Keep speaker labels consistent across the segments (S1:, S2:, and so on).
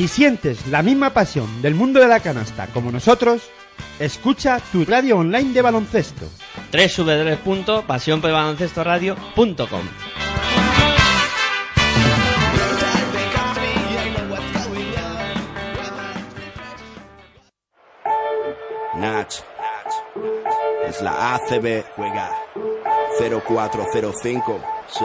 S1: Si sientes la misma pasión del mundo de la canasta como nosotros, escucha tu radio online de baloncesto.
S2: www.pasionpelbaloncestoradio.com
S3: Nach. Es la ACB, juega 0405. Sí.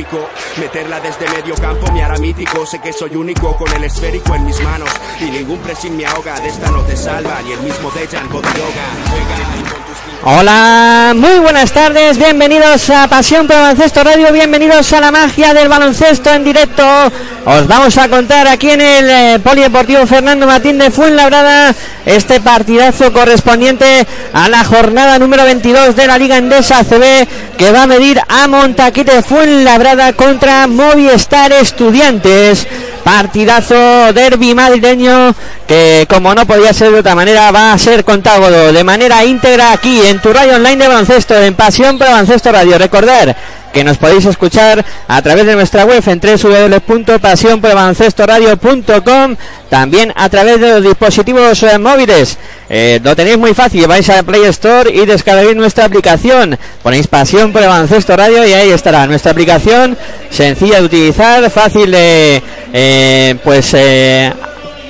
S3: Meterla desde medio campo me hará mítico. Sé que soy único con el esférico en mis manos. Y ningún pressing me ahoga. De esta no te salva ni el mismo Dejan Bodiroga. Juega con tus
S4: Hola, muy buenas tardes, bienvenidos a Pasión por Baloncesto Radio, bienvenidos a la magia del baloncesto en directo. Os vamos a contar aquí en el eh, Polideportivo Fernando Martín de Fuenlabrada este partidazo correspondiente a la jornada número 22 de la Liga Endesa CB que va a medir a Montaquite Fuenlabrada contra Movistar Estudiantes. Partidazo derby madrileño que como no podía ser de otra manera va a ser contado de manera íntegra aquí en tu radio online de baloncesto en Pasión por Baloncesto Radio. Recordar que nos podéis escuchar a través de nuestra web en www.pasionporbaloncestoradio.com también a través de los dispositivos eh, móviles eh, lo tenéis muy fácil vais a Play Store y descargáis nuestra aplicación ponéis Pasión por el Radio y ahí estará nuestra aplicación sencilla de utilizar fácil de eh, pues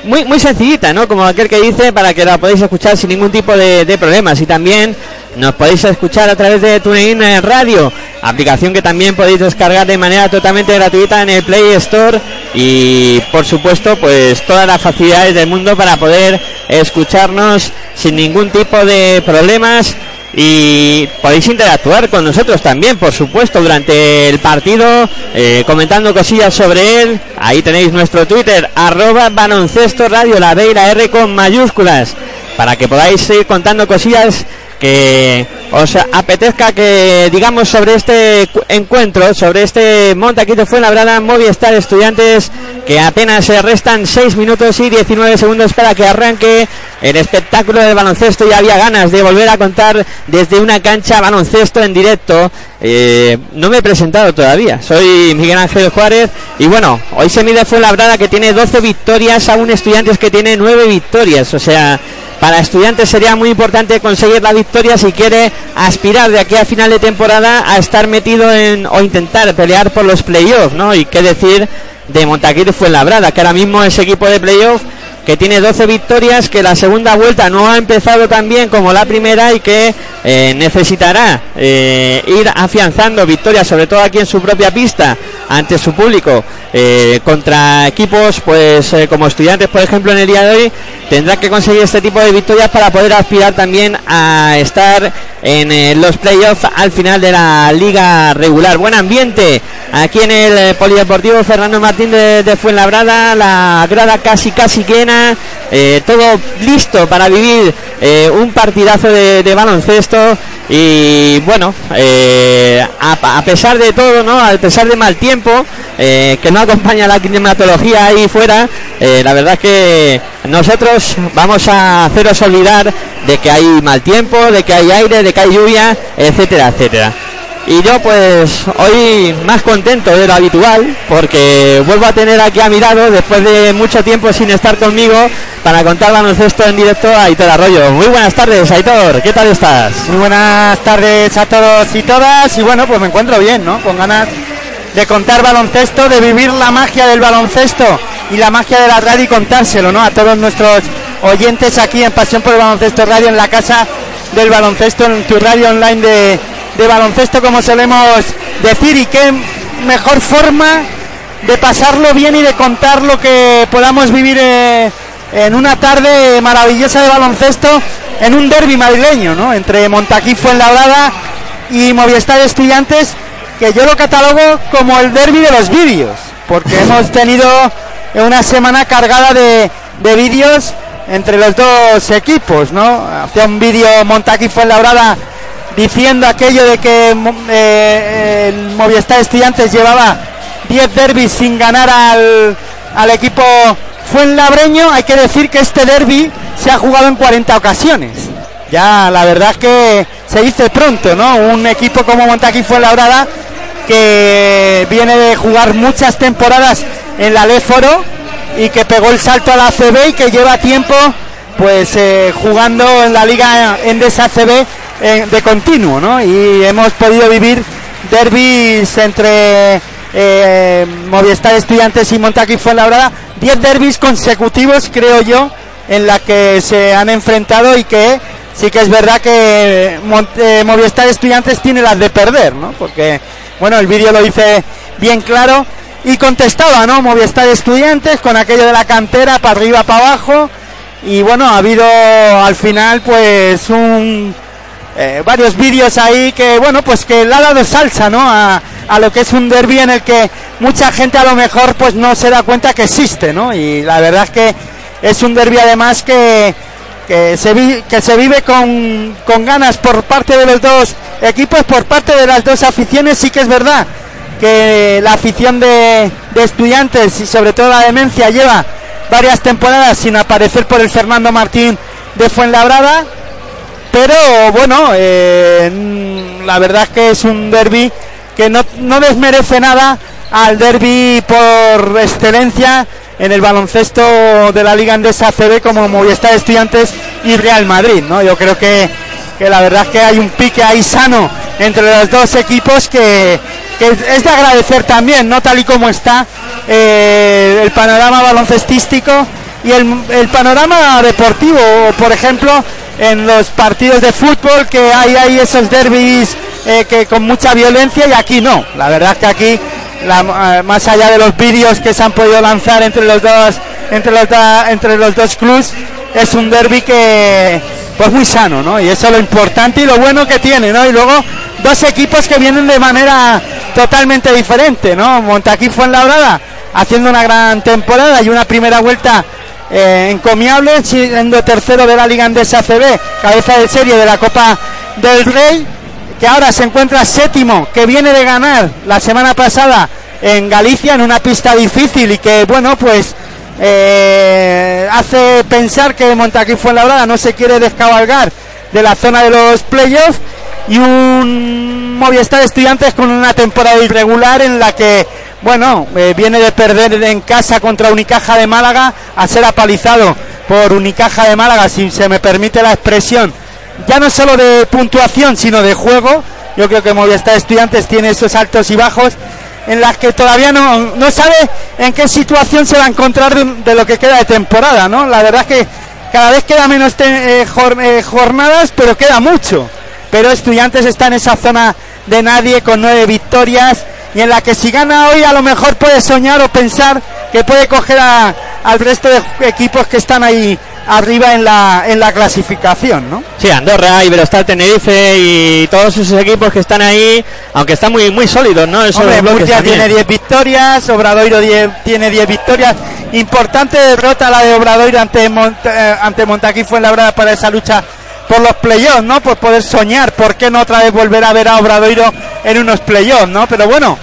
S4: muy, muy sencillita, ¿no? Como aquel que dice, para que la podáis escuchar sin ningún tipo de problemas. Y también nos podéis escuchar a través de TuneIn Radio, aplicación que también podéis descargar de manera totalmente gratuita en el Play Store. Y por supuesto, pues todas las facilidades del mundo para poder escucharnos sin ningún tipo de problemas y podéis interactuar con nosotros también, por supuesto, durante el partido, eh, comentando cosillas sobre él. Ahí tenéis nuestro Twitter, arroba baloncesto radio, la B y la R con mayúsculas, para que podáis ir contando cosillas que os apetezca que digamos sobre este cu- encuentro, sobre este Montaquito Fuenlabrada Movistar Estudiantes, que apenas se restan 6 minutos y 19 segundos para que arranque el espectáculo del baloncesto. Ya había ganas de volver a contar desde una cancha baloncesto en directo. Eh, no me he presentado todavía, soy Miguel Ángel Juárez y bueno, hoy se mide Fuenlabrada que tiene 12 victorias a un Estudiantes que tiene 9 victorias, o sea, para estudiantes sería muy importante conseguir la victoria si quiere aspirar de aquí a final de temporada a estar metido en o intentar pelear por los playoffs, ¿no? Y qué decir de Montaquite Fuenlabrada, que ahora mismo es equipo de playoff que tiene 12 victorias, que la segunda vuelta no ha empezado tan bien como la primera y que eh, necesitará eh, ir afianzando victorias, sobre todo aquí en su propia pista, ante su público, eh, contra equipos pues como estudiantes, por ejemplo, en el día de hoy, tendrá que conseguir este tipo de victorias para poder aspirar también a estar en los playoffs al final de la liga regular. Buen ambiente aquí en el Polideportivo Fernando Martín de, de Fuenlabrada, la grada casi casi llena, eh, todo listo para vivir eh, un partidazo de, baloncesto y bueno, eh, a, a pesar de todo, ¿no? A pesar de mal tiempo, que no acompaña la climatología ahí fuera, la verdad es que nosotros vamos a haceros olvidar de que hay mal tiempo, de que hay aire, de que hay lluvia, etcétera, etcétera. Y yo pues hoy más contento de lo habitual porque vuelvo a tener aquí a mi lado después de mucho tiempo sin estar conmigo para contar baloncesto en directo a Aitor Arroyo. Muy buenas tardes Aitor, ¿qué tal estás?
S5: Muy buenas tardes a todos y todas y bueno, pues me encuentro bien, ¿no? Con ganas de contar baloncesto, de vivir la magia del baloncesto y la magia de la radio y contárselo, ¿no? A todos nuestros oyentes aquí en Pasión por el Baloncesto Radio en la casa del baloncesto, en tu radio online de, de baloncesto, como solemos decir, y qué mejor forma de pasarlo bien y de contar lo que podamos vivir eh, en una tarde maravillosa de baloncesto en un derby madrileño, ¿no? Entre Montaquí Fuenlabrada y Movistar Estudiantes, que yo lo catalogo como el derby de los vídeos, porque hemos tenido una semana cargada de, de vídeos entre los dos equipos, ¿no? Hacía un vídeo Montaquí Fuenlabrada diciendo aquello de que eh, el Movistar Estudiantes llevaba 10 derbis sin ganar al, al equipo Fuenlabreño. Hay que decir que este derby se ha jugado en 40 ocasiones. Ya la verdad que se dice pronto, ¿no? Un equipo como Montaquí Fuenlabrada que viene de jugar muchas temporadas en la Léforo y que pegó el salto a la CB y que lleva tiempo pues eh, jugando en la liga Endesa CB eh, de continuo, ¿no? Y hemos podido vivir derbis entre eh, Estudiantes y Montaquí Fuenlabrada, 10 derbis consecutivos, creo yo, en la que se han enfrentado y que sí que es verdad que Mont eh, Estudiantes tiene las de perder, ¿no? Porque, bueno, el vídeo lo dice bien claro y contestaba, ¿no? Movistar Estudiantes con aquello de la cantera para arriba, para abajo y bueno, ha habido al final pues un eh, varios vídeos ahí que bueno pues que le ha dado salsa no a, a, lo que es un derby en el que mucha gente a lo mejor pues no se da cuenta que existe no y la verdad es que es un derby además que que se, vi, que se vive con, con ganas por parte de los dos equipos por parte de las dos aficiones. Sí que es verdad que la afición de, de estudiantes y sobre todo la demencia lleva varias temporadas sin aparecer por el Fernando Martín de Fuenlabrada pero bueno, eh, la verdad que es un derby que no, no desmerece nada al derby por excelencia en el baloncesto de la Liga Andesa CB como Movistar Estudiantes y Real Madrid, ¿no? Yo creo que, que la verdad es que hay un pique ahí sano entre los dos equipos que, que es de agradecer también, ¿no? Tal y como está eh, el panorama baloncestístico y el, el panorama deportivo, por ejemplo, en los partidos de fútbol que hay hay esos derbis eh, que con mucha violencia y aquí no. La verdad es que aquí la, eh, más allá de los vídeos que se han podido lanzar entre los dos entre los da, entre los dos clubs es un derby que pues muy sano, ¿no? Y eso es lo importante y lo bueno que tiene, ¿no? Y luego dos equipos que vienen de manera totalmente diferente, ¿no? Montaquí fue en la brada haciendo una gran temporada y una primera vuelta eh, encomiable, siendo tercero de la Liga Andesa CB, cabeza de serie de la Copa del Rey, que ahora se encuentra séptimo, que viene de ganar la semana pasada en Galicia en una pista difícil y que, bueno, pues eh, hace pensar que Montaquí Fuenlabrada no se quiere descabalgar de la zona de los playoffs y un Movistar Estudiantes con una temporada irregular en la que bueno, eh, viene de perder en casa contra Unicaja de Málaga a ser apalizado por Unicaja de Málaga, si se me permite la expresión, ya no solo de puntuación, sino de juego. Yo creo que Movistar Estudiantes tiene esos altos y bajos en las que todavía no, no sabe en qué situación se va a encontrar de, lo que queda de temporada, ¿no? La verdad es que cada vez queda menos eh, eh, jornadas, pero queda mucho. Pero Estudiantes está en esa zona de nadie con nueve victorias y en la que si gana hoy a lo mejor puede soñar o pensar que puede coger a, al resto de equipos que están ahí arriba en la, en la clasificación, ¿no?
S4: Sí, Andorra, Iberostar, Tenerife y todos esos equipos que están ahí, aunque están muy muy sólidos, ¿no?
S5: Eso Hombre, Murcia tiene 10 victorias, Obradoiro diez, tiene 10 victorias. Importante derrota la de Obradoiro ante, Mont, eh, ante Montaquí fue la para esa lucha por los playoffs, ¿no? Por poder soñar, ¿por qué no otra vez volver a ver a Obradoiro en unos playoffs, ¿no? Pero bueno,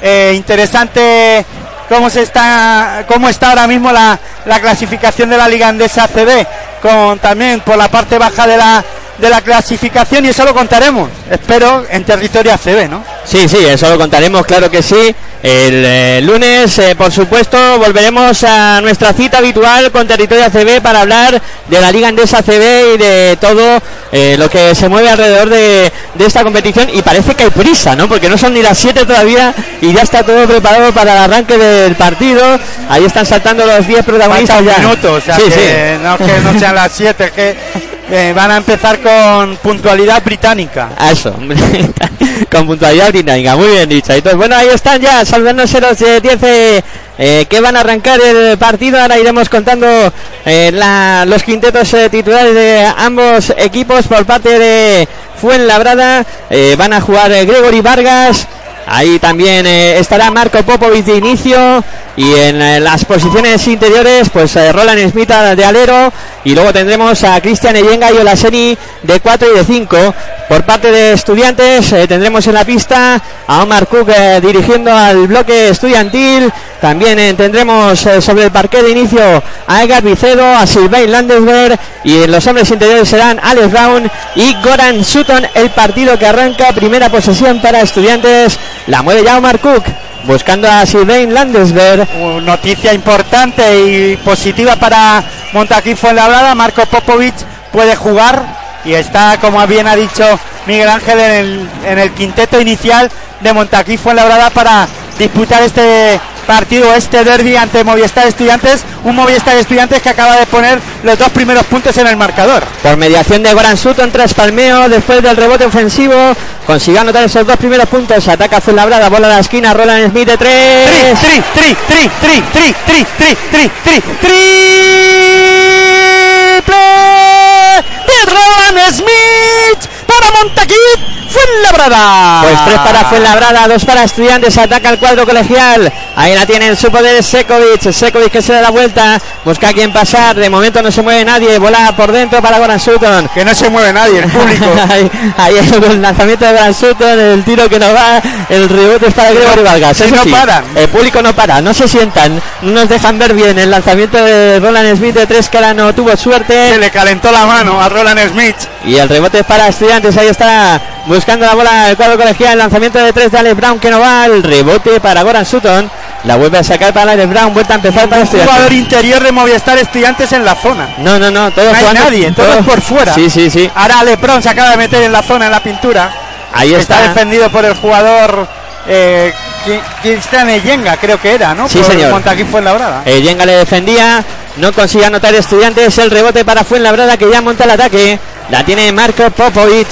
S5: eh, interesante cómo se está cómo está ahora mismo la, la clasificación de la Liga Andesa CB con también por la parte baja de la de la clasificación y eso lo contaremos, espero, en territorio ACB, ¿no?
S4: Sí, sí, eso lo contaremos, claro que sí. El eh, lunes, eh, por supuesto, volveremos a nuestra cita habitual con Territorio ACB para hablar de la Liga Andesa ACB y de todo eh, lo que se mueve alrededor de, de esta competición. Y parece que hay prisa, ¿no? Porque no son ni las 7 todavía y ya está todo preparado para el arranque del partido. Ahí están saltando los 10 protagonistas
S5: Faltan
S4: ya.
S5: minutos, o sea,
S4: Sí,
S5: que
S4: sí.
S5: no que no sean las 7, que van a empezar con puntualidad británica.
S4: A eso, con puntualidad británica, muy bien dicho. Entonces, bueno, ahí están ya, salvándose los eh, 10 eh, eh, que van a arrancar el partido. Ahora iremos contando eh, la- los quintetos eh, titulares de ambos equipos por parte de Fuenlabrada. Van a jugar Gregory Vargas. Ahí también eh, estará Marco Popovic de inicio y en eh, las posiciones interiores pues eh, Roland Smith de alero y luego tendremos a Cristian Eyenga y Olaseni de 4 y de 5 por parte de estudiantes tendremos en la pista a Omar Cook dirigiendo al bloque estudiantil. También tendremos sobre el parque de inicio a Edgar Vicedo, a Sylvain Landesberg y en los hombres interiores serán Alex Brown y Goran Sutton el partido que arranca primera posesión para estudiantes la mueve ya Omar Cook buscando a Sylvain Landesberg
S5: Uh, Noticia importante y positiva para Montaquí Fuenlabrada. Marco Popovic puede jugar y está, como bien ha dicho Miguel Ángel, en el, en el quinteto inicial de Montaquí Fuenlabrada para disputar este partido, este derby ante Movistar Estudiantes. Un Movistar Estudiantes que acaba de poner los dos primeros puntos en el marcador.
S4: por mediación de Goran Sutton tras palmeo después del rebote ofensivo consiguió anotar esos dos primeros puntos ataca Fuenlabrada bola a la esquina Roland Smith de
S5: Tri,
S4: 3
S5: tri, tri, tri, tri, tri, tri, tri, tri, tri, triple de Roland Smith para Montaquí Fuenlabrada.
S4: Pues tres para Fuenlabrada, dos para Estudiantes, ataca el cuadro colegial. Ahí la tiene en su poder Sekovic, Sekovic que se da la vuelta, busca a quien pasar, de momento no se mueve nadie, bola por dentro para Goran Sutton.
S5: Que no se mueve nadie, el público.
S4: ahí, ahí el lanzamiento de Goran Sutton, el tiro que no va, el rebote es para Gregory Vargas. Eso
S5: no
S4: sí,
S5: paran.
S4: El público no para, no se sientan, no nos dejan ver bien el lanzamiento de Roland Smith de tres que ahora no tuvo suerte.
S5: Se le calentó la mano a Roland Smith.
S4: Y el rebote es para estudiantes. Ahí está buscando la bola el cuadro colegial. Lanzamiento de tres de Alex Brown que no va. El rebote para Goran Sutton. La vuelve a sacar para Alex Brown. Vuelta a empezar para estudiantes.
S5: jugador interior de Movistar Estudiantes en la zona.
S4: No, no, no. Todos
S5: No hay
S4: jugando-
S5: nadie, todos por fuera.
S4: Sí, sí, sí.
S5: Ahora Lebron se acaba de meter en la zona, en la pintura.
S4: Ahí
S5: Está,
S4: está.
S5: defendido por el jugador eh, Cristian Eyenga, creo que era, ¿no?
S4: Sí,
S5: por
S4: señor.
S5: Montaquí Fuenlabrada.
S4: El Yenga le defendía. No consigue anotar estudiantes. El rebote para Fuenlabrada que ya monta el ataque. La tiene Marco Popovic.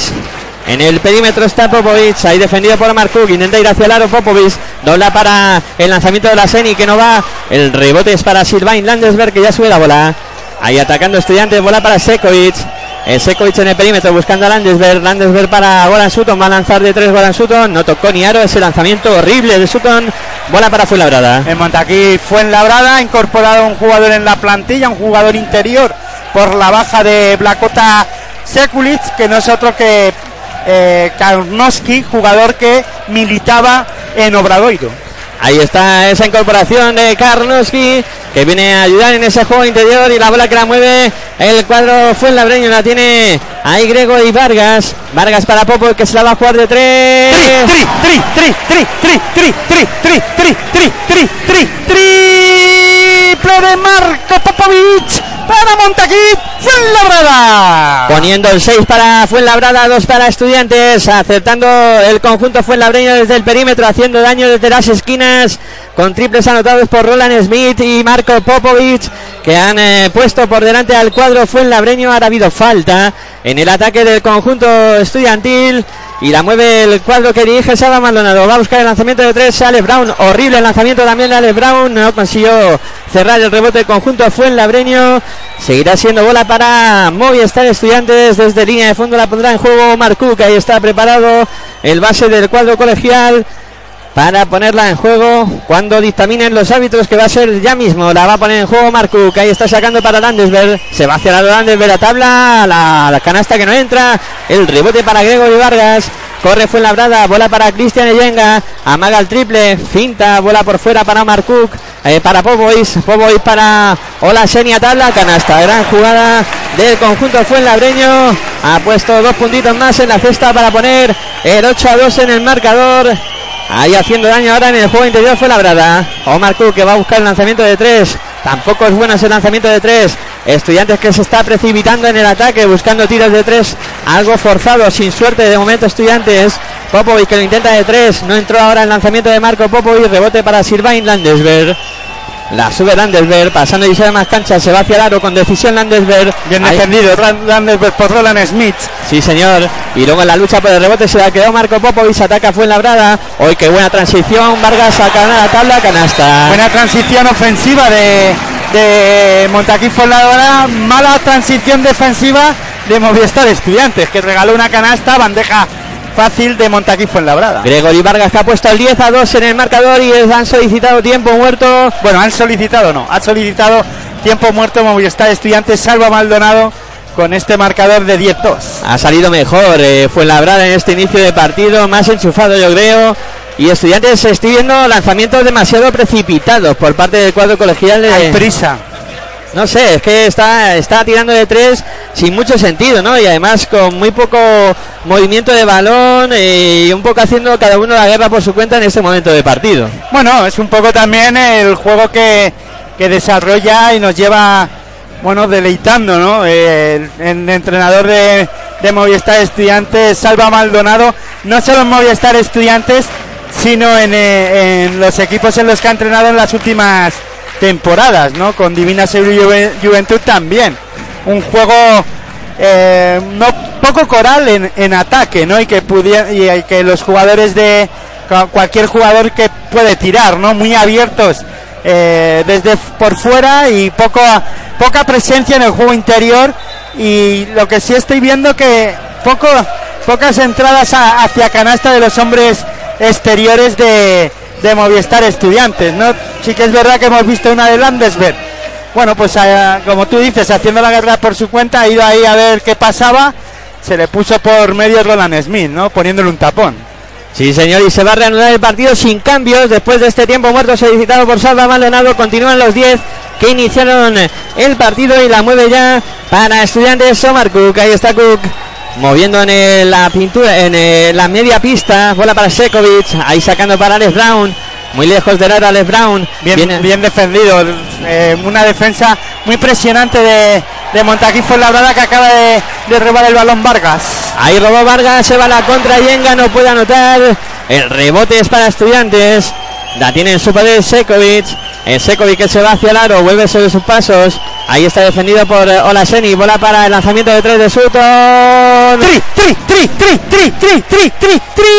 S4: En el perímetro está Popovic, ahí defendido por Marcuk, intenta ir hacia el aro Popovic, dobla para el lanzamiento de la Seni que no va, el rebote es para Silvain Landesberg que ya sube la bola, ahí atacando estudiantes, bola para Sekovic, el Sekovic en el perímetro buscando a Landesberg, Landesberg para Goran Sutton, va a lanzar de tres Goran Sutton, no tocó ni aro, ese lanzamiento horrible de Sutton, bola para Fuenlabrada.
S5: En Montaquí Fuenlabrada ha incorporado un jugador en la plantilla, un jugador interior por la baja de Blacota Sekulic, que no es otro que eh, Karnowski, jugador que militaba en Obradoiro.
S4: Ahí está esa incorporación de Karnowski que viene a ayudar en ese juego interior y la bola que la mueve el cuadro fue la la tiene ahí Grego y Vargas. Vargas para Popo que se la va a jugar de tres.
S5: Tri, tri, tri, tri, tri, tri, tri, tri, tri, tri, tri, tri, triple de Marco Popovic para Montaquí Fuenlabrada.
S4: Poniendo el 6 para Fuenlabrada, 2 para Estudiantes, acertando el conjunto Fuenlabreño desde el perímetro, haciendo daño desde las esquinas, con triples anotados por Roland Smith y Marco Popovic, que han eh, puesto por delante al cuadro Fuenlabreño. Ahora ha habido falta en el ataque del conjunto estudiantil. Y la mueve el cuadro que dirige Saba Maldonado. Va a buscar el lanzamiento de tres. Alex Brown. Horrible lanzamiento también de Alex Brown. No consiguió cerrar el rebote del conjunto. Fue en Labreño. Seguirá siendo bola para Movistar Estudiantes. Desde línea de fondo la pondrá en juego Marcú, que ahí está preparado el base del cuadro colegial para ponerla en juego cuando dictaminen los árbitros que va a ser ya mismo la va a poner en juego Marcu que ahí está sacando para Landesberg se va hacia la Landesberg la tabla la, canasta que no entra el rebote para Gregory Vargas Corre Fuenlabrada, bola para Cristian Eyenga. Amaga el triple, finta, bola por fuera para Omar Cook. eh, para Pobois, Pobois para Ola Senia Tabla, canasta. Gran jugada del conjunto Fuenlabreño. Ha puesto dos puntitos más en la cesta para poner el 8 a 2 en el marcador. Ahí haciendo daño ahora en el juego interior fue Labrada. Omar Cook que va a buscar el lanzamiento de tres. Tampoco es bueno ese lanzamiento de tres. Estudiantes que se está precipitando en el ataque, buscando tiros de tres. Algo forzado, sin suerte de momento Estudiantes. Popovic que lo intenta de tres. No entró ahora el lanzamiento de Marco Popovic. Rebote para Sirvain Landesberg. La sube Landesberg, pasando y se más cancha, se va hacia el aro con decisión Landesberg.
S5: Bien
S4: Ahí-
S5: defendido, Landesberg por Roland Smith.
S4: Sí, señor. Y luego en la lucha por el rebote se la quedó Marco Popovic, ataca Fuenlabrada. Hoy qué buena transición, Vargas saca a la tabla, canasta.
S5: Buena transición ofensiva de, de Montaquí Fuenlabrada. Mala transición defensiva de Movistar Estudiantes, que regaló una canasta, bandeja fácil de Montaquí Fuenlabrada.
S4: Gregory Vargas que ha puesto el 10 a 2 en el marcador y han solicitado tiempo muerto.
S5: Bueno, han solicitado, no, ha solicitado tiempo muerto Movistar Estudiantes, Salva Maldonado con este marcador de 10-2.
S4: Ha salido mejor, eh, fue labrada en este inicio de partido, más enchufado yo creo. Y estudiantes estoy viendo lanzamientos demasiado precipitados por parte del cuadro colegial de,
S5: Hay prisa.
S4: No sé, es que está, está tirando de tres sin mucho sentido, ¿no? Y además con muy poco movimiento de balón y un poco haciendo cada uno la guerra por su cuenta en este momento de partido.
S5: Bueno, es un poco también el juego que, que desarrolla y nos lleva, bueno, deleitando, ¿no? El, el entrenador de, de Movistar Estudiantes, Salva Maldonado, no solo en Movistar Estudiantes, sino en, eh, en los equipos en los que ha entrenado en las últimas temporadas, ¿no? Con Divina Juve- Juventud también. Un juego eh, no poco coral en, en ataque, ¿no? Y que pudiera, y eh, que los jugadores de cualquier jugador que puede tirar, ¿no? Muy abiertos eh, desde por fuera y poco poca presencia en el juego interior y lo que sí estoy viendo que poco pocas entradas hacia canasta de los hombres exteriores de, de Movistar Estudiantes, ¿no? Sí que es verdad que hemos visto una de Landesberg. Bueno, pues eh, como tú dices, haciendo la guerra por su cuenta, ha ido ahí a ver qué pasaba. Se le puso por medio Roland Smith, ¿no? Poniéndole un tapón.
S4: Sí, señor, y se va a reanudar el partido sin cambios después de este tiempo muerto solicitado por Salva Maldonado. Continúan los 10 que iniciaron el partido y la mueve ya para estudiantes Omar Cook. Ahí está Cook moviendo en el- la pintura, en el- la media pista. Bola para Sekovic, ahí sacando para Alex Brown. Muy lejos del aro Alex Brown.
S5: Bien,
S4: Viene-
S5: bien defendido. eh, una defensa muy presionante de, de Montaquí Fuenlabrada que acaba de, de robar el balón Vargas.
S4: Ahí robó Vargas, se va la contra Yenga, no puede anotar. El rebote es para estudiantes. La tiene en su poder Sekovic. El Sekovic que se va hacia el aro, vuelve sobre sus pasos. Ahí está defendido por eh, Olaseni. Bola para el lanzamiento de tres de Sutton.
S5: Tri, tri, tri, tri, tri, tri, tri, tri, triple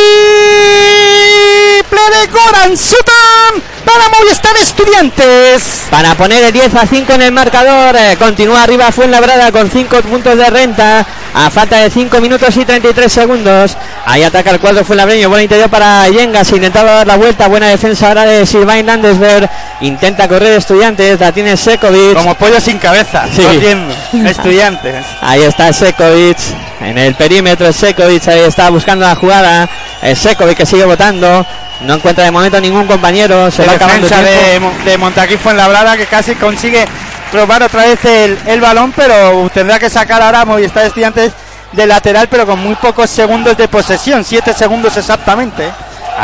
S5: de Goran Sutton para Movistar Estudiantes.
S4: Para poner el 10 a 5 en el marcador. eh, continúa arriba Fuenlabrada con 5 puntos de renta. A falta de 5 minutos y 33 segundos. Ahí ataca el cuadro Fuenlabreño. Buen interior para Yenga. Se intentaba dar la vuelta. Buena defensa ahora de Silvain Landesberg. Intenta correr estudiantes. La tiene Sekovic.
S5: Como pollo sin cabeza,
S4: Sí.
S5: corriendo. Estudiantes.
S4: Ahí está Sekovic. En el perímetro Sekovic. Ahí está buscando la jugada. El Sekovic que sigue votando. No encuentra de momento ningún compañero. Se el
S5: defensa de, de Montaquí Fuenlabrada que casi consigue robar otra vez el, el balón, pero tendrá que sacar ahora Movistar Estudiantes de lateral, pero con muy pocos segundos de posesión, 7 segundos exactamente.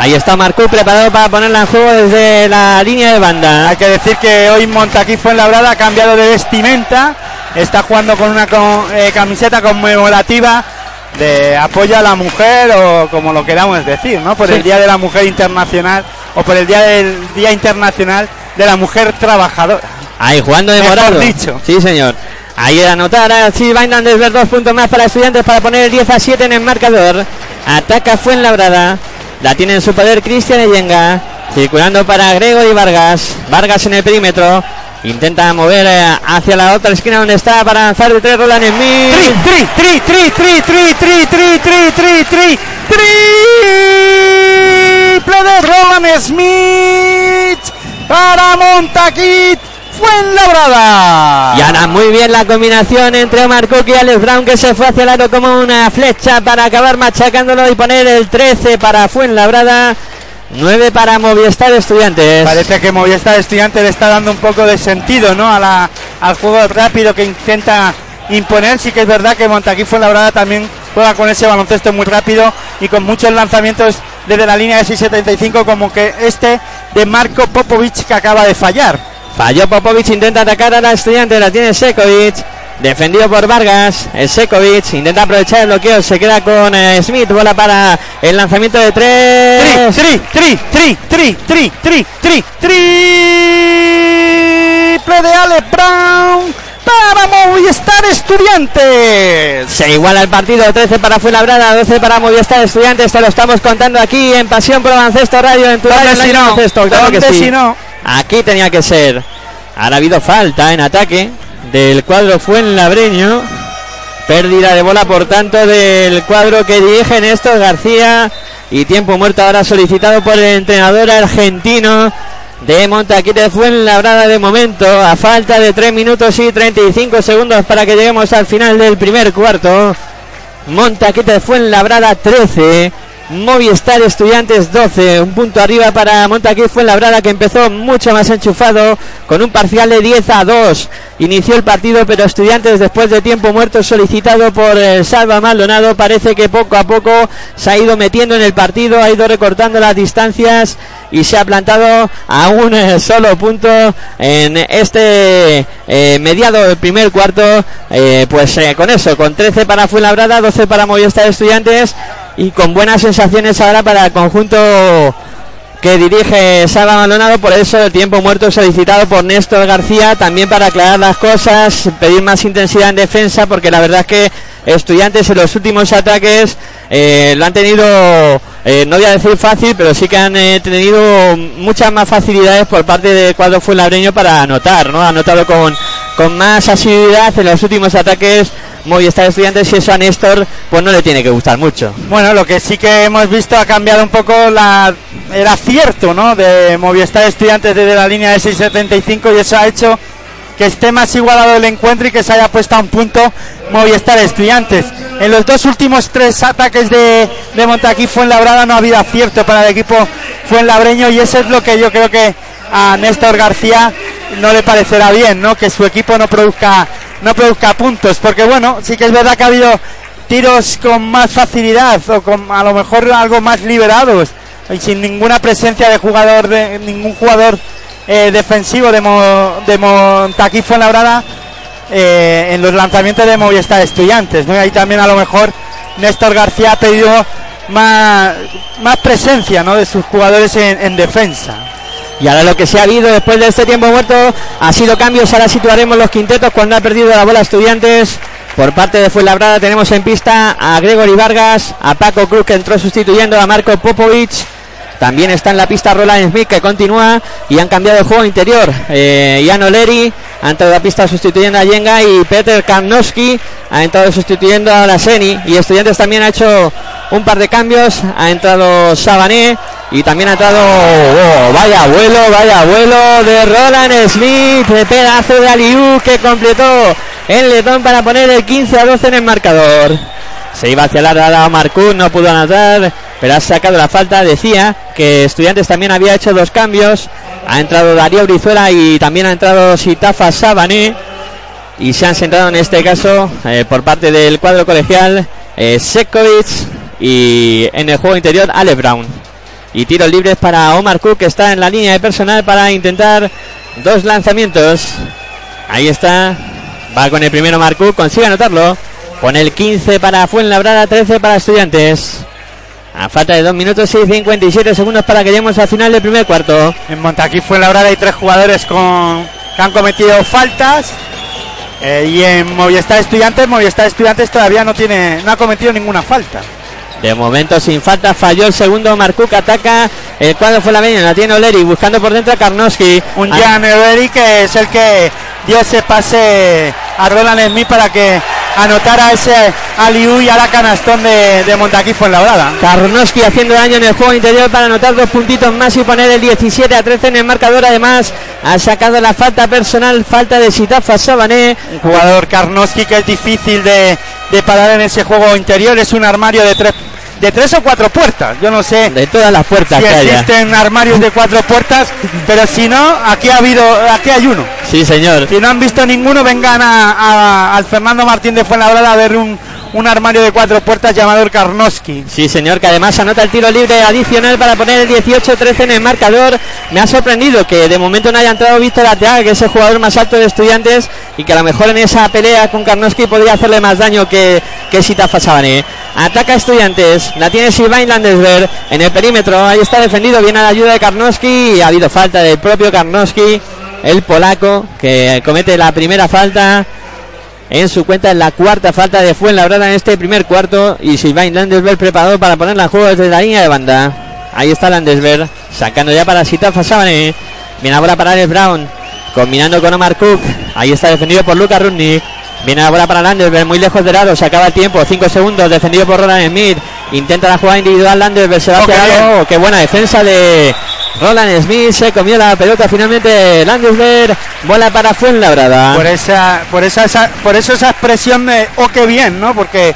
S4: Ahí está Marcú preparado para ponerla en juego desde la línea de banda.
S5: Hay que decir que hoy Montaquí Fuenlabrada ha cambiado de vestimenta, está jugando con una eh, camiseta conmemorativa de apoyo a la mujer o como lo queramos decir, ¿no? Por
S4: Sí.
S5: el Día de la Mujer Internacional o por el Día del Día Internacional de la Mujer Trabajadora.
S4: Ahí jugando de
S5: Mejor
S4: morado.
S5: dicho.
S4: Sí, señor. Ahí anotar así va desde dos puntos más para estudiantes para poner el 10 a 7 en el marcador. Ataca Fuenlabrada. La tiene en su poder Cristian Eyenga. Circulando para Gregory Vargas. Vargas en el perímetro. Intenta mover eh, hacia la otra esquina donde está para lanzar de tres Roland Smith.
S5: Tri, tri, tri, tri, tri, tri, tri, tri, tri, tri, triple de Roland Smith para Montaquit Fuenlabrada.
S4: Y ahora muy bien la combinación entre Omar Cook y Alex Brown que se fue hacia el aro como una flecha para acabar machacándolo y poner el 13 para Fuenlabrada. 9 para Movistar Estudiantes.
S5: Parece que Movistar Estudiantes le está dando un poco de sentido ¿no? a la, al juego rápido que intenta imponer. Sí que es verdad que Montaquí Fuenlabrada también juega con ese baloncesto muy rápido y con muchos lanzamientos desde la línea de 6.75 como que este de Marco Popovic que acaba de fallar.
S4: Falló Popovic, intenta atacar a la estudiante, la tiene Sekovic. Defendido por Vargas, el Sekovic intenta aprovechar el bloqueo, se queda con eh, Smith, bola para el lanzamiento de tres.
S5: Tri, tri, tri, tri, tri, tri, tri, triple de Ale Brown para Movistar Estudiantes.
S4: Se iguala el partido, 13 para Fuenlabrada, 12 para Movistar Estudiantes, te lo estamos contando aquí en Pasión por Baloncesto Radio, en tu
S5: ¿Dónde
S4: radio
S5: si
S4: en
S5: no?
S4: baloncesto, claro que
S5: ¿Dónde
S4: sí.
S5: si no?
S4: Aquí tenía que ser. Ahora ha habido falta en ataque del cuadro Fuenlabreño. Pérdida de bola, por tanto, del cuadro que dirige Néstor García. Y tiempo muerto ahora solicitado por el entrenador argentino de Montaquite Fuenlabrada de momento. A falta de 3 minutos y 35 segundos para que lleguemos al final del primer cuarto. Montaquite Fuenlabrada 13. Movistar Estudiantes 12, un punto arriba para Montaquí Fuenlabrada que empezó mucho más enchufado con un parcial de 10 a 2. Inició el partido, pero Estudiantes después de tiempo muerto solicitado por el Salva Maldonado parece que poco a poco se ha ido metiendo en el partido, ha ido recortando las distancias y se ha plantado a un eh, solo punto en este eh, mediado del primer cuarto. eh, pues eh, con eso, con 13 para Fuenlabrada, 12 para Movistar Estudiantes y con buenas sensaciones ahora para el conjunto que dirige Salva Maldonado, por eso el tiempo muerto solicitado por Néstor García, también para aclarar las cosas, pedir más intensidad en defensa, porque la verdad es que estudiantes en los últimos ataques eh, lo han tenido, eh, no voy a decir fácil, pero sí que han eh, tenido muchas más facilidades por parte del cuadro fuenlabreño para anotar, ¿no? Ha anotado con, con más asiduidad en los últimos ataques Movistar Estudiantes y eso a Néstor pues no le tiene que gustar mucho.
S5: Bueno, lo que sí que hemos visto ha cambiado un poco la, el acierto ¿no? de Movistar Estudiantes desde la línea de 6.75 y eso ha hecho que esté más igualado el encuentro y que se haya puesto a un punto Movistar Estudiantes. En los dos últimos tres ataques de, de Montaquí Fuenlabrada no ha habido acierto para el equipo fuenlabreño y eso es lo que yo creo que a Néstor García no le parecerá bien, ¿no? Que su equipo no produzca no produzca puntos, porque bueno, sí que es verdad que ha habido tiros con más facilidad o con a lo mejor algo más liberados y sin ninguna presencia de jugador de ningún jugador eh, defensivo de, Mo, de Montaquí Fuenlabrada eh, en los lanzamientos de Movistar Estudiantes, ¿no? Y ahí también a lo mejor Néstor García ha pedido más, más presencia, ¿no? De sus jugadores en, en defensa.
S4: Y ahora lo que se ha habido después de este tiempo muerto ha sido cambios. Ahora situaremos los quintetos cuando ha perdido la bola estudiantes. Por parte de Fuenlabrada tenemos en pista a Gregory Vargas, a Paco Cruz que entró sustituyendo a Marco Popovic. También está en la pista Roland Smith que continúa y han cambiado el juego interior. Eh, Jan Oleri ha entrado a la pista sustituyendo a Yenga y Peter Karnowski ha entrado sustituyendo a la Seni. Y Estudiantes también ha hecho un par de cambios. Ha entrado Sabané y también ha entrado. oh, vaya vuelo, vaya vuelo de Roland Smith. De pedazo de Aliú que completó el letón para poner el 15 a 12 en el marcador. Se iba hacia la a Marcún, no pudo anotar, pero ha sacado la falta. Decía que Estudiantes también había hecho dos cambios. Ha entrado Darío Brizuela y también ha entrado Sitafa Sabané. Y se han sentado en este caso eh, por parte del cuadro colegial eh, Sekovic y en el juego interior Ale Brown. Y tiros libres para Omar Cook que está en la línea de personal para intentar dos lanzamientos. Ahí está. Va con el primero Omar Cook, consigue anotarlo. Pone el 15 para Fuenlabrada, 13 para Estudiantes. A falta de 2 minutos y 57 segundos para que lleguemos al final del primer cuarto.
S5: En Montaquí Fuenlabrada hay tres jugadores con, que han cometido faltas. Eh, y en Movistar Estudiantes, Movistar Estudiantes todavía no tiene, no ha cometido ninguna falta.
S4: De momento sin falta falló el segundo Marcuk ataca el cuadro fue la la tiene Oleri buscando por dentro a Karnowski
S5: Un
S4: Ah,
S5: Jan Everi que es el que dio ese pase a Roland Smith para que anotara ese aliú y a la canastón de, de Montaquí Fuenlabrada.
S4: Karnowski haciendo daño en el juego interior para anotar dos puntitos más y poner el 17 a 13 en el marcador. Además, ha sacado la falta personal, falta de Sitafa Sabané.
S5: Un jugador Karnowski que es difícil de, de parar en ese juego interior. Es un armario de tres, de tres o cuatro puertas. Yo no sé
S4: De todas las puertas
S5: si
S4: que haya.
S5: existen armarios de cuatro puertas, pero si no, aquí ha habido, aquí hay uno.
S4: Sí, señor.
S5: Si no han visto ninguno, vengan a, a- al Fernando Martín de Fuenlabrada a ver un, un armario de cuatro puertas llamado Karnowski.
S4: Sí, señor, que además anota el tiro libre adicional para poner el 18-13 en el marcador. Me ha sorprendido que de momento no haya entrado Víctor Ateaga, que es el jugador más alto de estudiantes, y que a lo mejor en esa pelea con Karnowski podría hacerle más daño que, que Sabané. Ataca estudiantes, la tiene Silvain Landesberg en el perímetro, ahí está defendido, viene a la ayuda de Karnowski, y ha habido falta del propio Karnowski, el polaco, que comete la primera falta en su cuenta en la cuarta falta de Fuenlabrada en este primer cuarto y Silvain Landesberg preparado para ponerla en juego desde la línea de banda. Ahí está Landesberg sacando ya para Sitafa Sabane. Viene ahora para Alex Brown combinando con Omar Cook. Ahí está defendido por Lucas Rudnick. Viene ahora para Landesberg muy lejos del aro. Se acaba el tiempo. 5 segundos defendido por Roland Smith. Intenta la jugada individual Landesberg. Se va
S5: Oh, qué bien.
S4: Qué buena defensa de Roland Smith. Se comió la pelota finalmente Landesberg. Bola para Fuenlabrada.
S5: Por esa, por esa, esa- por eso esa expresión de oh qué bien, ¿no? Porque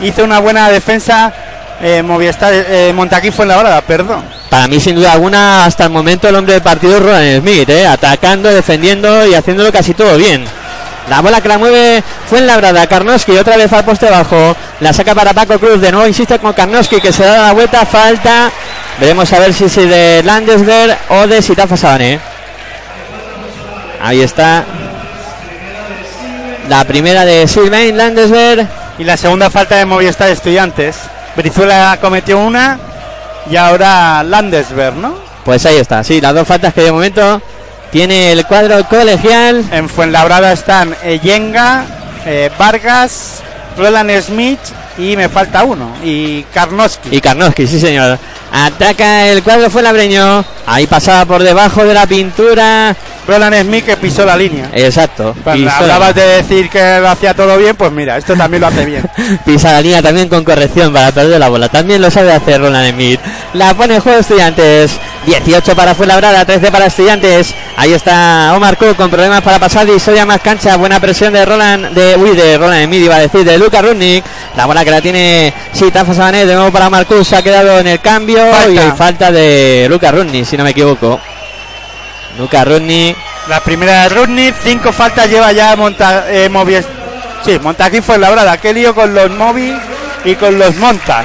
S5: hizo una buena defensa eh, Movistar, eh, Montaquí Fuenlabrada, perdón.
S4: Para mí, sin duda alguna, hasta el momento el hombre del partido es Roland Smith, ¿eh? atacando, defendiendo y haciéndolo casi todo bien. La bola que la mueve fue en labrada. Karnowski otra vez al poste bajo. La saca para Paco Cruz. De nuevo insiste con Karnowski que se da la vuelta. Falta. Veremos a ver si es de Landesberg o de Sitafa Sabane. Ahí está. La primera de Sylvain Landesberg.
S5: Y la segunda falta de Movistar Estudiantes. Brizuela cometió una y ahora Landesberg, ¿no?
S4: Pues ahí está. Sí, las dos faltas que de momento tiene el cuadro colegial.
S5: En Fuenlabrada están eh, Yenga, eh, Vargas, Roland Smith y me falta uno. Y Karnowski.
S4: Y Karnowski, sí señor. Ataca el cuadro fue labreño. Ahí pasaba por debajo de la pintura.
S5: Roland Smith que pisó la línea.
S4: Exacto.
S5: Cuando hablabas de decir que lo hacía todo bien, pues mira, esto también lo hace bien.
S4: pisa la línea también con corrección para perder la bola. También lo sabe hacer Roland Smith. La pone en juego estudiantes. 18 para Fuenlabrada, 13 para estudiantes. Ahí está Omar Cook con problemas para pasar y soya más cancha. Buena presión de Roland, de, uy, de Roland Smith, iba a decir, de Luca Rudnick. La bola que la tiene Sitafa Sabané, de nuevo para Omar Cook. Se ha quedado en el cambio
S5: Falta.
S4: y falta de Luca Rudnick, si no me equivoco. Luca Rudnick.
S5: La primera de Rudnick, cinco faltas lleva ya Monta, eh, Movies- Sí, Montaquí fue labrada. Qué lío con los móvil y con los Montas.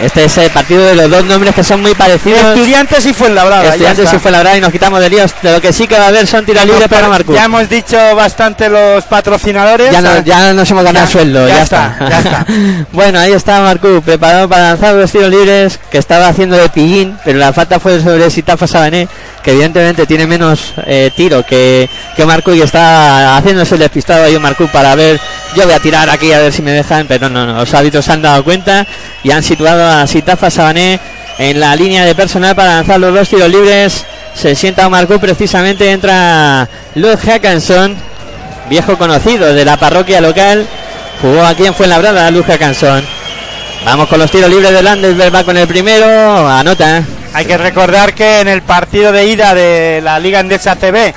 S4: Este es el partido de los dos nombres que son muy parecidos.
S5: Estudiantes y Fuenlabrada.
S4: Estudiantes y fue la verdad y nos quitamos de líos. De lo que sí que va a haber son tiros libres para Marcus.
S5: Ya hemos dicho bastante los patrocinadores.
S4: Ya, no- ya nos hemos ganado
S5: Ya-
S4: sueldo,
S5: ya
S4: ya,
S5: está,
S4: está.
S5: ya está.
S4: bueno, ahí está Marcú, preparado para lanzar los tiros libres, que estaba haciendo de pillín, pero la falta fue sobre Sitafa Sabané, que evidentemente tiene menos eh, tiro que, que Marcú y está haciéndose el despistado ahí Marcú para ver, yo voy a tirar aquí a ver si me dejan, pero no, no, los árbitros se han dado cuenta y han situado a Sitafa Sabané en la línea de personal para lanzar los dos tiros libres. Se sienta Marcú precisamente, entra Luke Hackanson, viejo conocido de la parroquia local. Jugó aquí en Fuenlabrada, Luja Cansón. Vamos con los tiros libres de Landesberg, va con el primero, anota.
S5: Hay que recordar que en el partido de ida de la Liga Endesa CB,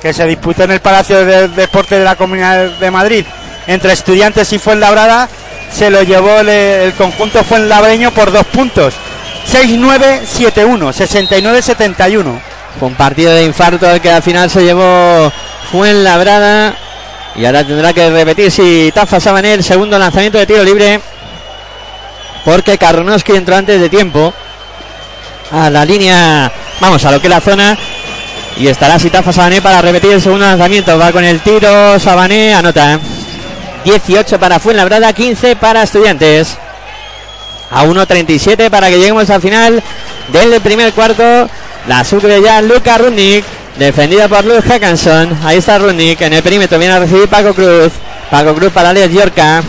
S5: que se disputó en el Palacio de Deportes de la Comunidad de Madrid, entre Estudiantes y Fuenlabrada, se lo llevó el, conjunto fuenlabreño por dos puntos. 6-9-7-1, 69-71.
S4: Fue un partido de infarto el que al final se llevó Fuenlabrada. Y ahora tendrá que repetir si Tafa Sabané el segundo lanzamiento de tiro libre. Porque Karnowski entró antes de tiempo. A la línea, vamos a lo que es la zona. Y estará Sitafa Sabané para repetir el segundo lanzamiento. Va con el tiro, Sabané anota. 18 para Fuenlabrada, 15 para Estudiantes. A 1.37 para que lleguemos al final del primer cuarto. La sufre ya Luca Rudnick. Defendida por Luke Hackanson. Ahí está Rudnick. En el perímetro viene a recibir Paco Cruz. Paco Cruz para Alex Yorca.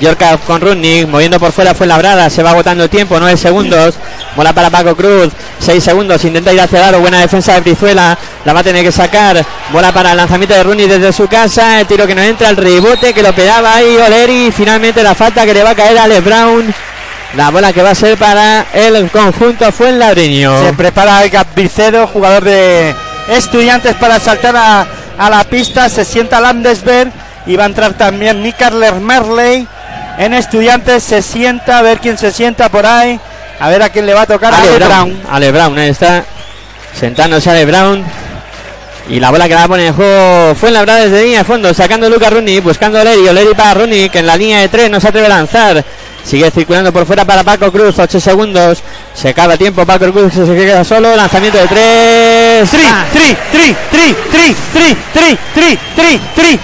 S4: Yorka con Rudnick, moviendo por fuera fue labrada, se va agotando tiempo, 9 segundos. Mola para Paco Cruz, 6 segundos, intenta ir hacia lado, buena defensa de Brizuela, la va a tener que sacar. Bola para el lanzamiento de Rudnick desde su casa, el tiro que no entra, el rebote que lo pegaba ahí Oleri, finalmente la falta que le va a caer a Le Brown. La bola que va a ser para el conjunto fue el ladriño.
S5: Se prepara el Vicedo, jugador de estudiantes para saltar a, a la pista. Se sienta Landesberg y va a entrar también Nicarler Merley. En estudiantes se sienta, a ver quién se sienta por ahí. A ver a quién le va a tocar.
S4: Ale
S5: Ale
S4: Brown.
S5: Brown.
S4: Ale Brown, ahí está. Sentándose Ale Brown. Y la bola que la pone en juego fue en la verdad desde línea de fondo, sacando Lucas Rooney, buscando a Oleri, Oleri para Rooney, que en la línea de tres no se atreve a lanzar. Sigue circulando por fuera para Paco Cruz, 8 segundos. Se acaba tiempo, Paco Cruz se queda solo, lanzamiento de tres.
S5: Tri,
S4: Ah.
S5: tri, tri, tri, tri, tri, tri, tri, tri, tri,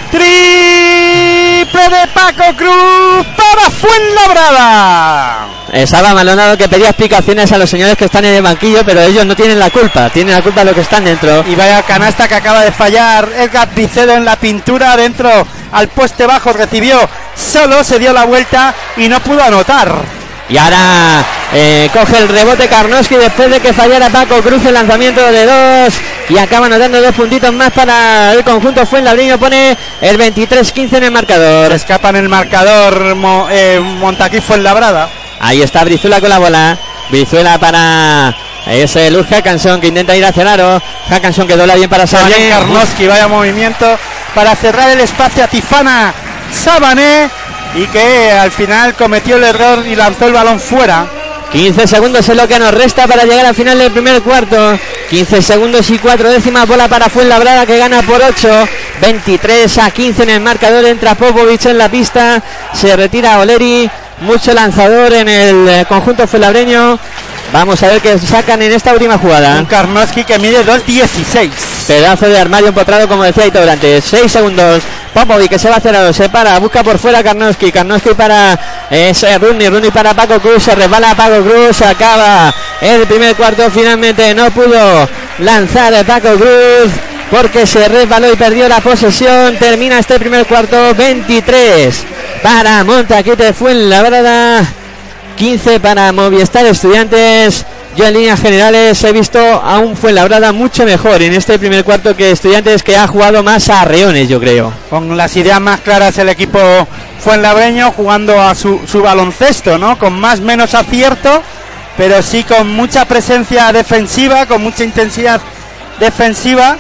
S5: triple de Paco Cruz para Fuenlabrada.
S4: Estaba Maldonado que pedía explicaciones a los señores que están en el banquillo, pero ellos no tienen la culpa, tienen la culpa de los que están dentro.
S5: Y vaya canasta que acaba de fallar Edgar Vicedo en la pintura dentro al poste bajo recibió solo, se dio la vuelta y no pudo anotar.
S4: Y ahora eh, coge el rebote Karnowski después de que fallara Paco Cruz el lanzamiento de dos. Y acaba anotando dos puntitos más para el conjunto Fuenlabrino. Pone el 23-15 en el marcador.
S5: Escapa en el marcador Mo, eh, Montaquí Fuenlabrada.
S4: Ahí está Brizuela con la bola. Brizuela para ese Luz Hackanson que intenta ir hacia el aro. Hackanson que dobla bien para
S5: Sabané
S4: Sabané.
S5: Karnowski, vaya movimiento para cerrar el espacio a Tifana Sabané y que al final cometió el error y lanzó el balón fuera.
S4: 15 segundos es lo que nos resta para llegar al final del primer cuarto. 15 segundos y 4 décimas. Bola para Fuenlabrada que gana por 8. 23 a 15 en el marcador. Entra Popovic en la pista. Se retira Oleri. Mucho lanzador en el eh, conjunto fuenlabreño. Vamos a ver qué sacan en esta última jugada.
S5: Un Karnowski que mide 2.16.
S4: Pedazo de armario empotrado, como decía Ito, durante 6 segundos. Popovic que se va a hacer, se para, busca por fuera Karnowski. Karnowski para ese Rooney, Rooney para Paco Cruz, se resbala Paco Cruz, acaba el primer cuarto. Finalmente no pudo lanzar Paco Cruz porque se resbaló y perdió la posesión. Termina este primer cuarto 23 para Montaquite Fuenlabrada. 15 para Movistar Estudiantes. Yo en líneas generales he visto a un Fuenlabrada mucho mejor en este primer cuarto que Estudiantes que ha jugado más a reones, yo creo.
S5: Con las ideas más claras el equipo Fuenlabreño jugando a su, baloncesto, ¿no? Con más menos acierto, pero sí con mucha presencia defensiva, con mucha intensidad defensiva.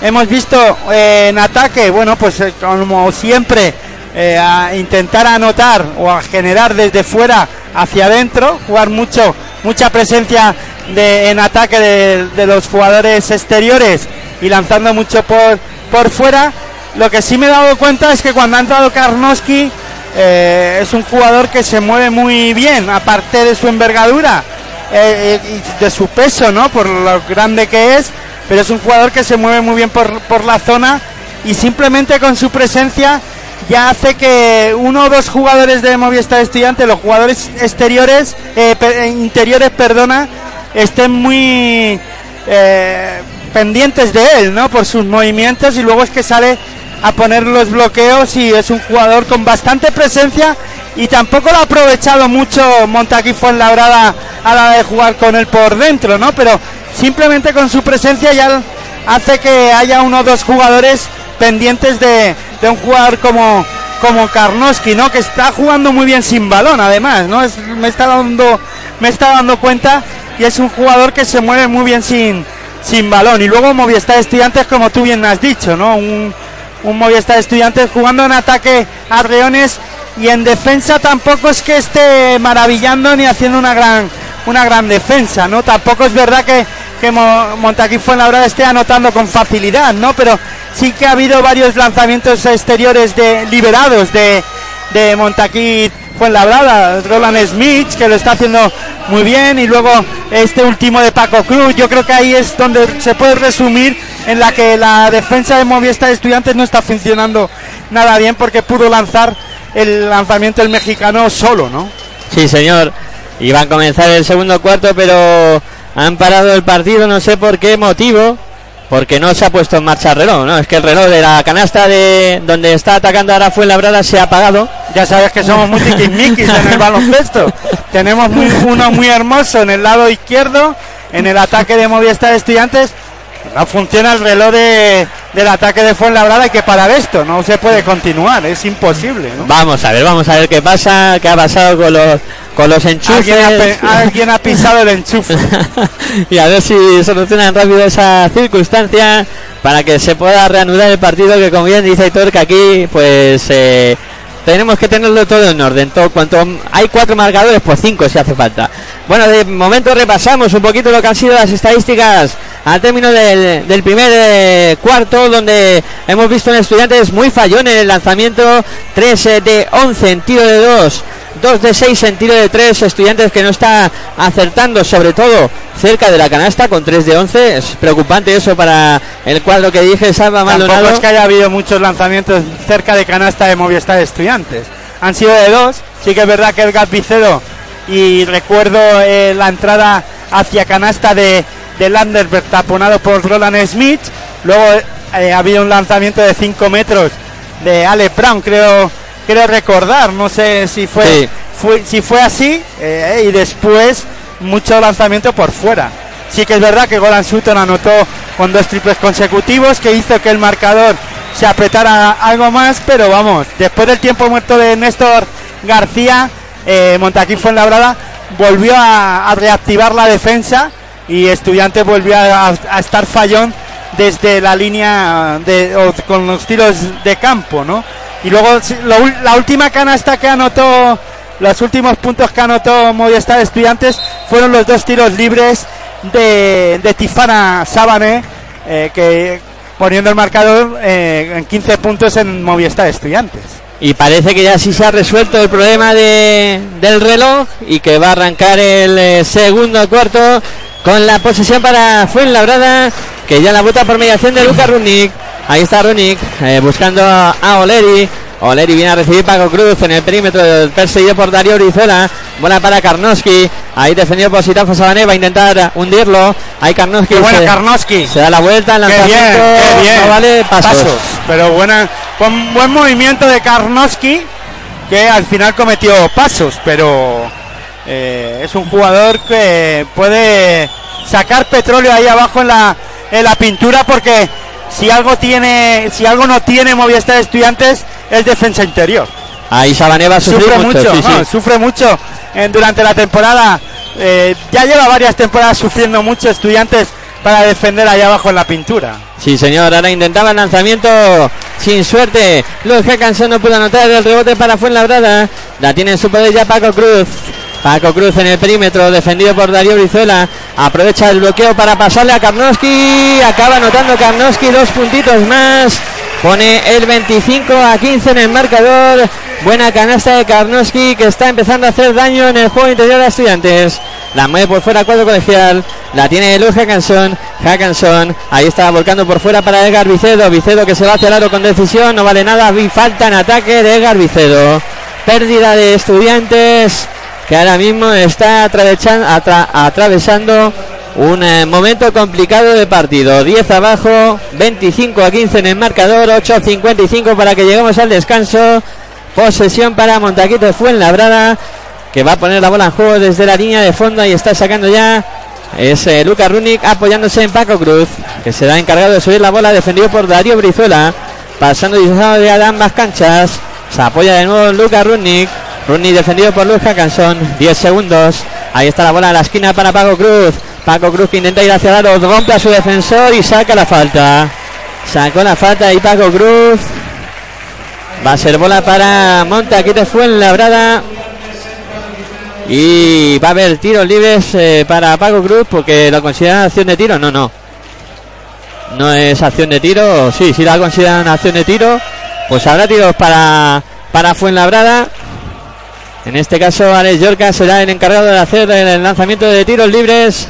S5: Hemos visto eh, en ataque, bueno, pues eh, como siempre, eh, a intentar anotar o a generar desde fuera hacia adentro, jugar mucho, mucha presencia de, en ataque de, de los jugadores exteriores y lanzando mucho por, por fuera. Lo que sí me he dado cuenta es que cuando ha entrado Karnowski eh, es un jugador que se mueve muy bien, aparte de su envergadura eh, y de su peso, ¿no? Por lo grande que es, pero es un jugador que se mueve muy bien por, por la zona y simplemente con su presencia ya hace que uno o dos jugadores de Movistar Estudiante, los jugadores exteriores, eh, eh, interiores, perdona, estén muy eh, pendientes de él, ¿no? Por sus movimientos y luego es que sale a poner los bloqueos y es un jugador con bastante presencia y tampoco lo ha aprovechado mucho Montaquí Fuenlabrada a la hora de jugar con él por dentro, ¿no? Pero simplemente con su presencia ya hace que haya uno o dos jugadores pendientes de, de un jugador como como Karnowski, ¿no? Que está jugando muy bien sin balón, además, ¿no? Me está dando me está dando cuenta y es un jugador que se mueve muy bien sin sin balón y luego Movistar Estudiantes como tú bien has dicho, ¿no? Un, un Movistar Estudiantes jugando en ataque a Reones y en defensa tampoco es que esté maravillando ni haciendo una gran una gran defensa, ¿no? Tampoco es verdad que, que Mo- Montaquí Fuenlabrada esté anotando con facilidad, ¿no? Pero sí que ha habido varios lanzamientos exteriores de liberados de, de Montaquí Fuenlabrada, Roland Smith, que lo está haciendo muy bien, y luego este último de Paco Cruz, yo creo que ahí es donde se puede resumir en la que la defensa de Movistar Estudiantes no está funcionando nada bien porque pudo lanzar el lanzamiento del mexicano solo, ¿no?
S4: Sí, señor. Iba a comenzar el segundo cuarto, pero han parado el partido, no sé por qué motivo. porque no se ha puesto en marcha el reloj, ¿no? Es que el reloj de la canasta de donde está atacando ahora Fuenlabrada se ha apagado.
S5: Ya sabes que somos muy tiquismiquis en el baloncesto. Tenemos muy, uno muy hermoso en el lado izquierdo, en el ataque de Movistar Estudiantes. No funciona el reloj de, del ataque de Fuenlabrada, hay que parar esto, no se puede continuar, es imposible, ¿no?
S4: Vamos a ver, vamos a ver qué pasa, qué ha pasado con los con los enchufes.
S5: Alguien ha, alguien ha pisado el enchufe.
S4: y a ver si solucionan rápido esa circunstancia para que se pueda reanudar el partido que como bien dice Aitor que aquí pues eh, tenemos que tenerlo todo en orden. Todo cuanto hay cuatro marcadores pues cinco si hace falta. Bueno de momento repasamos un poquito lo que han sido las estadísticas al término del, primer eh, cuarto donde hemos visto en estudiantes muy fallón en el lanzamiento. 3 eh, de 11 en tiro de 2 2 de 6 en tiro de 3 estudiantes que no está acertando sobre todo cerca de la canasta con 3 de 11 es preocupante eso para el cuadro que dije Salva
S5: Tampoco
S4: Maldonado
S5: es que haya habido muchos lanzamientos cerca de canasta de Movistar Estudiantes. Han sido de dos. Sí que es verdad que el Vicedo y recuerdo eh, la entrada hacia canasta de, de Landersberg taponado por Roland Smith. Luego eh, ha habido un lanzamiento de 5 metros de Ale Brown, creo, creo recordar. No sé si fue,
S4: Sí.
S5: fue- si fue así. eh, y después mucho lanzamiento por fuera. Sí que es verdad que Golan Sutton anotó con dos triples consecutivos que hizo que el marcador se apretara algo más, pero vamos, después del tiempo muerto de Néstor García, eh, Montaquín Fuenlabrada volvió a, a reactivar la defensa y Estudiantes volvió a, a estar fallón desde la línea de, o con los tiros de campo, ¿no? Y luego la última canasta que anotó, los últimos puntos que anotó Movistar Estudiantes fueron los dos tiros libres de, Tifana Sábane, eh, poniendo el marcador eh, en 15 puntos en Movistar Estudiantes.
S4: y parece que ya sí se ha resuelto el problema de, del reloj y que va a arrancar el eh, segundo cuarto con la posesión para Fuenlabrada que ya la bota por mediación de Lucas Runic ahí está Runic eh, buscando a, Oleri Oleri viene a recibir Paco Cruz en el perímetro perseguido por Darío Brizuela bola para Karnowski ahí defendido por Sitafo Sabané va a intentar hundirlo ahí Karnowski
S5: Qué buena
S4: se,
S5: Karnowski.
S4: se da la vuelta el
S5: Qué bien,
S4: lanzamiento
S5: qué bien.
S4: no vale pasos.
S5: Pero buena, buen, buen movimiento de Karnowski, que al final cometió pasos, pero eh, es un jugador que puede sacar petróleo ahí abajo en la, en la pintura porque si algo tiene, si algo no tiene Movistar Estudiantes es defensa interior.
S4: ahí Sabané va a sufrir
S5: Sufre
S4: mucho,
S5: mucho,
S4: sí, sí.
S5: no, sufre mucho eh, durante la temporada. eh, ya lleva varias temporadas sufriendo mucho estudiantes para defender allá abajo en la pintura.
S4: Sí, señor. Ahora intentaba el lanzamiento sin suerte. Luis Hackanson no pudo anotar el rebote para Fuenlabrada. La tiene en su poder ya Paco Cruz. Paco Cruz en el perímetro, defendido por Darío Brizuela. Aprovecha el bloqueo para pasarle a Karnowski. Acaba anotando Karnowski dos puntitos más. Pone el 25 a 15 en el marcador. Buena canasta de Karnowski que está empezando a hacer daño en el juego interior de estudiantes. La mueve por fuera cuadro colegial. La tiene Luz Hackanson. Hackanson. Ahí está volcando por fuera para Edgar Vicedo. Vicedo que se va hacia el con decisión. No vale nada. Falta en ataque de Edgar Vicedo. Pérdida de estudiantes. Que ahora mismo está atravesando un eh, momento complicado de partido. 10 abajo. 25 a 15 en el marcador. 8.55 para que lleguemos al descanso. Posesión para Montaquito Fuenlabrada que va a poner la bola en juego desde la línea de fondo y está sacando ya es eh, Lucas Runic apoyándose en Paco Cruz que será encargado de subir la bola defendido por Darío Brizuela pasando de ambas canchas se apoya de nuevo Lucas Runic Runic defendido por Luz Hackanson 10 segundos ahí está la bola en la esquina para Paco Cruz Paco Cruz que intenta ir hacia el rompe a su defensor y saca la falta sacó la falta y Paco Cruz va a ser bola para Montaquito Fuenlabrada y va a haber tiros libres eh, para Paco Cruz porque lo consideran acción de tiro. No, no. No es acción de tiro. Sí, sí la consideran acción de tiro. Pues habrá tiros para, para Fuenlabrada. En este caso, Alex Yorca será el encargado de hacer el lanzamiento de tiros libres.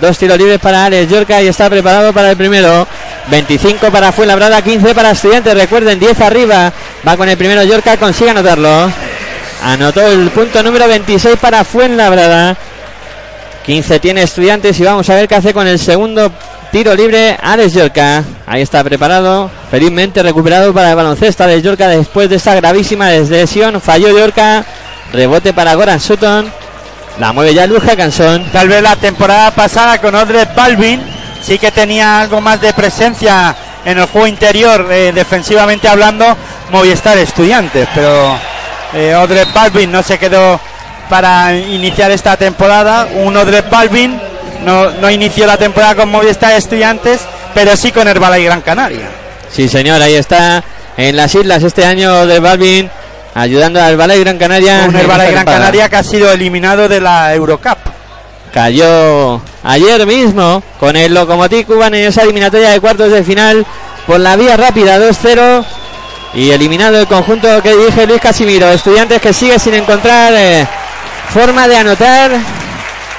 S4: Dos tiros libres para Alex Yorca y está preparado para el primero. 25 para Fuenlabrada, 15 para Estudiantes. Recuerden, 10 arriba. Va con el primero Yorca, consigue anotarlo. Anotó el punto número 26 para Fuenlabrada. 15 tiene Estudiantes y vamos a ver qué hace con el segundo tiro libre Alex Yorca. Ahí está preparado, felizmente recuperado para el baloncesto Alex Yorca después de esta gravísima lesión. Falló Yorca, rebote para Goran Sutton. La mueve ya Luja Cansón.
S5: Tal vez la temporada pasada con Odred Balvin sí que tenía algo más de presencia en el juego interior, eh, defensivamente hablando, Movistar Estudiantes, pero eh, Odred Balvin no se quedó para iniciar esta temporada. Un Odred Balvin no, no inició la temporada con Movistar Estudiantes, pero sí con Herbala y Gran Canaria.
S4: Sí, señor, ahí está en las islas este año de Balvin, ayudando al Balay Gran Canaria.
S5: Un
S4: esta
S5: Gran. Canaria que ha sido eliminado de la Eurocup.
S4: Cayó ayer mismo con el Lokomotiv cubano en esa eliminatoria de cuartos de final por la vía rápida 2-0 y eliminado el conjunto que dirige Luis Casimiro. Estudiantes que sigue sin encontrar eh, forma de anotar,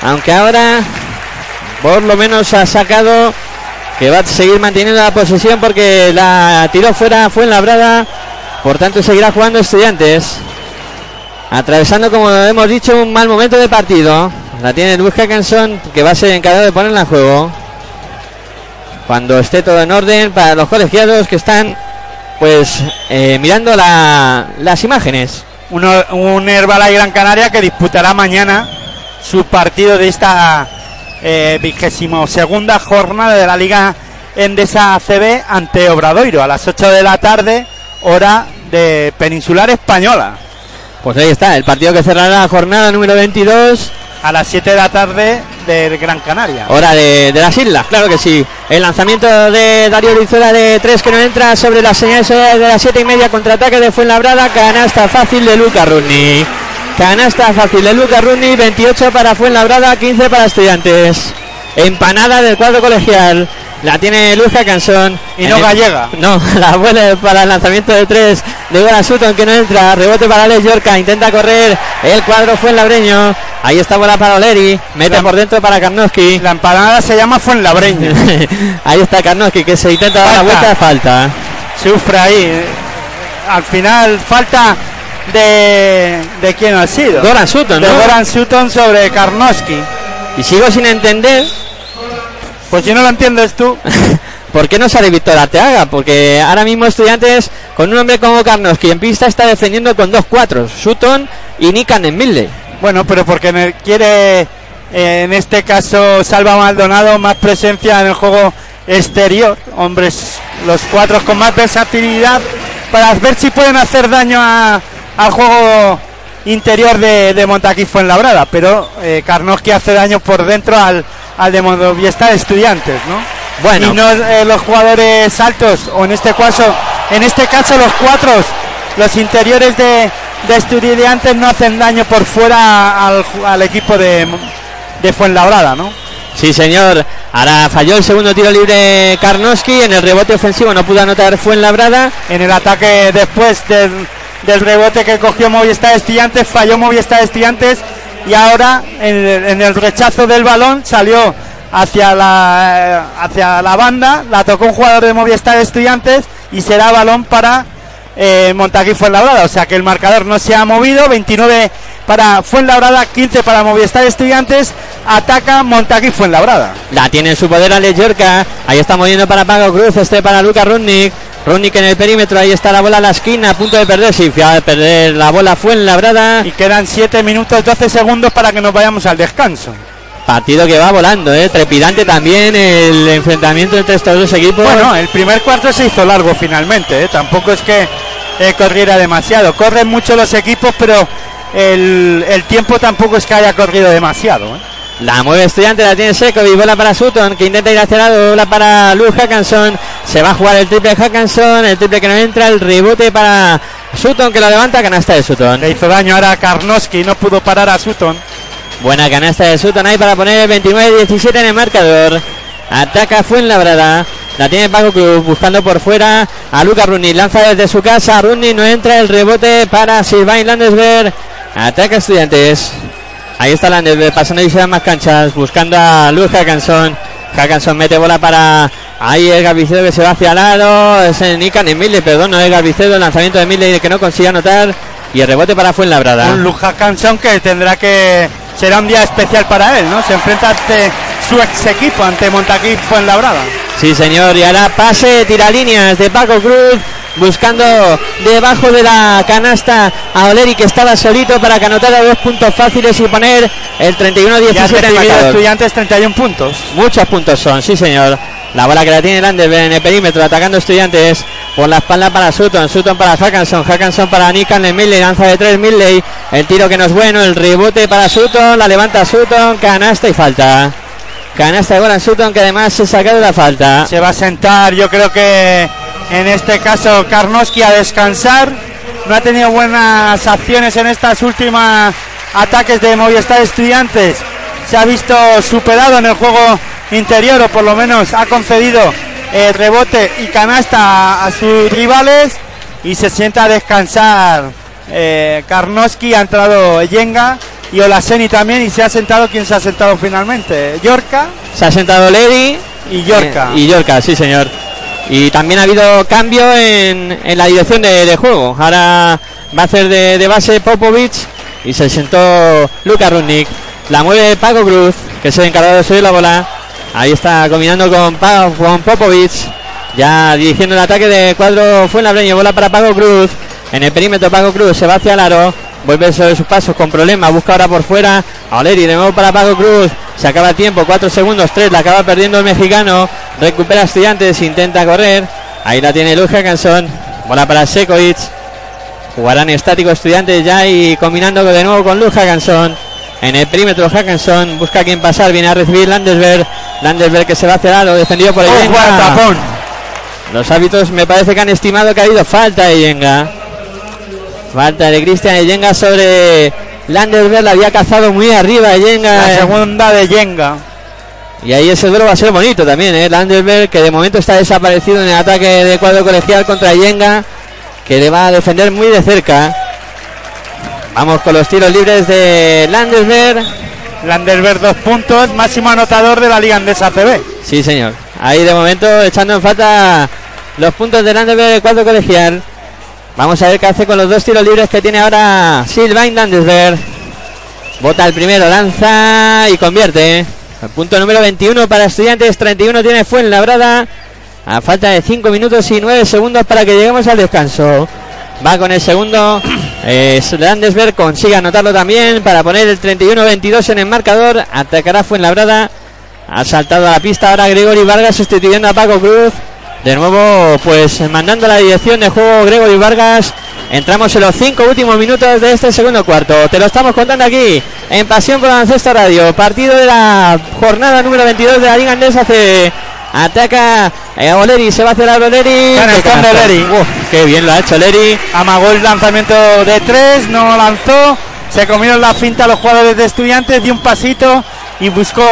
S4: aunque ahora por lo menos ha sacado que va a seguir manteniendo la posesión porque la tiró fuera fue en labrada, por tanto seguirá jugando Estudiantes. Atravesando, como hemos dicho, un mal momento de partido. La tiene Luis Hackenson, que va a ser encargado de ponerla en juego. Cuando esté todo en orden para los colegiados que están, pues, eh, mirando la- las imágenes.
S5: Uno- un Herbala y Gran Canaria que disputará mañana su partido de esta eh, vigésimo segunda jornada de la Liga Endesa ACB ante Obradoiro a las 8 de la tarde, hora de Peninsular Española.
S4: Pues ahí está, el partido que cerrará la jornada número 22,
S5: A las 7 de la tarde del Gran Canaria.
S4: hora de, de las islas, claro que sí. El lanzamiento de Darío Rizuela de 3 que no entra sobre las señales de las 7 y media, contraataque de Fuenlabrada, canasta fácil de Luca Rudni. Canasta fácil de Luca Rudni, 28 para Fuenlabrada, 15 para Estudiantes. Empanada del cuadro colegial. La tiene Luja Cansón.
S5: Y no Gallega.
S4: No, la vuelve para el lanzamiento de tres de Goran Sutton que no entra. Rebote para Alex Yorca. Intenta correr el cuadro fue labreño. Ahí está bola para Oleri. Mete
S5: La-
S4: por dentro para Karnowski.
S5: La empanada se llama Fuenlabreña.
S4: Ahí está Karnowski que se intenta dar la
S5: Falta.
S4: vuelta. Falta.
S5: Sufre ahí. Al final falta de... ¿De quién ha sido?
S4: Goran Sutton,
S5: de
S4: ¿no?
S5: Goran Sutton sobre Karnowski.
S4: Y sigo sin entender
S5: Pues si no lo entiendes tú,
S4: por qué no sale Víctor Arteaga. Porque ahora mismo Estudiantes con un hombre como Karnowski en pista está defendiendo con dos cuatros. Sutton y Nikan en Milde.
S5: bueno, pero porque quiere, eh, en este caso, Salva Maldonado, más presencia en el juego exterior. Hombres, los cuatro con más versatilidad para ver si pueden hacer daño a- al juego interior de, de Montaquí Fuenlabrada. Pero eh, Karnowski hace daño por dentro al, al de Modoviesta Estudiantes, ¿no?
S4: Bueno.
S5: y no eh, los jugadores altos o en este caso en este caso los cuatro los interiores de, de estudiantes no hacen daño por fuera al, al equipo de, de Fuenlabrada ¿no?
S4: Sí, señor. Ahora falló el segundo tiro libre Karnowski. En el rebote ofensivo no pudo anotar Fuenlabrada.
S5: en el ataque después del, del rebote que cogió Movistar Estudiantes falló Movistar Estudiantes y ahora en el, rechazo del balón salió hacia la eh, hacia la banda la tocó un jugador de Movistar Estudiantes y será balón para eh, Montaquí Fuenlabrada o sea que el marcador no se ha movido 29 para Fuenlabrada 15 para Movistar Estudiantes ataca Montaquí Fuenlabrada
S4: La tiene en su poder Alex. Ahí está moviendo para Pago Cruz. Este para Luca Rudnick. Rudnick en el perímetro. Ahí está la bola a la esquina. A punto de perder. Sí, fue a perder la bola fue en labrada.
S5: y quedan 7 minutos 12 segundos para que nos vayamos al descanso
S4: Partido que va volando, ¿eh? Trepidante también el enfrentamiento entre estos dos equipos.
S5: Bueno, el primer cuarto se hizo largo finalmente, ¿eh? tampoco es que eh, corriera demasiado. Corren mucho los equipos, pero el, el tiempo tampoco es que haya corrido demasiado. ¿eh?
S4: La mueve estudiante, la tiene seco y bola para Sutton, que intenta ir hacia el lado, bola para Luz Hackanson. Se va a jugar el triple Hackanson, el triple que no entra, el rebote para Sutton que lo levanta, canasta de Sutton.
S5: Le hizo daño ahora a Karnowski, no pudo parar a Sutton.
S4: Buena canasta de Sutton ahí para poner el 29-17 en el marcador. Ataca Fuenlabrada. La tiene Paco Cruz buscando por fuera a Luca Runi. Lanza desde su casa. Runi no entra. El rebote para Silvain Landesberg. Ataca Estudiantes. Ahí está Landesberg pasando y se dan más canchas. Buscando a Luis Hackanson. Hackanson mete bola para. Ahí Edgar Vicedo que se va hacia el lado. Es el en Mille, perdón, no Edgar Vicedo. El lanzamiento de Mille que no consigue anotar. Y el rebote para Fuenlabrada.
S5: Un Luja Canson que tendrá que será un día especial para él, ¿no? Se enfrenta ante su ex equipo, ante Montaquí Fuenlabrada.
S4: Sí, señor, y ahora pase, tira líneas de Paco Cruz, buscando debajo de la canasta a Oleri que estaba solito para que anotara dos puntos fáciles y poner el 31-17
S5: Ya
S4: en
S5: ha
S4: el
S5: tenido
S4: marcador.
S5: estudiantes 31 puntos.
S4: Muchos puntos son, sí señor. La bola que la tiene Landerberg en el perímetro, atacando estudiantes por la espalda para Sutton, Sutton para Hackanson, Hackanson para Nick Cannon, Milley, lanza de tres Milley, el tiro que no es bueno, el rebote para Sutton, la levanta Sutton, canasta y falta. Canasta de Goran Sutton que además se saca de la falta.
S5: Se va a sentar, yo creo que en este caso Karnowski a descansar. No ha tenido buenas acciones en estas últimas ataques de Movistar Estudiantes. Se ha visto superado en el juego interior o por lo menos ha concedido eh, rebote y canasta a, sus rivales y se sienta a descansar eh, Karnowski. Ha entrado Yenga y Olaseni también y se ha sentado quien se ha sentado finalmente. Yorka
S4: Se ha sentado Lady
S5: y Yorka.
S4: Eh, y Yorka, sí señor. Y también ha habido cambio en, en la dirección de, de juego. Ahora va a hacer de, de base Popovic y se sentó Luka Rudnik. La mueve Paco Cruz, que es el encargado de subir la bola. Ahí está combinando con, con Popovic. Ya dirigiendo el ataque de cuadro Fuenlabreño. Bola para Paco Cruz. En el perímetro Paco Cruz se va hacia el aro. Vuelve sobre sus pasos con problemas. Busca ahora por fuera. A Oleri de nuevo para Paco Cruz. Se acaba el tiempo. 4 segundos. 3. La acaba perdiendo el mexicano. Recupera Estudiantes. Intenta correr. Ahí la tiene Luz Canson. Bola para Sekovic. Jugarán estático Estudiantes ya y combinando de nuevo con Luz Hackanson. En el perímetro Hackanson busca a quien pasar. Viene a recibir Landesberg. Landesberg que se va hacia el aro. Defendido por
S5: ¡Oh,
S4: Eyenga.
S5: buen tapón!
S4: Los hábitos me parece que han estimado que ha habido falta de Yenga. Falta de Cristian Yenga sobre Landersberg. La había cazado muy arriba Yenga.
S5: La segunda de Yenga.
S4: Y ahí ese duelo va a ser bonito también, ¿eh? Landersberg que de momento está desaparecido en el ataque de cuadro colegial contra Yenga. Que le va a defender muy de cerca. Vamos con los tiros libres de Landersberg.
S5: Landerberg dos puntos, máximo anotador de la Liga Andesa CB.
S4: Sí, señor. Ahí de momento echando en falta los puntos de Landesberg del cuadro colegial. Vamos a ver qué hace con los dos tiros libres que tiene ahora Silvain Landesberg. Bota el primero, lanza y convierte. El punto número 21 para Estudiantes, 31 tiene Fuenlabrada. A falta de 5 minutos y 9 segundos para que lleguemos al descanso. Va con el segundo. Landesberg consigue anotarlo también para poner el 31-22 en el marcador. Atacará Fuenlabrada. Ha saltado a la pista ahora Gregory Vargas sustituyendo a Paco Cruz. De nuevo, pues mandando la dirección de juego Gregory Vargas. Entramos en los cinco últimos minutos de este segundo cuarto. Te lo estamos contando aquí en Pasión por Baloncesto Radio. Partido de la jornada número 22 de la Liga Andesa C. Ataca eh, Oleri, se va a hacer a Oleri.
S5: Canastón. Oleri.
S4: Uf, qué bien lo ha hecho Oleri.
S5: Amagó el lanzamiento de tres, no lanzó. Se comieron la finta los jugadores de estudiantes, dio un pasito y buscó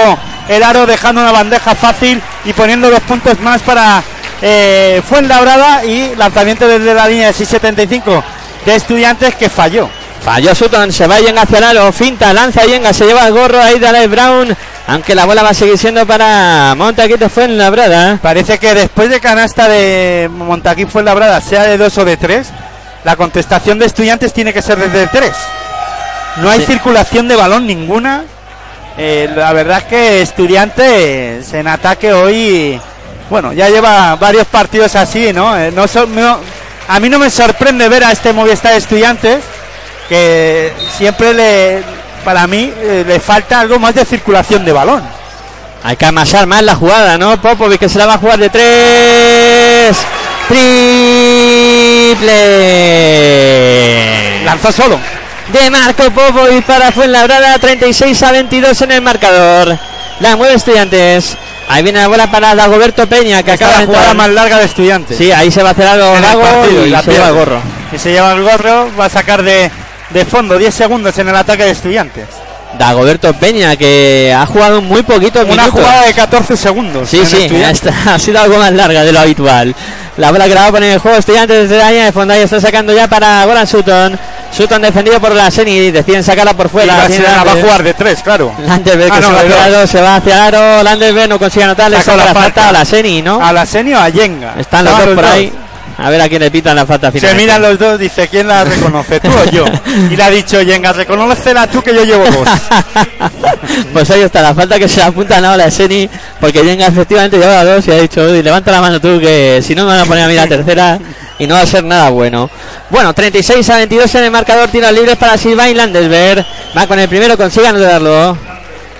S5: el aro dejando una bandeja fácil y poniendo dos puntos más para eh, Fuenlabrada y lanzamiento desde la línea de 6.75 de estudiantes que falló.
S4: Falló Sutton, se va Yenga hacia el aro, finta, lanza Yenga, se lleva el gorro ahí de Alex Brown, aunque la bola va a seguir siendo para Montaquito fue en la brada.
S5: Parece que después de canasta de Montaquí Fuenlabrada, sea de dos o de tres, la contestación de estudiantes tiene que ser desde tres. No hay
S4: Sí.
S5: circulación de balón ninguna. Eh, la verdad es que estudiantes en ataque hoy, bueno, ya lleva varios partidos así, ¿no? Eh, no, so- no- a mí no me sorprende ver a este Movistar Estudiantes que siempre le, para mí, eh, le falta algo más de circulación de balón.
S4: Hay que amasar más la jugada, ¿no? Popovic que se la va a jugar de tres. Triple.
S5: Lanzó solo.
S4: de Marco Popovic para Fuenlabrada, 36 a 22 en el marcador. La mueve Estudiantes. Ahí viene la bola para Dagoberto Peña, que
S5: Esta
S4: acaba
S5: la jugada más larga de estudiantes.
S4: Sí, ahí se va a hacer algo Dago
S5: partido
S4: y,
S5: la
S4: se lleva el gorro.
S5: Y se lleva el gorro, va a sacar de, de fondo 10 segundos en el ataque de estudiantes.
S4: Dagoberto Peña, que ha jugado muy poquito
S5: Una jugada de 14 segundos.
S4: Sí, sí, esta ha sido algo más larga de lo habitual. La bola que la va a poner en el juego Estudiantes desde la línea de fondo. Ahí está sacando ya para Goran Sutton. Sutton defendido por la Seni. Deciden sacarla por fuera.
S5: la Sena va a jugar de 3, claro.
S4: Landerberg que
S5: Ah, no,
S4: se, va
S5: de
S4: hacia aro, se va hacia aro. No consigue anotar. Le saca
S5: la falta.
S4: a la Seni, ¿no?
S5: A la Seni o a Yenga.
S4: Están los dos por ahí. A ver a quién le pitan la falta final.
S5: Se miran los dos, dice, ¿quién la reconoce, tú o yo? Y le ha dicho Yenga, reconócela tú que yo llevo dos.
S4: pues ahí está, la falta que se apunta a la Seni, porque Yenga efectivamente lleva dos y ha dicho, "Uy, levanta la mano tú, que si no me van a poner a mí la tercera y no va a ser nada bueno. Bueno, 36 a 22 en el marcador, tiros libres para Silvain Landesberg. Va con el primero, consigue anotarlo.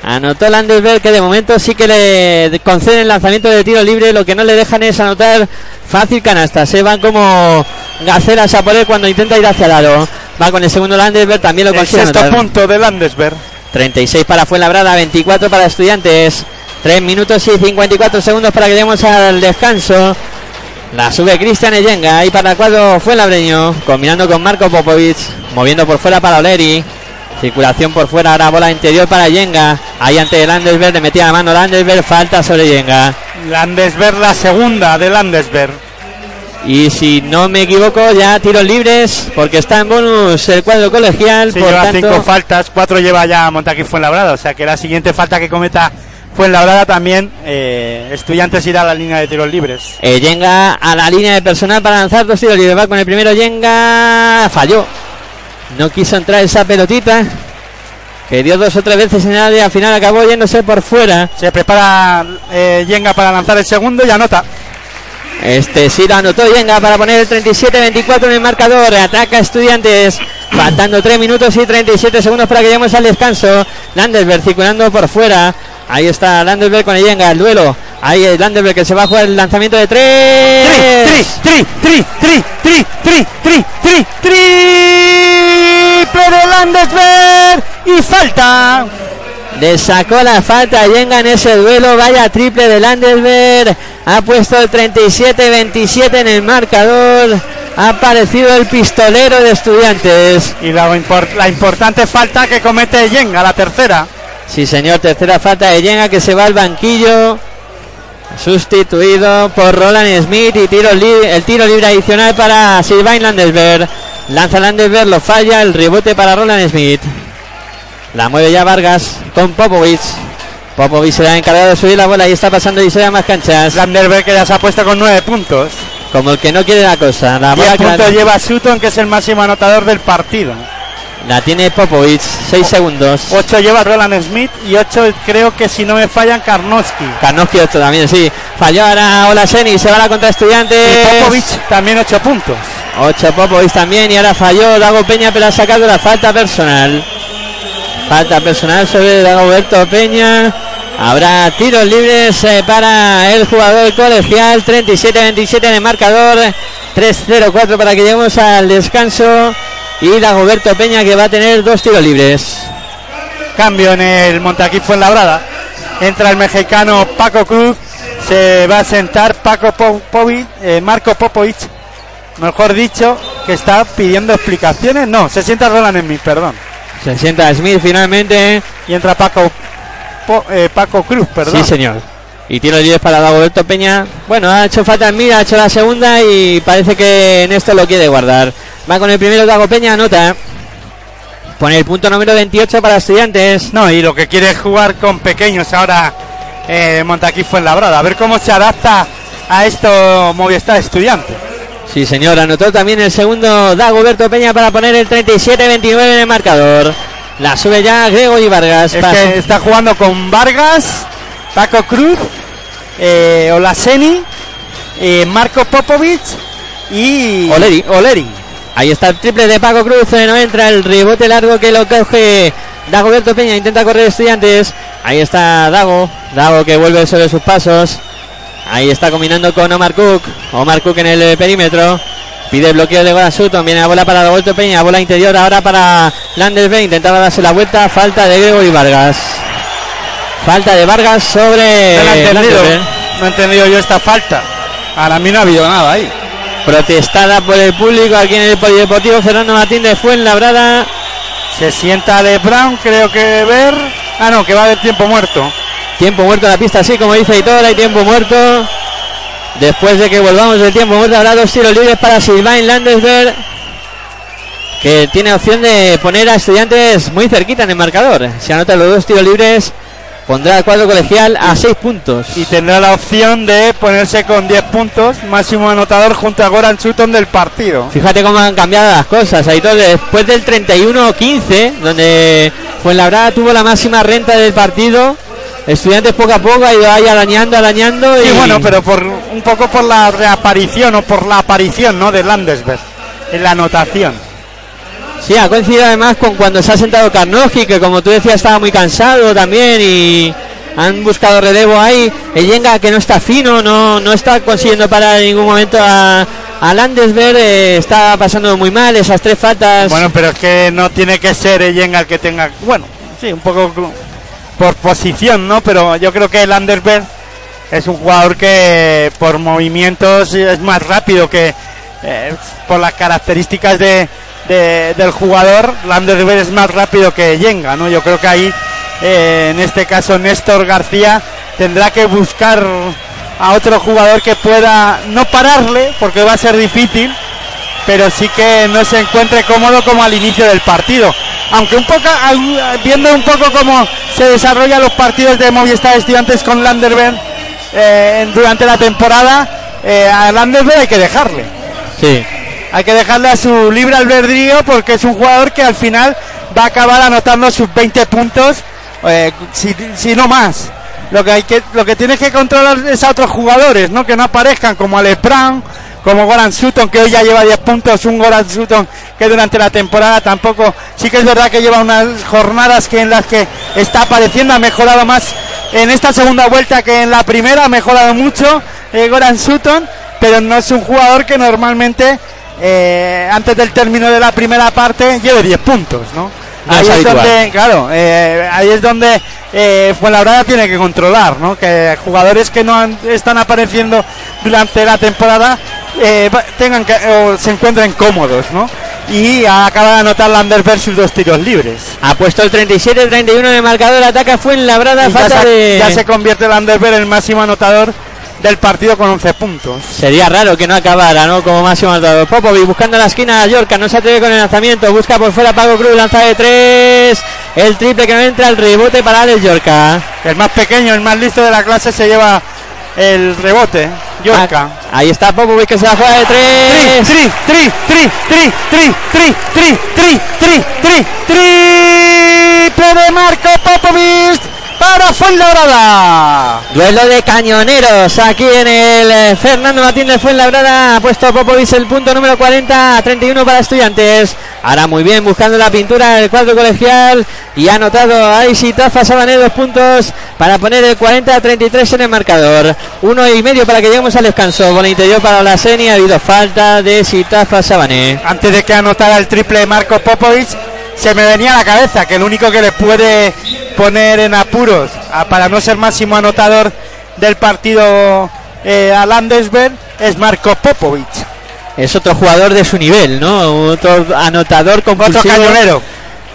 S4: Anotó Landesberg que de momento sí que le conceden el lanzamiento de tiro libre, lo que no le dejan es anotar fácil canasta. Se van como gaceras a por él cuando intenta ir hacia el aro. Va con el segundo Landesberg, también lo
S5: El
S4: consigue
S5: sexto
S4: anotar.
S5: punto de Landesberg.
S4: 36 para Fuenlabrada, 24 para Estudiantes. 3 minutos y 54 segundos para que lleguemos al descanso. La sube Cristian Eyenga ahí para el cuadro Fuenlabreño, combinando con Marco Popovic, moviendo por fuera para Oleri. Circulación por fuera, ahora bola interior para Yenga. Ahí ante Landesberg, le metía la mano Landesberg, falta sobre Yenga.
S5: Landesberg, la segunda de Landesberg.
S4: Y si no me equivoco, ya tiros libres, porque está en bonus el cuadro colegial.
S5: Sí,
S4: por
S5: lleva
S4: tanto,
S5: cinco faltas, cuatro lleva ya Montaquí Fuenlabrada. O sea que la siguiente falta que cometa Fuenlabrada también, eh, Estudiantes irá a la línea de tiros libres.
S4: Eh, Yenga a la línea de personal para lanzar dos tiros libres. Va con el primero Yenga. Falló. No quiso entrar esa pelotita. Que dio dos o tres veces en el área. Al final acabó yéndose por fuera.
S5: Se prepara eh, Yenga para lanzar el segundo y anota.
S4: Este sí lo anotó Yenga para poner el 37-24 en el marcador. Ataca Estudiantes. Faltando 3 minutos y 37 segundos para que lleguemos al descanso. Landesberg circulando por fuera. Ahí está Landesberg con el Yenga. El duelo. Ahí es Landesberg que se va a jugar el lanzamiento de 3.
S5: Tri, tri, tri, tri, tri, tri, tri, tri, triple de Landesberg y falta.
S4: Le sacó la falta a Yenga en ese duelo. Vaya triple de Landesberg. Ha puesto el 37-27 en el marcador. Ha aparecido el pistolero de estudiantes.
S5: Y la, la importante falta que comete Yenga, la tercera.
S4: Sí, señor. Tercera falta de Yenga que se va al banquillo. Sustituido por Roland Smith y tiro el tiro libre adicional para Sylvain Landesberg. Lanza Landesberg, lo falla. El rebote para Roland Smith. La mueve ya Vargas con Popovic. Popovic se ha encargado de subir la bola y está pasando y se da más canchas.
S5: Landesberg que ya se ha puesto con nueve puntos.
S4: Como el que no quiere la cosa. La bola
S5: puntos lleva Sutton, que es el máximo anotador del partido.
S4: La tiene Popovic. Seis segundos.
S5: Ocho lleva Roland Smith y ocho creo que si no me fallan Karnowski.
S4: Karnowski esto también, sí. Falló ahora Olaseni. Se va la contra estudiantes.
S5: Y Popovic también ocho puntos.
S4: 8 Popovic también y ahora falló Dago Peña pero ha sacado la falta personal. Falta personal sobre Dagoberto Peña. Habrá tiros libres eh, para el jugador colegial. 37-27 en el marcador. 3-0-4 para que lleguemos al descanso. Y Dagoberto Peña que va a tener dos tiros libres.
S5: Cambio en el Montaquí Fuenlabrada. Entra el mexicano Paco Cruz. Se va a sentar Paco Popovic, eh, Marco Popovic, mejor dicho, que está pidiendo explicaciones. No, se sienta Roland Smith, perdón.
S4: Se sienta Smith finalmente.
S5: Y entra Paco Po- eh, Paco Cruz, perdón.
S4: Sí, señor. Y tiro libres para Dagoberto Peña. Bueno, ha hecho falta en mira, ha hecho la segunda y parece que en esto lo quiere guardar. Va con el primero Dago Peña, anota. Pone el punto número 28 para estudiantes.
S5: No, y lo que quiere es jugar con pequeños ahora eh, Montaquí Fuenlabrada. A ver cómo se adapta a esto Movistar Estudiante.
S4: Sí, señor, anotó también el segundo Dagoberto Peña para poner el 37-29 en el marcador. La sube ya Gregory Vargas.
S5: Es
S4: Paso.
S5: que está jugando con Vargas, Paco Cruz, eh, Olaseni, eh, Marco Popovic y
S4: Oleri.
S5: Oleri.
S4: Ahí está el triple de Paco Cruz, eh, no entra el rebote largo que lo coge Dagoberto Peña, intenta correr estudiantes. Ahí está Dago, Dago que vuelve sobre sus pasos. Ahí está combinando con Omar Cook, Omar Cook en el perímetro. Pide bloqueo de Goran Sutton, viene la bola para Dagoberto Peña, bola interior ahora para Landesberg, intentaba darse la vuelta, falta de Gregory Vargas. Falta de Vargas sobre
S5: No he entendido,
S4: Landesberg.
S5: no he entendido yo esta falta. Para mí no ha habido nada ahí.
S4: Protestada por el público aquí en el Polideportivo Fernando Martín de Fuenlabrada.
S5: Se sienta De Brown, creo que ver. Ah, no, que va del tiempo muerto.
S4: Tiempo muerto en la pista, así como dice Aitor, hay tiempo muerto. Después de que volvamos del tiempo muerto, habrá dos tiros libres para Silvain Landesberg. Que tiene opción de poner a estudiantes muy cerquita en el marcador. Si anota los dos tiros libres, pondrá al cuadro colegial a 6 puntos.
S5: Y tendrá la opción de ponerse con 10 puntos, máximo anotador junto a Goran Sutton del partido.
S4: Fíjate cómo han cambiado las cosas. Ahí todo, después del 31-15, donde Fuenlabrada tuvo la máxima renta del partido, Estudiantes poco a poco ha ido ahí arañando, arañando.
S5: Sí,
S4: y
S5: bueno, pero por un poco por la reaparición o por la aparición ¿no? de Landesberg en la anotación.
S4: Sí, ha coincidido además con cuando se ha sentado Karnowski, que como tú decías estaba muy cansado también y han buscado relevo ahí. El Yenga que no está fino, no, no está consiguiendo parar en ningún momento a, a Landesberg, eh, está pasando muy mal esas tres faltas.
S5: Bueno, pero es que no tiene que ser el Yenga el que tenga. Bueno, sí, un poco por posición, ¿no? Pero yo creo que el Landesberg es un jugador que por movimientos es más rápido que eh, por las características de, de- del jugador. Landesberg es más rápido que Yenga, ¿no? Yo creo que ahí, eh, en este caso, Néstor García tendrá que buscar a otro jugador que pueda no pararle, porque va a ser difícil, pero sí que no se encuentre cómodo como al inicio del partido. Aunque un poco, viendo un poco cómo se desarrollan los partidos de Movistar Estudiantes con Landerberg eh, durante la temporada, eh, a Landerberg hay que dejarle.
S4: Sí.
S5: Hay que dejarle a su libre albedrío porque es un jugador que al final va a acabar anotando sus 20 puntos, eh, si, no más. Lo que hay que lo que tienes que controlar es a otros jugadores, ¿no? Que no aparezcan como Alex Brown, como Goran Sutton, que hoy ya lleva 10 puntos, un Goran Sutton que durante la temporada tampoco, sí que es verdad que lleva unas jornadas que en las que está apareciendo, ha mejorado más en esta segunda vuelta que en la primera, ha mejorado mucho eh, Goran Sutton, pero no es un jugador que normalmente eh, antes del término de la primera parte lleve 10 puntos, ¿no?
S4: No
S5: ahí
S4: es
S5: es donde, claro, eh, ahí es donde eh, Fuenlabrada tiene que controlar, ¿no? Que jugadores que no han- están apareciendo durante la temporada eh, tengan que, o se encuentren cómodos, ¿no? Y acaba de anotar Landerberg sus dos tiros libres.
S4: Ha puesto el 37-31 en el marcador, ataca Fuenlabrada,
S5: Y ya,
S4: falta
S5: se,
S4: de...
S5: ya se convierte Landerberg en el máximo anotador del partido con 11 puntos.
S4: Sería raro que no acabara, ¿no? Como máximo anotador. Popovic buscando la esquina a Yorka, no se atreve con el lanzamiento, busca por fuera Paco Cruz, lanza de tres, el triple que no entra, el rebote para Alex Yorka.
S5: El más pequeño, el más listo de la clase se lleva el rebote. Yorka.
S4: Ah, ahí está Popovic que se la juega de tres.
S5: Tri, tri, tri, tri, tri, tri, tri, tri, tri, tri, triple de Marco Popovic para Fuenlabrada.
S4: Duelo de cañoneros aquí en el eh, Fernando Martín de Fuenlabrada. Ha puesto Popovic el punto número 40 a 31 para estudiantes. Ahora muy bien buscando la pintura del cuadro colegial. Y ha anotado a Isitafa Sabané dos puntos para poner el 40 a 33 en el marcador. Uno y medio para que lleguemos al descanso. El interior para la Seni. Ha habido falta de Isitafa Sabané.
S5: Antes de que anotara el triple de Marco Popovic, se me venía a la cabeza que el único que le puede poner en apuros a- para no ser máximo anotador del partido eh, a Landesberg es Marco Popovic.
S4: Es otro jugador de su nivel, ¿no? Otro anotador compulsivo.
S5: Otro cañonero.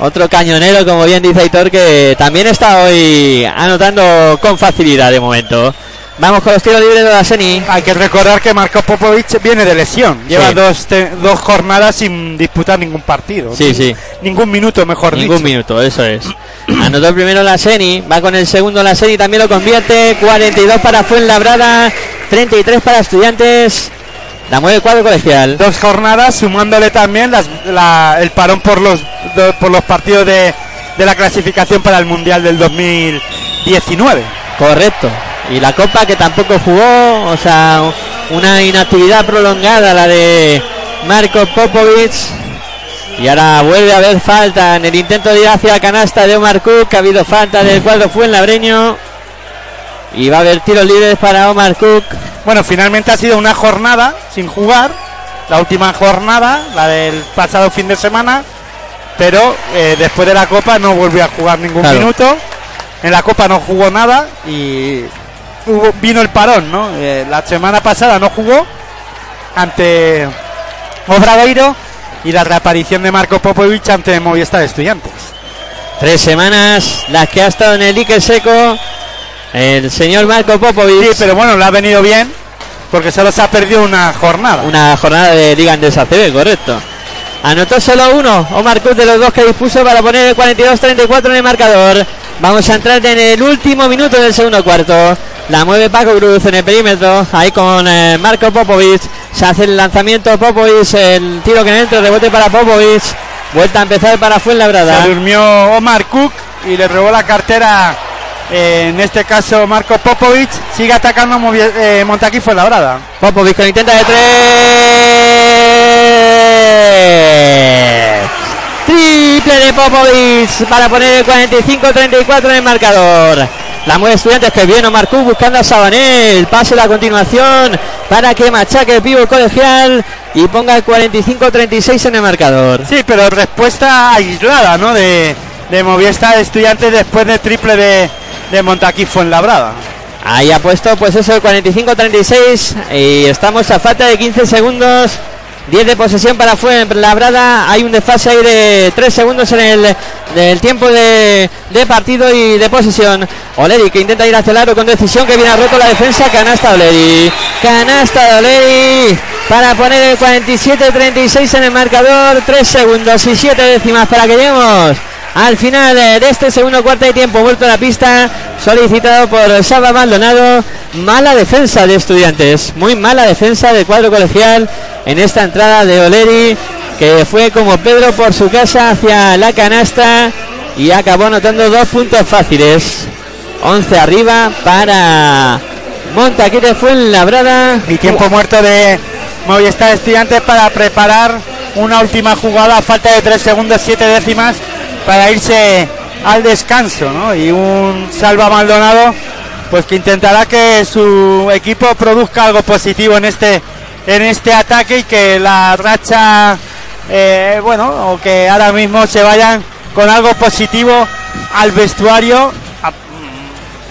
S4: Otro cañonero, como bien dice Aitor, que también está hoy anotando con facilidad de momento. Vamos con los tiros libres de la Seni.
S5: Hay que recordar que Marco Popovic viene de lesión. Lleva
S4: Sí.
S5: dos, te- dos jornadas sin disputar ningún partido.
S4: Sí,
S5: Ni-
S4: sí.
S5: Ningún minuto, mejor
S4: Ningún
S5: dicho.
S4: minuto, eso es. Anotó el primero la Seni, va con el segundo la Seni, también lo convierte. 42 para Fuenlabrada, 33 para Estudiantes. La mueve el cuadro colegial.
S5: Dos jornadas, sumándole también las- la- el parón por los, do- por los partidos de, de la clasificación para el Mundial del 2019.
S4: Correcto. Y la copa que tampoco jugó, o sea, una inactividad prolongada la de Marco Popovic. Y ahora vuelve a haber falta en el intento de ir hacia la canasta de Omar Cook. Ha habido falta del cuadro Fuenlabreño. Y va a haber tiros libres para Omar Cook.
S5: Bueno, finalmente ha sido una jornada sin jugar, la última jornada, la del pasado fin de semana, pero eh, después de la Copa no volvió a jugar ningún
S4: Claro.
S5: minuto. En la Copa no jugó nada y hubo- vino el parón, ¿no? Eh, la semana pasada no jugó ante Obradoiro y la reaparición de Marco Popovic ante Movistar Estudiantes.
S4: Tres semanas las que ha estado en el Iker Seco. El señor Marco Popovic.
S5: Sí, pero bueno, le ha venido bien porque solo se ha perdido una jornada.
S4: Una jornada de Liga Andesa CB, correcto. Anotó solo uno, Omar Cruz de los dos que dispuso para poner el 42-34 en el marcador. Vamos a entrar en el último minuto del segundo cuarto. La mueve Paco Cruz en el perímetro. Ahí con eh, Marco Popovic. Se hace el lanzamiento Popovic. El tiro que entra. Rebote para Popovic. Vuelta a empezar para Fuenlabrada.
S5: Se durmió Omar Cook y le robó la cartera. eh, en este caso Marco Popovic sigue atacando eh, Montaquí Fuenlabrada.
S4: Popovic con intenta de tres. Triple de Popovic para poner el 45-34 en el marcador. La mueve estudiantes que viene Omar Cook buscando a Sabanel. Pase la continuación para que machaque el pivo colegial y ponga el 45-36 en el marcador.
S5: Sí, pero respuesta aislada, ¿no? De, de Movistar Estudiantes después de triple de, de Montaquí Fuenlabrada.
S4: Ahí ha puesto pues eso el 45-36 y estamos a falta de 15 segundos. 10 de posesión para Fuenlabrada. Hay un desfase ahí de 3 segundos en el del tiempo de, partido y de posesión. Oleri que intenta ir hacia el aro con decisión que viene a roto la defensa. Canasta Oleri. Canasta Oleri para poner el 47-36 en el marcador. 3 segundos y 7 décimas para que lleguemos al final eh, de este segundo cuarto de tiempo vuelto a la pista solicitado por Salva Maldonado. Mala defensa de estudiantes. Muy mala defensa del cuadro colegial en esta entrada de Oleri que fue como Pedro por su casa hacia la canasta y acabó anotando dos puntos fáciles. 11 arriba para Montaquete fue en labrada
S5: Y tiempo muerto de Movistar Estudiantes para preparar una última jugada a falta de 3 segundos, 7 décimas para irse al descanso, ¿no? Y un Salva Maldonado, pues que intentará que su equipo produzca algo positivo en este en este ataque y que la racha, eh, bueno, o que ahora mismo se vayan con algo positivo al vestuario. A-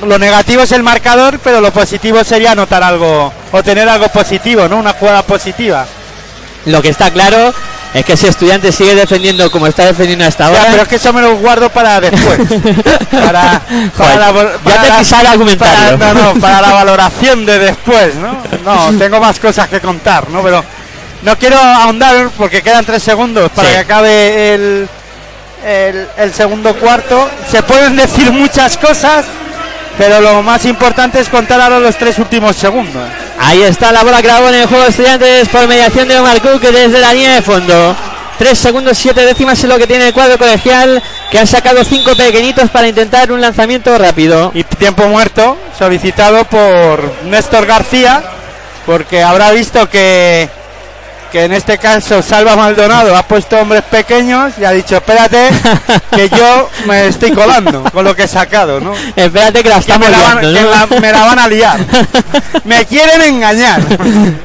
S5: Lo negativo es el marcador, pero lo positivo sería anotar algo o tener algo positivo, ¿no? Una jugada positiva.
S4: lo que está claro es que si estudiante sigue defendiendo como está defendiendo hasta
S5: Ya,
S4: ahora
S5: pero es que eso me lo guardo para después. para, para la, para
S4: ya te
S5: la-
S4: pisaba el argumentario.
S5: para- no, no, para la valoración de después, ¿no? No, tengo más cosas que contar, ¿no? Pero no quiero ahondar porque quedan tres segundos para
S4: Sí.
S5: que acabe el, el, el segundo cuarto. Se pueden decir muchas cosas, pero lo más importante es contar ahora los tres últimos segundos.
S4: Ahí está la bola que en el juego de estudiantes por mediación de Omar Cook desde la línea de fondo. 3 segundos 7 décimas es lo que tiene el cuadro colegial que han sacado cinco pequeñitos para intentar un lanzamiento rápido.
S5: Y tiempo muerto solicitado por Néstor García, porque habrá visto que, que en este caso Salva Maldonado ha puesto hombres pequeños y ha dicho, espérate, que yo me estoy colando con lo que he sacado, ¿no?
S4: Espérate que la
S5: Que
S4: estamos
S5: me la, van,
S4: liando,
S5: que me la van a liar. me quieren engañar.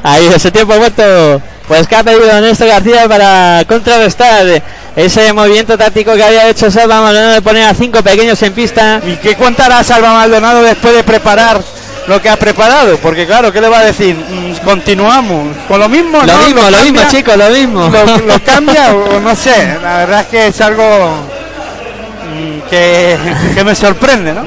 S4: Ahí ese tiempo muerto. Pues que ha pedido Néstor García para contrarrestar ese movimiento táctico que había hecho Salva Maldonado de poner a cinco pequeños en pista.
S5: ¿Y qué contará Salva Maldonado después de preparar lo que ha preparado? Porque claro, ¿qué le va a decir? Mm, Continuamos con lo mismo.
S4: Lo
S5: ¿no?
S4: mismo, lo mismo,
S5: cambia?
S4: chicos, lo mismo.
S5: lo, lo cambia o no sé. La verdad es que es algo mm, que, que me sorprende, ¿no?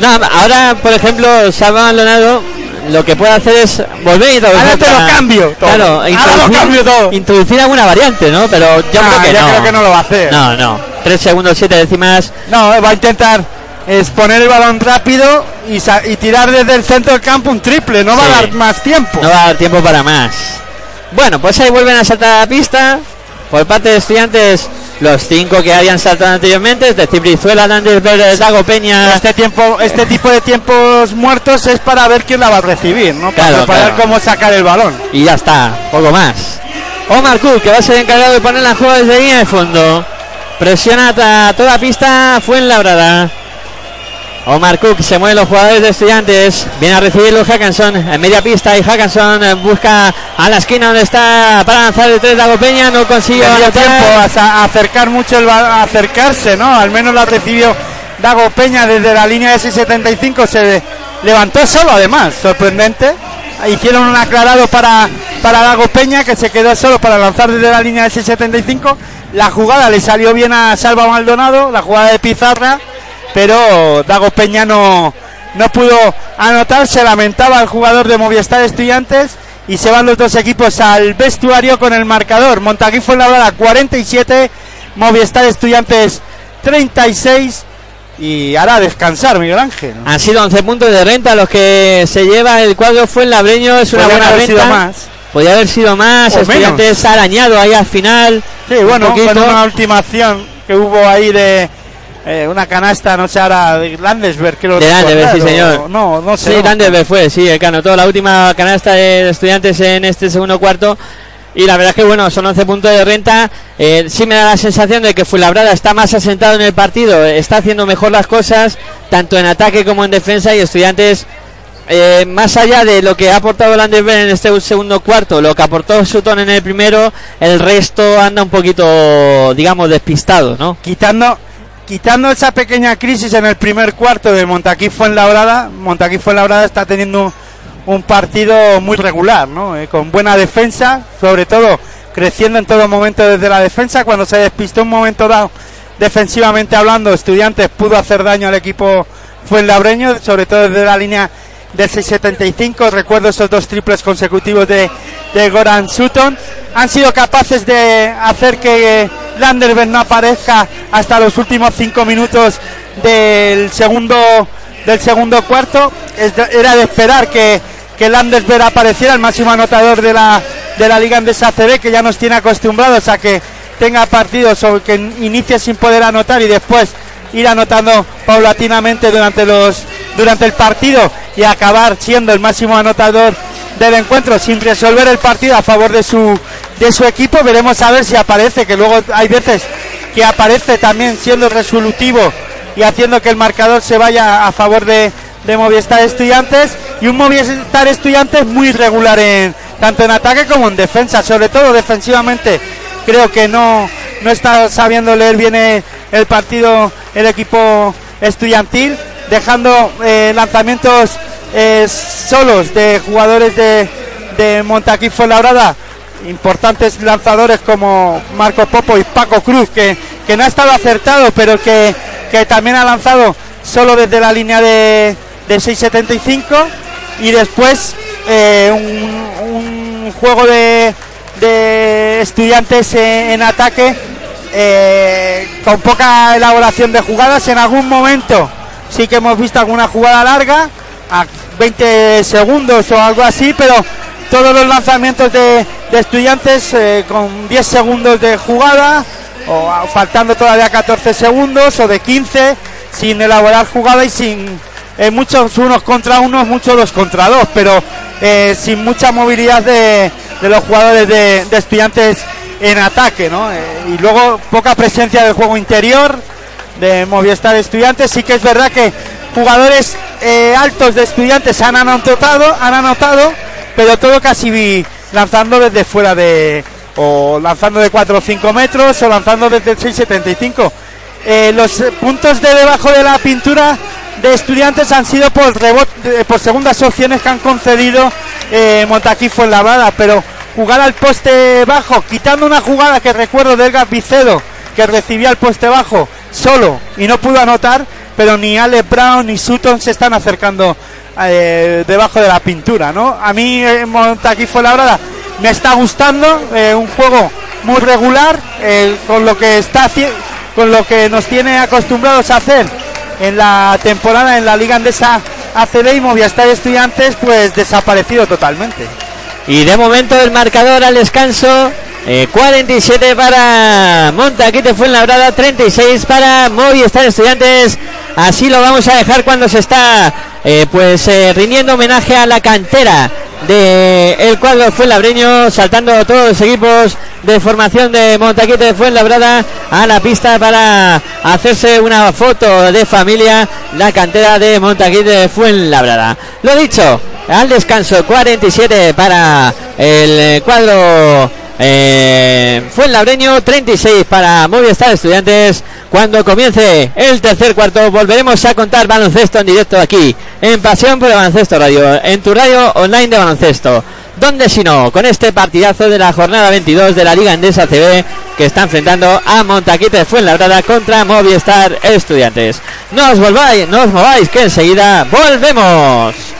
S4: No, ahora, por ejemplo, Salva Maldonado lo que puede hacer es volver y
S5: Ahora te lo cambio todo.
S4: Claro,
S5: Ahora lo
S4: introducir,
S5: cambio todo.
S4: introducir alguna variante, ¿no? Pero yo
S5: Ah,
S4: creo que
S5: yo
S4: no.
S5: creo que no lo va a hacer.
S4: No, no. 3 segundos 7 décimas.
S5: No, va a intentar exponer el balón rápido y, sa- y tirar desde el centro del campo un triple. No va
S4: Sí.
S5: a dar más tiempo.
S4: No va a dar tiempo para más. Bueno, pues ahí vuelven a saltar a la pista. Por parte de estudiantes, los cinco que habían saltado anteriormente, es decir, Brizuela, Hernández Verde, Dago Peña.
S5: Este tiempo, este tipo de tiempos muertos es para ver quién la va a recibir, ¿no? Para
S4: Claro,
S5: preparar
S4: claro.
S5: cómo sacar el balón.
S4: Y ya está, poco más. Omar Cook, que va a ser encargado de poner la juego desde línea de fondo. Presiona a toda pista, fue en labrada. Omar Cook se mueven los jugadores de estudiantes. Viene a recibirlo Hackanson en media pista y Hackanson eh, busca a la esquina donde está para lanzar el 3 Dago Peña. No consigue
S5: tiempo a, acercar mucho el a acercarse, ¿no? Al menos la recibió Dago Peña desde la línea de 675 se levantó solo además, sorprendente. Hicieron un aclarado para, para Dago Peña que se quedó solo para lanzar desde la línea de 675. La jugada le salió bien a Salva Maldonado, la jugada de Pizarra, pero Dago Peña no, no pudo anotar, se lamentaba el jugador de Movistar Estudiantes y se van los dos equipos al vestuario con el marcador. Montaquí fue la 47, Movistar Estudiantes 36 y a descansar, Miguel Ángel.
S4: Han sido 11 puntos de renta los que se lleva el cuadro fue en Labreño, es una
S5: Podrían
S4: buena
S5: haber
S4: renta.
S5: sido más.
S4: Podría haber sido más,
S5: O
S4: estudiantes arañado ahí al final.
S5: Sí, bueno, con una última acción que hubo ahí de eh, una canasta, no sé ahora, de Landesberg, creo
S4: De Landesberg, sí, señor.
S5: No, no sé.
S4: Sí,
S5: no.
S4: Landerberg fue, sí, el que anotó la última canasta de estudiantes en este segundo cuarto. Y la verdad es que, bueno, son 11 puntos de renta. Eh, sí me da la sensación de que Fuenlabrada está más asentado en el partido, está haciendo mejor las cosas, tanto en ataque como en defensa. Y estudiantes, eh, más allá de lo que ha aportado Landerberg en este segundo cuarto, lo que aportó Sutton en el primero, el resto anda un poquito, digamos, despistado, ¿no?
S5: Quitando, quitando esa pequeña crisis en el primer cuarto de Montaquí Fuenlabrada, Montaquí Fuenlabrada está teniendo un partido muy regular, ¿no? Eh, con buena defensa, sobre todo creciendo en todo momento desde la defensa. Cuando se despistó un momento dado, defensivamente hablando, Estudiantes pudo hacer daño al equipo Fuenlabreño, sobre todo desde la línea del 675. Recuerdo esos dos triples consecutivos de, de Goran Sutton. Han sido capaces de hacer que Landerberg no aparezca hasta los últimos cinco minutos del segundo del segundo cuarto. Era de esperar que, que Landersberg apareciera, el máximo anotador de la, de la Liga Andesa ACB, que ya nos tiene acostumbrados a que tenga partidos o que inicie sin poder anotar y después ir anotando paulatinamente durante los durante el partido y acabar siendo el máximo anotador del encuentro sin resolver el partido a favor de su de su equipo veremos a ver si aparece que luego hay veces que aparece también siendo resolutivo y haciendo que el marcador se vaya a favor de, de Movistar Estudiantes y un Movistar Estudiantes muy regular en tanto en ataque como en defensa, sobre todo defensivamente. Creo que no, no está sabiendo leer bien el, partido el equipo estudiantil, dejando eh, lanzamientos solos de jugadores de, de Montaquí Fuenlabrada importantes lanzadores como Marco Popo y Paco Cruz, que, que no ha estado acertado, pero que, que también ha lanzado solo desde la línea de, de 6.75. Y después eh, un, juego de, de estudiantes en, en ataque eh, con poca elaboración de jugadas. En algún momento sí que hemos visto alguna jugada larga, a 20 segundos o algo así, pero todos los lanzamientos de, estudiantes eh, con 10 segundos de jugada o faltando todavía 14 segundos o de 15 sin elaborar jugada y sin eh, muchos unos contra unos, muchos dos contra dos, pero eh, sin mucha movilidad de, los jugadores de, estudiantes en ataque, ¿no? Y luego poca presencia del juego interior de Movistar Estudiantes. Sí que es verdad que jugadores eh, altos de estudiantes han anotado, han anotado, pero todo casi lanzando desde fuera de. o lanzando de 4 o 5 metros o lanzando desde el 6,75. Eh, los eh, puntos de debajo de la pintura de estudiantes han sido por rebote, por segundas opciones que han concedido eh, Montaquí Fuenlabrada, pero jugar al poste bajo, quitando una jugada que recuerdo de Edgar Vicedo, que recibía el poste bajo solo y no pudo anotar, pero ni Alex Brown ni Sutton se están acercando eh, debajo de la pintura, ¿no? A mí eh, Montaquí Fuenlabrada me está gustando, eh, un juego muy regular, con lo que está con lo que nos tiene acostumbrados a hacer en la temporada en la Liga Andesa ACB y Movistar Estudiantes, pues desaparecido totalmente.
S4: Y de momento el marcador al descanso. eh, 47 para Montaquite Fuenlabrada, 36 para Movistar Estudiantes. Así lo vamos a dejar cuando se está eh, pues eh, rindiendo homenaje a la cantera de el cuadro Fuenlabreño, saltando todos los equipos de formación de Montaquite de Fuenlabrada a la pista para hacerse una foto de familia, la cantera de Montaquite de Fuenlabrada. Lo dicho, al descanso 47 para el eh, Fuenlabreño, 36 para Movistar Estudiantes. Cuando comience el tercer cuarto volveremos a contar baloncesto en directo aquí en Pasión por el Baloncesto Radio, en tu radio online de baloncesto. Donde si no, con este partidazo de la jornada 22 de la Liga Endesa CB que está enfrentando a Montaquite de Fuenlabrada contra Movistar Estudiantes. No os volváis, no os mováis que enseguida volvemos.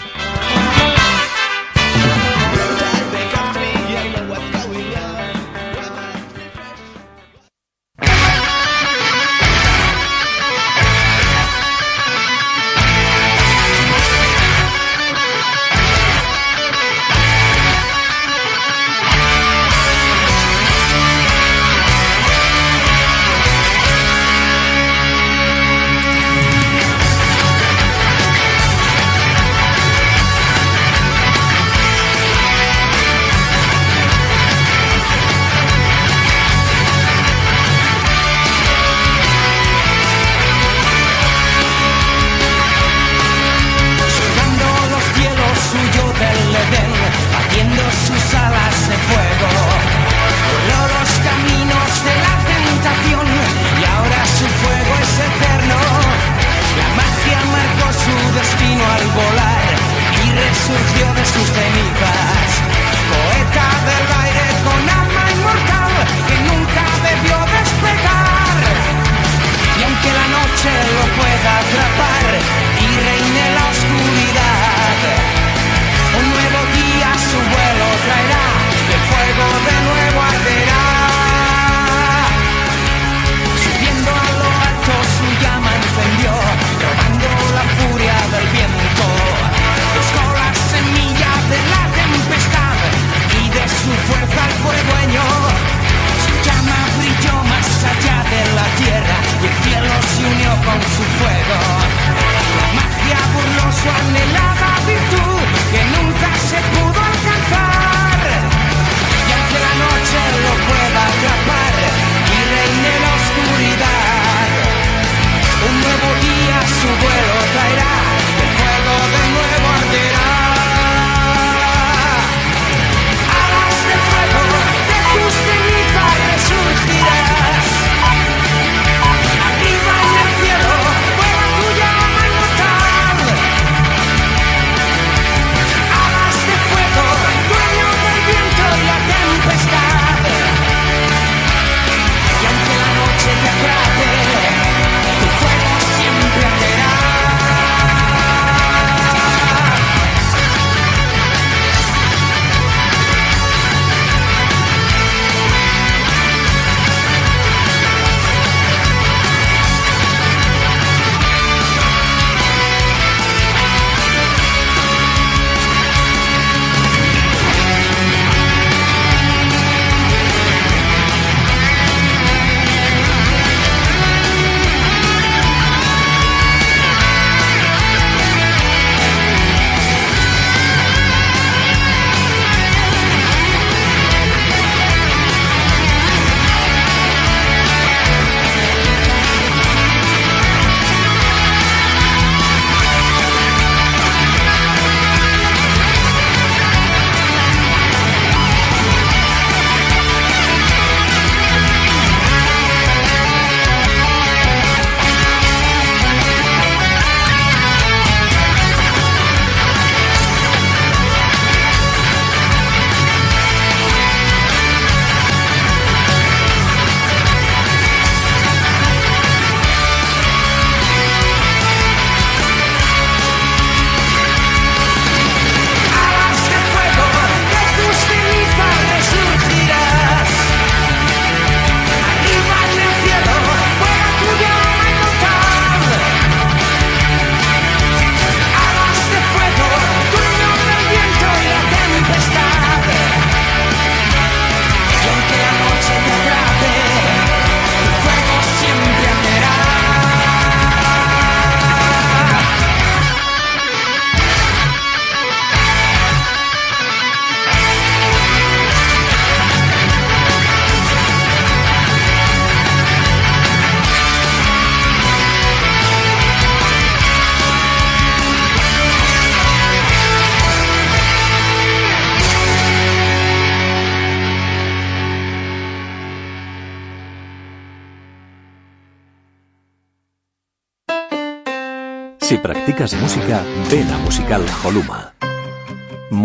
S6: Practicas música, ven a Musical Holuma.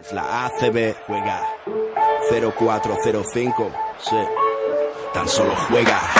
S3: Es la ACB, juega 0405, sí. Tan solo juega.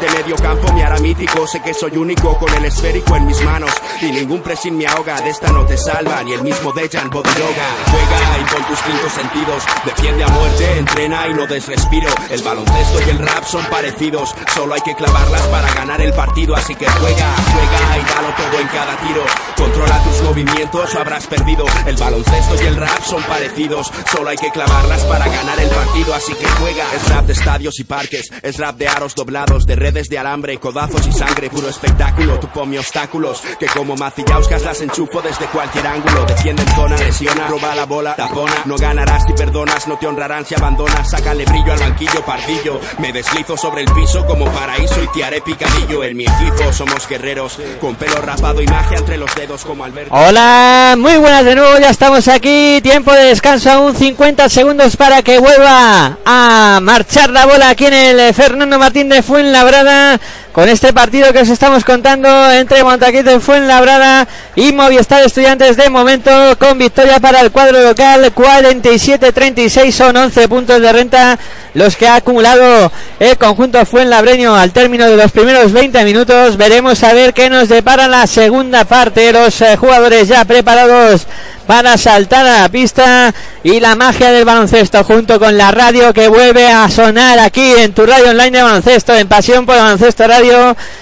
S3: medio campo me hará mítico. Sé que soy único con el esférico en mis manos. Y ningún pressing me ahoga. De esta no te salva ni el mismo Dejan Bodiroga. Juega y con tus cinco sentidos. Defiende a muerte, entrena y no des respiro. El baloncesto y el rap son parecidos. Solo hay que clavarlas para ganar el partido. Así que juega, juega y dalo todo en cada tiro. Controla tus movimientos o habrás perdido. El baloncesto y el rap son parecidos. Solo hay que clavarlas para ganar el partido. Así que juega. Es rap de estadios y parques. Es rap de aros doblados, de redes de alambre, codazos y sangre. Puro espectáculo. Tú ponme obstáculos. Que como macillauscas las enchufo desde cualquier ángulo. Defiende en zona, lesiona, roba la bola, tapona. No ganarás si perdonas, no te honrarán si abandonas. Sácale brillo al banquillo, pardillo. Me deslizo sobre el piso como paraíso y te haré picadillo. En mi equipo somos guerreros. Con pelo rapado y magia entre los dedos como Alberto.
S4: Hola, muy buenas de nuevo, ya estamos aquí. Tiempo de descanso, aún 50 segundos para que vuelva a marchar la bola aquí en el Fernando Martín de Fuenlabrada. jugada Con este partido que os estamos contando entre Montaquito de Fuenlabrada y Movistar Estudiantes de momento con victoria para el cuadro local 47-36 son 11 puntos de renta los que ha acumulado el conjunto Fuenlabreño al término de los primeros 20 minutos. Veremos a ver qué nos depara la segunda parte. Los eh, jugadores ya preparados para saltar a la pista y la magia del baloncesto junto con la radio que vuelve a sonar aquí en tu radio online de baloncesto, en Pasión por Baloncesto Radio.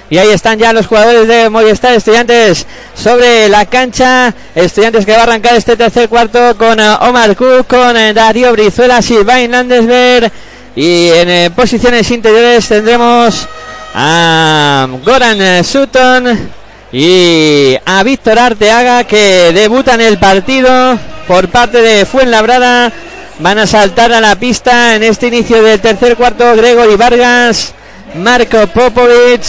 S4: Y ahí están ya los jugadores de Movistar Estudiantes sobre la cancha. Estudiantes que va a arrancar este tercer cuarto con eh, Omar Cook, con eh, Darío Brizuela, Silvain Landesberg. Y en eh, posiciones interiores tendremos a Goran Sutton y a Víctor Arteaga que debuta en el partido por parte de Fuenlabrada. Van a saltar a la pista en este inicio del tercer cuarto Gregory Vargas, Marco Popovic.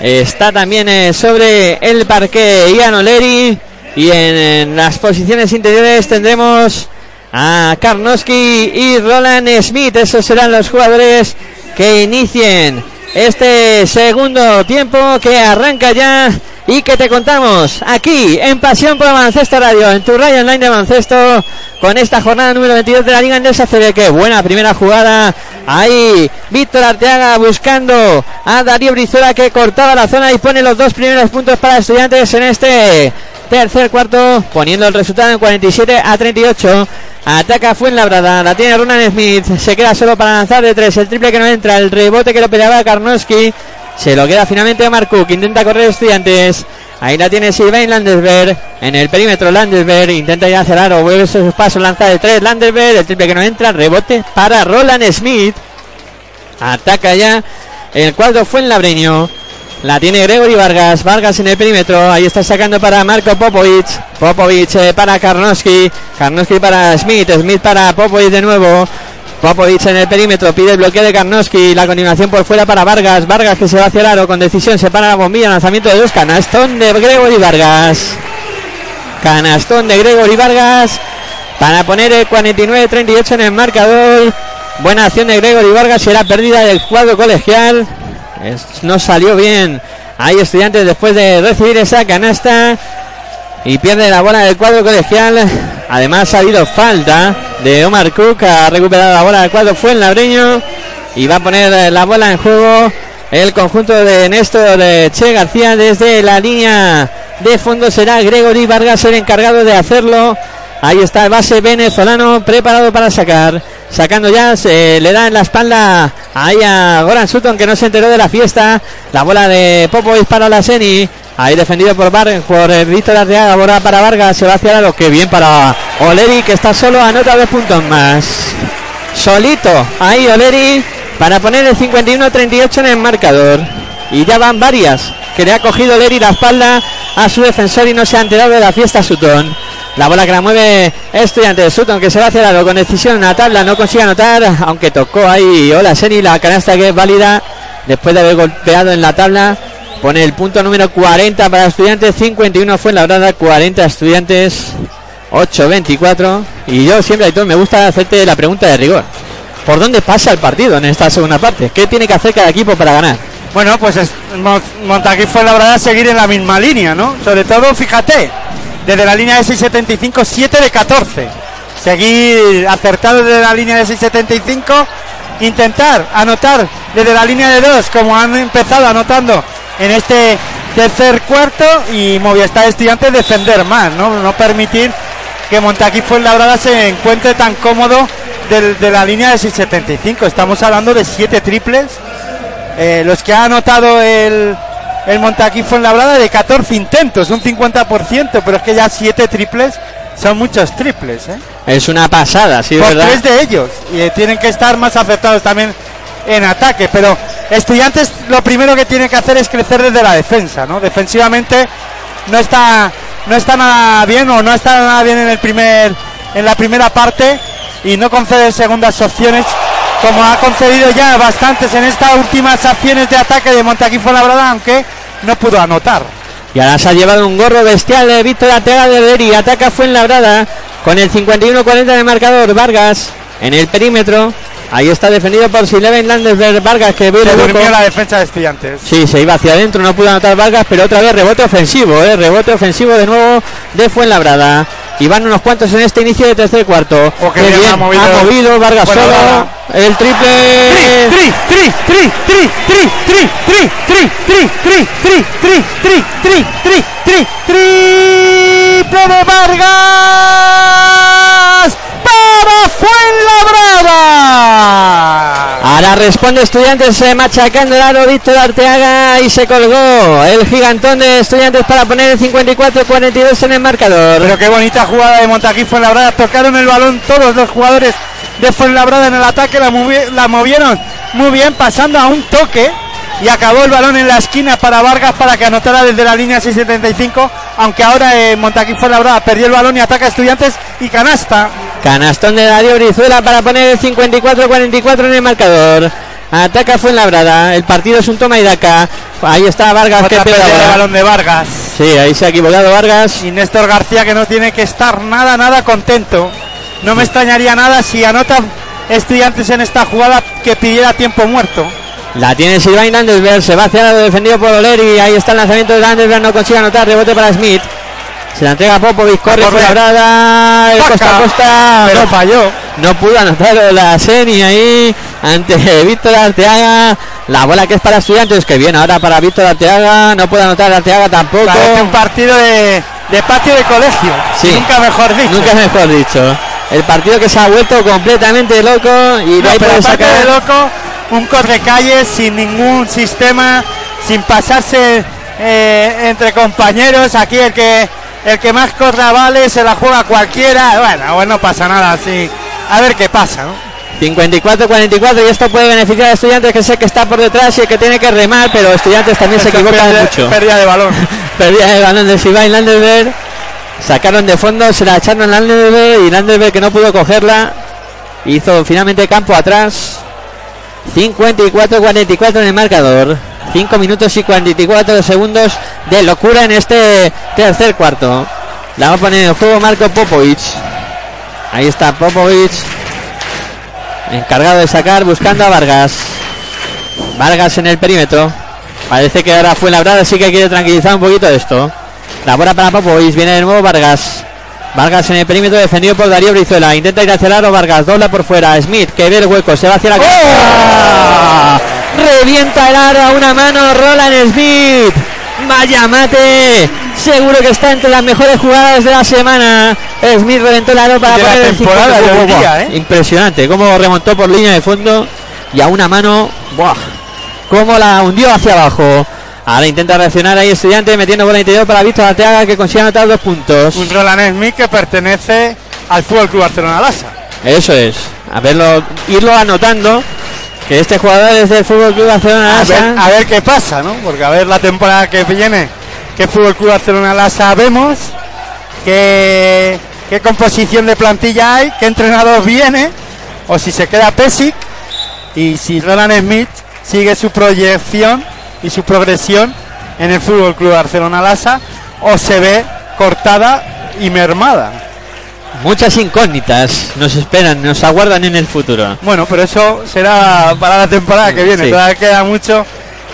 S4: Está también eh, sobre el parque Ian Oleri. Y en, las posiciones interiores tendremos a Karnowski y Roland Smith. Esos serán los jugadores que inicien este segundo tiempo que arranca ya y que te contamos aquí en Pasión por Baloncesto Radio, en tu radio online de baloncesto, con esta jornada número 22 de la Liga Endesa CB. Qué buena primera jugada. Ahí Víctor Arteaga buscando a Darío Brizuela que cortaba la zona y pone los dos primeros puntos para estudiantes en este tercer cuarto, poniendo el resultado en 47 a 38. Ataca Fuenlabrada, la tiene Ronan Smith, se queda solo para lanzar de tres, el triple que no entra, el rebote que lo peleaba Karnowski, se lo queda finalmente a Marco, que intenta correr estudiantes. Ahí la tiene Sylvain Landesberg en el perímetro. Landesberg intenta ya cerrar o vuelve sus pasos, lanza de tres. Landesberg, el triple que no entra, rebote para Roland Smith. Ataca ya el cuadro fue en labreño. La tiene Gregory Vargas. Vargas en el perímetro. Ahí está sacando para Marco Popovic. Popovic eh, para Karnowski. Karnowski para Smith. Smith para Popovic de nuevo. Popovic en el perímetro. Pide el bloqueo de Karnowski. La continuación por fuera para Vargas. Vargas que se va hacia el aro con decisión. Se para la bombilla. Lanzamiento de dos. Canastón de Gregory Vargas. Canastón de Gregory Vargas. Para poner el 49-38 en el marcador. Buena acción de Gregory Vargas. Será pérdida del cuadro colegial. Es- no salió bien. Hay estudiantes después de recibir esa canasta. Y pierde la bola del cuadro colegial. Además ha habido falta de Omar Cook. Ha recuperado la bola del cuadro fue el labreño. Y va a poner la bola en juego el conjunto de Néstor eh, Che García desde la línea de fondo. Será Gregory Vargas el encargado de hacerlo. Ahí está el base venezolano preparado para sacar. Sacando ya, se le da en la espalda ahí a Goran Sutton que no se enteró de la fiesta. La bola de Popovic para la Seni. Ahí defendido por, Var por Víctor Arteaga. Bola para Vargas. Se va hacia lo que bien para Oleri que está solo. Anota dos puntos más. Solito. Ahí Oleri para poner el 51-38 en el marcador. Y ya van varias. Que le ha cogido Oleri la espalda a su defensor y no se ha enterado de la fiesta Sutton. La bola que la mueve estudiante de Sutton que se va hacia el aro con decisión en la tabla. No consigue anotar, aunque tocó ahí Hola Seni la canasta que es válida después de haber golpeado en la tabla. Pone el punto número 40 para estudiantes, 51 fue en la brada, 40 estudiantes, 8-24. Y yo siempre, Aitor, me gusta hacerte la pregunta de rigor. ¿Por dónde pasa el partido en esta segunda parte? ¿Qué tiene que hacer cada equipo para ganar?
S5: Bueno, pues es, Mon- Montaquí fue la verdad seguir en la misma línea, ¿no? Sobre todo, fíjate, desde la línea de 6.75, 7 de 14. Seguir acertado desde la línea de 6.75, intentar anotar desde la línea de 2, como han empezado anotando en este tercer cuarto, y Movistar Estudiantes defender más, ¿no? No permitir que Montaquí Fuenlabrada se encuentre tan cómodo de la línea de 6.75. Estamos hablando de 7 triples eh, los que ha anotado el, el Montaquí Fuenlabrada de 14 intentos, un 50%, pero es que ya 7 triples son muchos triples, ¿eh?
S4: Es una pasada, sí,
S5: Por
S4: ¿verdad?
S5: tres de ellos. Y eh, tienen que estar más acertados también en ataque. Pero Estudiantes lo primero que tiene que hacer es crecer desde la defensa, ¿no? Defensivamente no está, no está nada bien o no está nada bien en el primer, en la primera parte y no concede segundas opciones como ha concedido ya bastantes en estas últimas acciones de ataque de Montaquí Fuenlabrada, aunque no pudo anotar.
S4: Y ahora se ha llevado un gorro bestial de Víctor Arteaga de Leri. Ataca Fuenlabrada con el 51-40 de marcador. Vargas en el perímetro. Ahí está defendido por Sileven Landesberg. Vargas que
S5: Se durmió la defensa de Estudiantes.
S4: Sí, se iba hacia adentro, no pudo anotar Vargas, pero otra vez rebote ofensivo, ¿eh? rebote ofensivo de nuevo de Fuenlabrada. Y van unos cuantos en este inicio de tercer cuarto.
S5: Oh, bien ha movido
S4: ha movido Vargas solo. El triple.
S5: Tri, tri, tri, tri, tri, tri, tri, tri, tri, tri, tri, tri, tri, tri, triple de Vargas para Fuenlabrada.
S4: Ahora responde Estudiantes machacando el aro Víctor Arteaga y se colgó el gigantón de Estudiantes para poner el 54-42 en el marcador.
S5: Pero qué bonita jugada de Montaquí Fuenlabrada. Tocaron el balón todos los jugadores de Fuenlabrada en el ataque. La, movi- la movieron muy bien, pasando a un toque. Y acabó el balón en la esquina para Vargas para que anotara desde la línea 675. Aunque ahora eh, Montaquí Fuenlabrada perdió el balón y ataca a Estudiantes y canasta.
S4: Canastón de Darío Brizuela para poner el 54-44 en el marcador. Ataca Fuenlabrada. El partido es un toma y daca. Ahí está Vargas que pega ahora.
S5: balón de Vargas.
S4: Sí, ahí se ha equivocado Vargas.
S5: Y Néstor García que no tiene que estar nada, nada contento. No me extrañaría nada si anota estudiantes en esta jugada que pidiera tiempo muerto.
S4: La tiene Silvain Landesberg, se va hacia el lado defendido por Oleri. Ahí está el lanzamiento de Landesberg, no consigue anotar, rebote para Smith. Se la entrega a Popovic, corre por la brada, el costa a costa.
S5: Pero
S4: No,
S5: falló.
S4: no pudo anotar la Seni ahí ante Víctor Arteaga. La bola que es para estudiantes, que viene ahora para Víctor Arteaga. No puede anotar Arteaga tampoco.
S5: Parece un partido de, de patio de colegio.
S4: Sí.
S5: Nunca mejor dicho.
S4: Nunca mejor dicho. El partido que se ha vuelto completamente loco y de
S5: No,
S4: ahí
S5: pero
S4: sacar.
S5: de loco, un correcalles sin ningún sistema, sin pasarse eh, entre compañeros. Aquí el que el que más corra vale, se la juega cualquiera. Bueno, bueno, no pasa nada así. A ver qué pasa, ¿no?
S4: 54-44 y esto puede beneficiar a estudiantes que sé que está por detrás y que tiene que remar, pero estudiantes también se
S5: Esto
S4: equivocan
S5: pérdida-
S4: mucho.
S5: Pérdida de balón.
S4: Perdía el balón de Silvain Landerberg. Sacaron de fondo, se la echaron a Landerberg y Landerberg que no pudo cogerla. Hizo finalmente campo atrás. 54-44 en el marcador. 5 minutos y 44 segundos de locura en este tercer cuarto. La va a poner en juego Marco Popovic. Ahí está Popovic. Encargado de sacar, buscando a Vargas. Vargas en el perímetro. Parece que ahora fue labrada, así que quiere tranquilizar un poquito esto. La bola para Popovic, viene de nuevo Vargas. Vargas en el perímetro defendido por Darío Brizuela. Intenta ir hacia el aro Vargas, dobla por fuera. Smith que ve el hueco, se va hacia la canasta. Revienta el aro a una mano Roland Smith. Vaya mate. Seguro que está entre las mejores jugadas de la semana. Smith reventó el aro para
S5: De la
S4: poner el
S5: temporada,
S4: 50.
S5: yo diría,
S4: Buah,
S5: ¿eh?
S4: Impresionante cómo remontó por línea de fondo y a una mano. Buah, cómo la hundió hacia abajo. Ahora intenta reaccionar ahí estudiante metiendo bola interior para Víctor Arteaga que consigue anotar dos puntos.
S5: Un Roland Smith que pertenece al Fútbol Club Barcelona Lasa.
S4: Eso es. A verlo, irlo anotando. Que este jugador es del Fútbol Club Barcelona.
S5: A ver,
S4: Lasa.
S5: a ver qué pasa, ¿no? Porque a ver la temporada que viene, qué Fútbol Club Barcelona Lasa vemos, qué, qué composición de plantilla hay, qué entrenador viene, o si se queda Pesic y si Roland Smith sigue su proyección y su progresión en el Fútbol Club Barcelona Lasa, o se ve cortada y mermada.
S4: Muchas incógnitas nos esperan, nos aguardan en el futuro.
S5: Bueno, pero eso será para la temporada que viene.
S4: Sí.
S5: Todavía queda mucho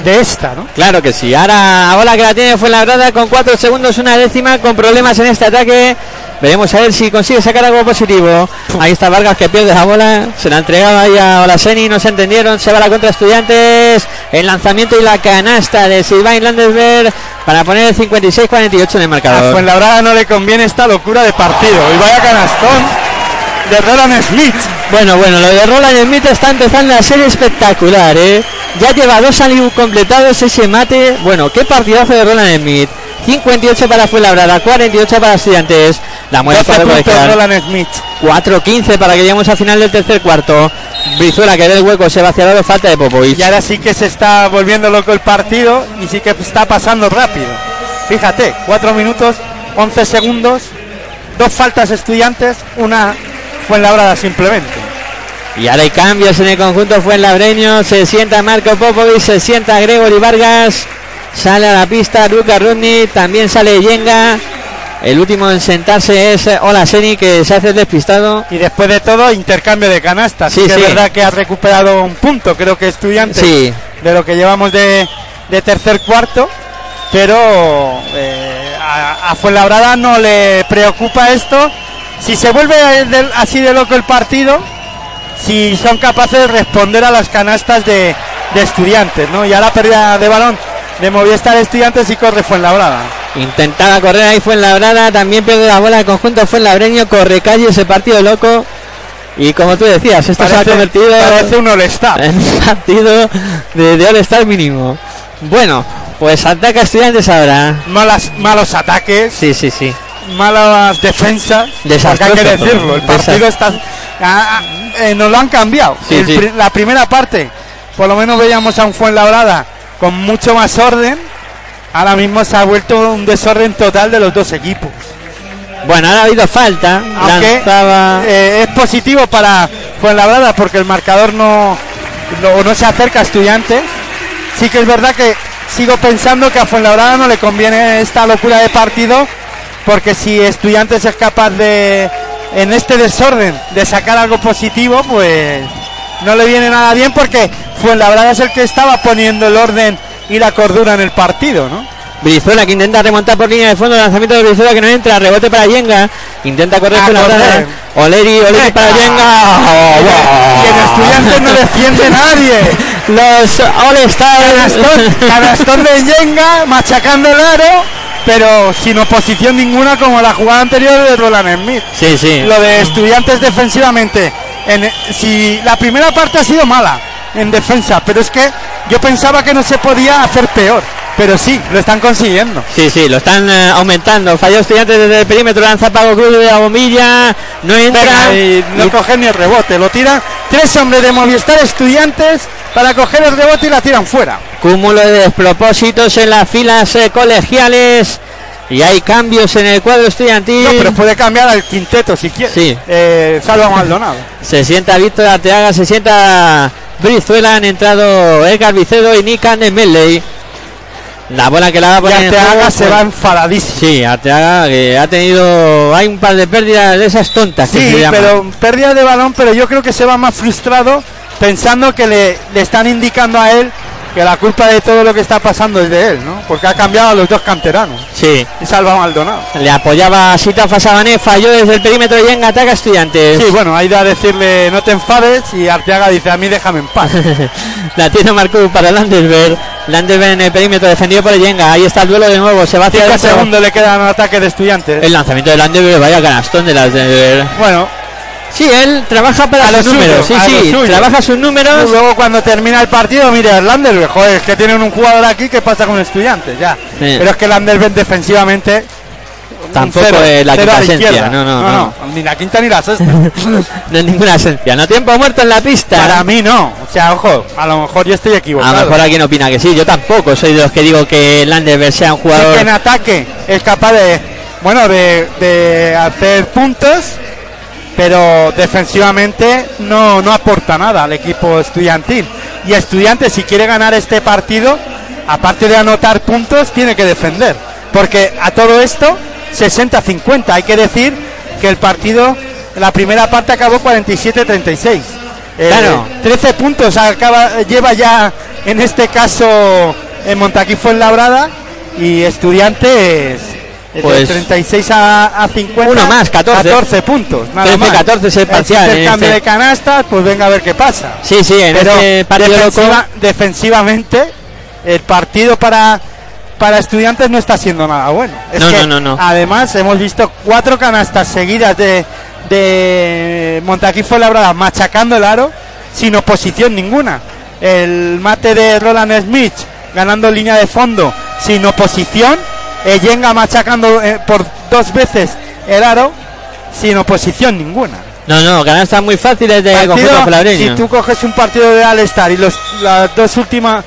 S5: de esta, ¿no?
S4: Claro que sí. Ahora, ahora que la tiene fue la con 4 segundos, una décima, con problemas en este ataque. Veremos a ver si consigue sacar algo positivo. Ahí está Vargas que pierde la bola. Se la entregaba ahí a Olaseni, no se entendieron. Se va la contra estudiantes. El lanzamiento y la canasta de Silvain Landesberg para poner el 56-48 en el
S5: A
S4: marcador.
S5: Fuenlabrada no le conviene esta locura de partido. Y vaya canastón de Roland Smith.
S4: Bueno, bueno, lo de Roland Smith está empezando a ser espectacular, ¿eh? Ya lleva dos alius completados ese mate. Bueno, qué partidazo de Roland Smith. 58 para Fuenlabrada, 48 para Estudiantes. La
S5: 12
S4: para.
S5: Roland Smith.
S4: 4-15 para que lleguemos al final del tercer cuarto. Brizuela que ve el hueco, se va hacia lado, falta de Popovic.
S5: Y ahora sí que se está volviendo loco el partido y sí que está pasando rápido. Fíjate, 4 minutos, 11 segundos, dos faltas estudiantes, una Fuenlabrada simplemente.
S4: Y ahora hay cambios en el conjunto Fuenlabreño. Se sienta Marco Popovic, se sienta Gregory Vargas. Sale a la pista Luca Rudni, también sale Yenga. El último en sentarse es Olaseni que se hace el despistado.
S5: Y después de todo, intercambio de canastas.
S4: Sí,
S5: es verdad que ha recuperado un punto, creo que estudiantes.
S4: Sí,
S5: de lo que llevamos de, de tercer cuarto, pero eh, a, a Fuenlabrada no le preocupa esto. Si se vuelve así de loco el partido, si son capaces de responder a las canastas de, de estudiantes, ¿no? Y a la pérdida de balón de Movistar Estudiantes y corre Fuenlabrada.
S4: intentaba correr ahí Fuenlabrada. También pierde la bola el conjunto Fuenlabreño. Corre calle ese partido loco. Y como tú decías, esto se ha convertido
S5: parece un all-star.
S4: en un partido de, de All-Star mínimo. Bueno, pues ataca estudiantes ahora.
S5: Malas, malos ataques,
S4: Sí, sí, sí.
S5: malas defensas. Porque hay
S4: Desastroso
S5: que decirlo, el partido está. ah, ah, eh, nos lo han cambiado.
S4: Sí,
S5: El
S4: sí.
S5: pri- La primera parte, por lo menos veíamos a un Fuenlabrada con mucho más orden. Ahora mismo se ha vuelto un desorden total de los dos equipos.
S4: Bueno, ahora ha habido falta.
S5: Aunque
S4: Lanzaba.
S5: eh, es positivo para Fuenlabrada porque el marcador no, no, no se acerca a estudiantes. Sí que es verdad que sigo pensando que a Fuenlabrada no le conviene esta locura de partido porque si estudiantes es capaz de, en este desorden, de sacar algo positivo, pues no le viene nada bien porque Fuenlabrada es el que estaba poniendo el orden y la cordura en el partido, ¿no?
S4: Brizuela que intenta remontar por línea de fondo. Lanzamiento de Brizuela que no entra. Rebote para Yenga. Intenta correr
S5: A
S4: con la
S5: correr.
S4: brada. Oleri, Oleri
S5: Venga.
S4: para Yenga.
S5: Y en estudiantes no defiende nadie.
S4: Los All-Stars.
S5: canastón, canastón de Yenga machacando el aro, pero sin oposición ninguna como la jugada anterior de Roland Smith.
S4: Sí, sí.
S5: Lo de estudiantes defensivamente, en- si la primera parte ha sido mala en defensa, pero es que yo pensaba que no se podía hacer peor, pero sí, lo están consiguiendo.
S4: Sí, sí, lo están eh, aumentando. Falló estudiantes desde el perímetro. Lanza Pago Cruz de la bombilla. No entra.
S5: Y no
S4: Y-
S5: cogen ni el rebote, lo tiran tres hombres de Movistar estudiantes para coger el rebote y la tiran fuera.
S4: Cúmulo de despropósitos en las filas eh, colegiales. Y hay cambios en el cuadro estudiantil.
S5: No, pero puede cambiar al quinteto si quiere.
S4: Sí.
S5: Eh, Salva Maldonado.
S4: Se sienta Víctor Arteaga, se sienta Brizuela. Han entrado Edgar Vicedo y Nick Melley. La bola que la va a poner
S5: Arteaga se
S4: pues-
S5: va enfadadísimo.
S4: Sí, Arteaga que ha tenido. Hay un par de pérdidas de esas tontas. que
S5: Sí,
S4: se llaman.
S5: pero pérdida de balón, pero yo creo que se va más frustrado pensando que le, le están indicando a él que la culpa de todo lo que está pasando es de él, ¿no? Porque ha cambiado a los dos canteranos
S4: Sí.
S5: y salva a Maldonado.
S4: Le apoyaba Sitafa Sabané, falló desde el perímetro y en ataca a estudiantes.
S5: Sí, bueno, ha ido a decirle no te enfades y Arteaga dice a mí déjame en paz.
S4: La tiene Marcú para Landersberg. Landersberg en el perímetro defendido por Yenga. Ahí está el duelo de nuevo. Se va hacia
S5: Cinco segundos le quedan ataque de estudiantes.
S4: El lanzamiento de Landersberg, vaya canastón de Landersberg.
S5: Bueno,
S4: Sí, él trabaja para
S5: A
S4: sus
S5: suyo,
S4: números. Sí,
S5: a
S4: sí, trabaja sus números.
S5: luego cuando termina el partido, mire, el Landersberg, joder, es que tienen un jugador aquí que pasa con estudiantes, ya. Pero es que Landersberg defensivamente un
S4: Tampoco
S5: cero,
S4: es la quinta
S5: a la
S4: esencia,
S5: izquierda.
S4: no, no, no.
S5: Ni la quinta ni la sexta.
S4: No hay ninguna esencia. No tiempo muerto en la pista.
S5: Para mí no. O sea, ojo, a lo mejor yo estoy
S4: a
S5: equivocado.
S4: lo mejor alguien opina que sí. Yo tampoco soy de los que digo que Landersberg sea un jugador.
S5: que en ataque es capaz de, bueno, de, de hacer puntos, pero defensivamente no, no aporta nada al equipo estudiantil. Y estudiante, si quiere ganar este partido, aparte de anotar puntos, tiene que defender. Porque a todo esto, 60-50. Hay que decir que el partido, la primera parte acabó 47-36. Eh,
S4: Claro.
S5: 13 puntos acaba, lleva ya, en este caso, en Montaquí Fuenlabrada y Estudiantes
S4: Pues,
S5: de 36 a, a 50.
S4: uno más, 14.
S5: puntos. Nada
S4: 13,
S5: más.
S4: 14 es el parcial,
S5: Existe
S4: en
S5: el cambio
S4: este.
S5: de canastas, pues venga a ver qué pasa.
S4: Sí, sí, en
S5: Pero
S4: este partido
S5: defensiva-
S4: loco.
S5: defensivamente, el partido para para estudiantes no está siendo nada bueno. Es
S4: No,
S5: que,
S4: no, no, no.
S5: Además, hemos visto cuatro canastas seguidas de, de Montaquí Fuenlabrada machacando el aro sin oposición ninguna. El mate de Roland Smith ganando línea de fondo sin oposición. El Yenga machacando eh, por dos veces el aro sin oposición ninguna.
S4: No, no, canastas muy fáciles de
S5: Partido,
S4: conjunto
S5: si tú coges un partido de All-Star y los las dos últimas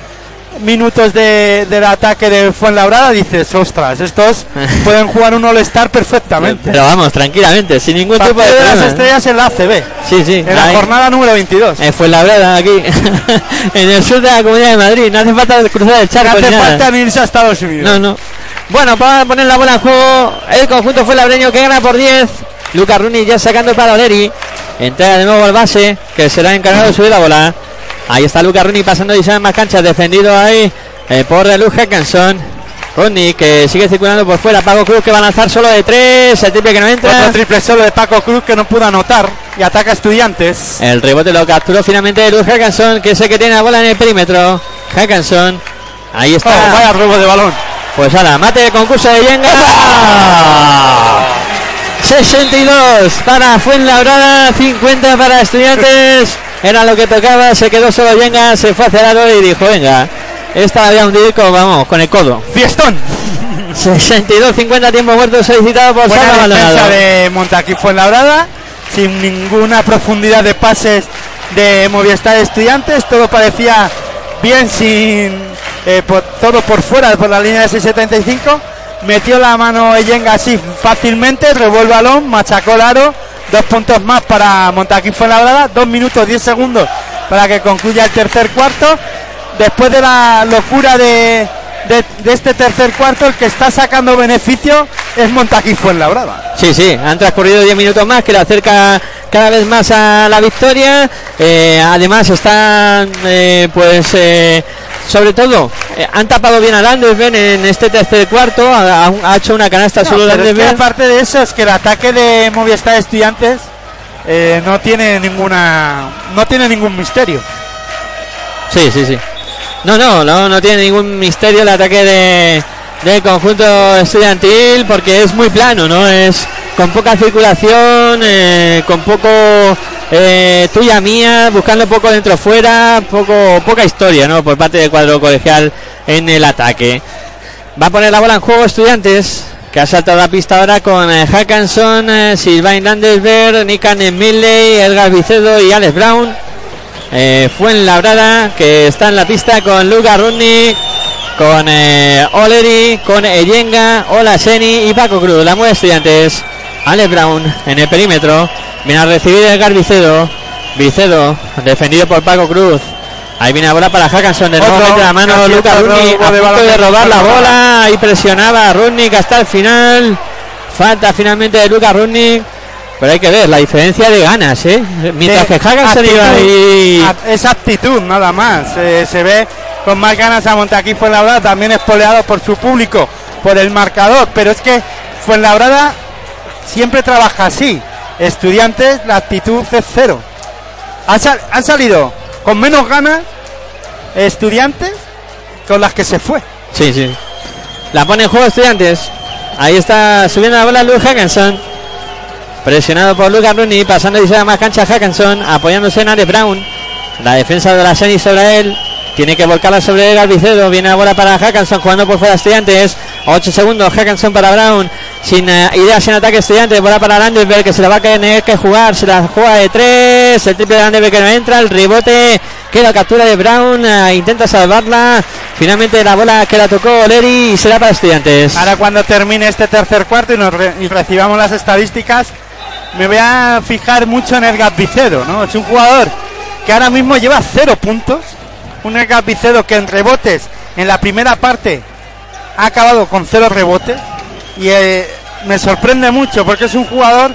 S5: minutos de, del ataque de Fuenlabrada dices, ostras, estos pueden jugar un All-Star perfectamente.
S4: Pero vamos, tranquilamente, sin ningún tipo
S5: Partido
S4: de
S5: de las
S4: problema.
S5: estrellas en la ACB,
S4: Sí, sí.
S5: en la jornada número 22.
S4: Eh, fue labrada aquí, en el sur de la Comunidad de Madrid. No hace falta cruzar el
S5: No
S4: charco
S5: hace
S4: ni nada.
S5: falta ni irse a Estados Unidos.
S4: No, no. Bueno, para poner la bola en juego, el conjunto fue labreño que gana por 10. Lucas Runi ya sacando para Oleri. Entrega de nuevo al base, que será encargado de subir la bola. Ahí está Lucas Runi pasando y en más canchas, defendido ahí eh, por Luz Hackinson. Rodney que sigue circulando por fuera. Pago Cruz que va a lanzar solo de 3. El triple que no entra.
S5: Otro triple solo de Paco Cruz que no pudo anotar y ataca a estudiantes.
S4: El rebote lo capturó finalmente Luz Hackinson, que es el que tiene la bola en el perímetro. Hackinson. Ahí está.
S5: Oh, vaya robo de balón.
S4: Pues ahora, mate de concurso de Yenga. 62 para Fuenlabrada, 50 para Estudiantes. Era lo que tocaba, se quedó solo Yenga, se fue hacia el aro y dijo, venga, esta la voy a hundir con, vamos, con el codo.
S5: Fiestón.
S4: 62-50 tiempo muerto solicitado por
S5: Buena
S4: Salva
S5: defensa de Montaquí Fuenlabrada, sin ninguna profundidad de pases de Movistar Estudiantes, todo parecía bien sin eh, por- todo por fuera, por la línea de 675. Metió la mano Eyenga así fácilmente, revuelve el balón, machacó el dos puntos más para Montaquí Fuenlabrada, dos minutos 10 segundos para que concluya el tercer cuarto. Después de la locura de, de- este tercer cuarto, el que está sacando beneficio es Montaquí Fuenlabrada.
S4: Sí, sí, han transcurrido 10 minutos más que le acerca cada vez más a la victoria. Eh, además están, eh, pues, eh, sobre todo, eh, han tapado bien a Landesben en este tercer cuarto. Ha, hecho una canasta
S5: No,
S4: solo
S5: es que aparte de eso, es que el ataque de Movistar Estudiantes no tiene ninguna no tiene ningún misterio.
S4: Sí, sí, sí. No, no, no, no tiene ningún misterio el ataque de, del conjunto estudiantil porque es muy plano, ¿no? Es con poca circulación, eh, con poco eh, tuya mía, buscando poco dentro fuera, poco poca historia, ¿no? Por parte del cuadro colegial en el ataque. Va a poner la bola en juego estudiantes. Que ha saltado la pista ahora con eh, Hackanson, eh, Sylvain Landesberg, Nikan Milley, Edgar Vicedo y Alex Brown. Eh, Fuenlabrada que está en la pista con Luca Rudnick, con eh, Oleri, con Eyenga, Olaseni y Paco Cruz. La mueve estudiantes. Alex Brown en el perímetro. Viene a recibir Edgar Vicedo. Vicedo defendido por Paco Cruz. Ahí viene la bola para Hackanson. De nuevo mete la mano
S5: casi
S4: Luca
S5: otro
S4: Rudnick. A
S5: de
S4: punto de robar la bola. Y presionaba a Rudnick hasta el final. Falta finalmente de Luca Rudnick. Pero hay que ver la diferencia de ganas, ¿eh? Mientras
S5: De
S4: que Hackanson iba ahí.
S5: a- Es actitud, nada más. Eh, se ve con más ganas a Montaquí Fuenlabrada, también espoleado por su público, por el marcador. Pero es que Fuenlabrada siempre trabaja así. Estudiantes, la actitud es cero. Han, sal- han salido con menos ganas estudiantes con las que se fue.
S4: Sí, sí. La pone en juego estudiantes. Ahí está subiendo la bola Luke Hackenson. Presionado por Lucas Rooney, pasando y se más cancha Hackenson, apoyándose en Alex Brown. La defensa de la Seni sobre él. Tiene que volcarla sobre Edgar Vicedo. Viene la bola para Hackenson jugando por fuera estudiantes. 8 segundos. Hackenson para Brown. Sin eh, ideas en ataque estudiantes. Bola para Landenberg que se la va a tener que jugar. Se la juega de 3. El triple de Landenberg que no entra. El rebote. Queda captura de Brown. eh, intenta salvarla. Finalmente la bola que la tocó Oleri y será para estudiantes.
S5: Ahora cuando termine este tercer cuarto y, nos recibamos las estadísticas, me voy a fijar mucho en Edgar Vicedo, ¿no? Es un jugador que ahora mismo lleva cero puntos. Un Edgar Vicedo que en rebotes en la primera parte ha acabado con cero rebotes. Y eh, me sorprende mucho porque es un jugador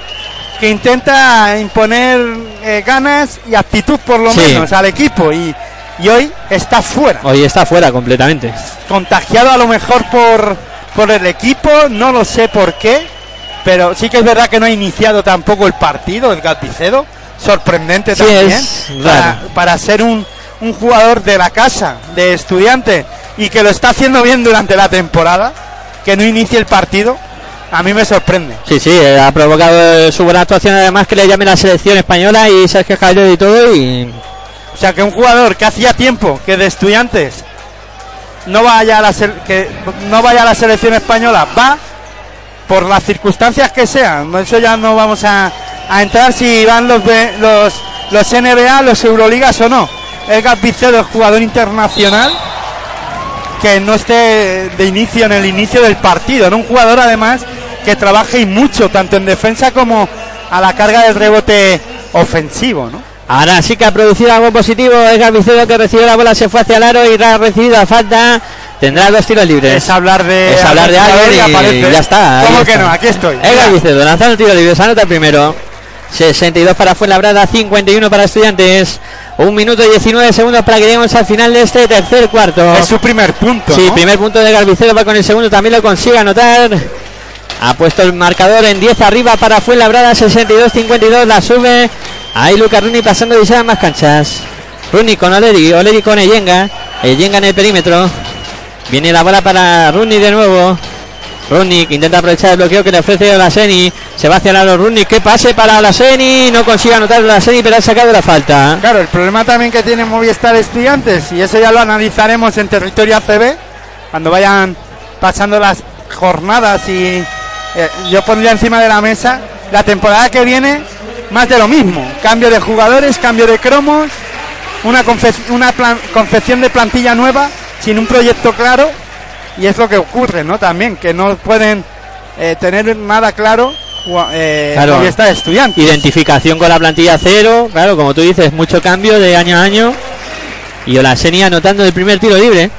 S5: que intenta imponer eh, ganas y actitud por lo
S4: Sí.
S5: menos al equipo. Y, y hoy está fuera
S4: Hoy está fuera completamente.
S5: contagiado a lo mejor por, por el equipo, no lo sé por qué, pero sí que es verdad que no ha iniciado tampoco el partido, el Gatpicedo, sorprendente
S4: Sí,
S5: también, para, para ser un, un jugador de la casa, de estudiante, y que lo está haciendo bien durante la temporada, que no inicie el partido, a mí me sorprende.
S4: Sí, sí, eh, ha provocado eh, su buena actuación además que le llame la selección española y Sergio Calder y todo y
S5: O sea, que un jugador que hacía tiempo que de estudiantes no vaya a la, que no vaya a la selección española, va por las circunstancias que sean. Eso ya no vamos a, a entrar si van los, los, los NBA, los Euroligas o no. Edgar Vicedo es jugador internacional que no esté de inicio en el inicio del partido. ¿no? Un jugador además que trabaje y mucho, tanto en defensa como a la carga del rebote ofensivo. ¿no?
S4: ahora sí que ha producido algo positivo. Edgar Vicedo que recibió la bola se fue hacia el aro y ha recibido a falta. Tendrá dos tiros libres.
S5: Es hablar de
S4: Es hablar de alguien y
S5: aparece.
S4: ya está,
S5: ¿Cómo que
S4: está.
S5: no? Aquí estoy.
S4: Edgar Vicedo lanzando tiro libre, se anota el primero. 62 para Fuenlabrada, 51 para Estudiantes. Un minuto y 19 segundos para que lleguemos al final de este tercer cuarto.
S5: Es su primer punto.
S4: Sí,
S5: ¿no?
S4: primer punto de Garbicedo va con el segundo, también lo consigue anotar. Ha puesto el marcador en 10 arriba para Fuenlabrada, 62-52, la sube. Ahí Lucas Runi pasando y se más canchas. Runi con Oleri, Oleri con Eyenga. Eyenga en el perímetro. Viene la bola para Runi de nuevo. Rudnick intenta aprovechar el bloqueo que le ofrece Olaseni. Se va hacia el lado Rudnick. Que pase para Olaseni. No consigue anotar Olaseni, pero ha sacado la falta.
S5: Claro, el problema también que tiene Movistar Estudiantes, y eso ya lo analizaremos en territorio ACB, cuando vayan pasando las jornadas y eh, yo pondría encima de la mesa la temporada que viene más de lo mismo. Cambio de jugadores, cambio de cromos, una, confe- una confección de plantilla nueva sin un proyecto claro y es lo que ocurre, ¿no? También, que no pueden eh, tener nada claro eh,
S4: Claro.
S5: Movistar Estudiantes.
S4: Identificación con la plantilla cero. Claro, como tú dices, mucho cambio de año a año. Y Olaseni anotando el primer tiro libre.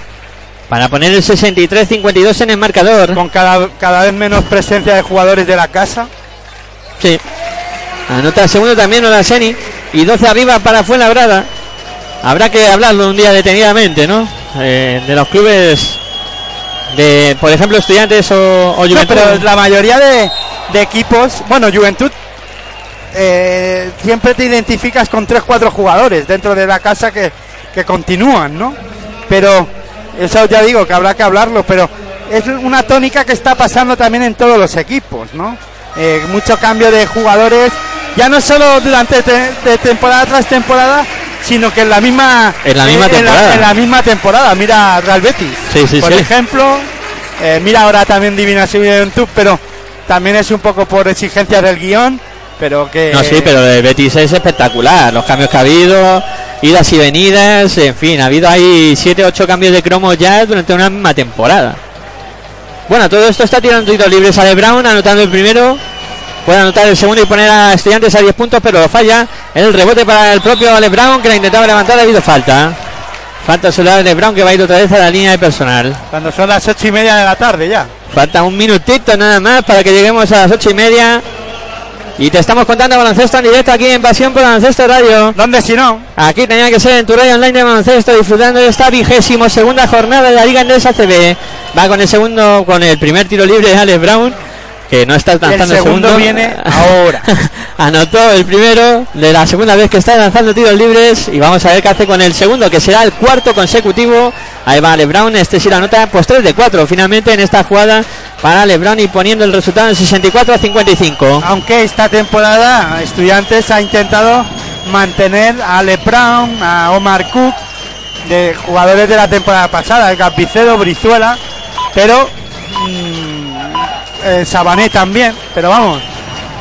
S4: Para poner el 63-52 en el marcador.
S5: Con cada, cada vez menos presencia de jugadores de la casa.
S4: Sí. Anota el segundo también Olaseni. Y 12 arriba para Fuenlabrada. Habrá que hablarlo un día detenidamente, ¿no? Eh, de los clubes de, por ejemplo, estudiantes o, o
S5: No, pero la mayoría de, de equipos, bueno, Juventud, eh, siempre te identificas con 3-4 jugadores dentro de la casa que, que continúan, ¿no? Pero eso ya digo que habrá que hablarlo, pero es una tónica que está pasando también en todos los equipos, ¿no? Eh, mucho cambio de jugadores, ya no solo durante te- de temporada tras temporada, sino que en la misma
S4: En la misma
S5: eh,
S4: temporada.
S5: en la misma temporada. Mira Real Betis,
S4: Sí, sí,
S5: por
S4: sí.
S5: ejemplo, eh, mira ahora también Divina Juventud, pero también es un poco por exigencias del guion, pero que
S4: No, sí, pero el Betis es espectacular. Los cambios que ha habido, idas y venidas, en fin, ha habido ahí 7 8 cambios de cromos ya durante una misma temporada. Bueno, todo esto está tirando tiros libres. Sale Brown anotando el primero. Puede anotar el segundo y poner a estudiantes a 10 puntos, pero falla. El rebote para el propio Ale Brown que la intentaba levantar. Ha habido falta. Falta sobre Ale Brown que va a ir otra vez a la línea de personal.
S5: cuando son las ocho y media de la tarde ya.
S4: Falta un minutito nada más para que lleguemos a las ocho y media. Y te estamos contando baloncesto en directo aquí en Pasión por Baloncesto Radio.
S5: ¿Dónde si no?
S4: Aquí tenía que ser en tu radio online de baloncesto disfrutando de esta vigésimo segunda jornada de la Liga Endesa CB. Va con el segundo, con el primer tiro libre de Alex Brown, que no está lanzando el
S5: segundo
S4: segundo.
S5: viene ahora.
S4: Anotó el primero de la segunda vez que está lanzando tiros libres y vamos a ver qué hace con el segundo, que será el cuarto consecutivo. Ahí va Ale Brown, este sí la anota, pues 3 de 4 finalmente en esta jugada para Ale Brown y poniendo el resultado en 64 a 55.
S5: Aunque esta temporada Estudiantes ha intentado mantener a Ale Brown, a Omar Cook, de jugadores de la temporada pasada, el Capicedo, Brizuela, pero mm, eh, Sabané también, pero vamos,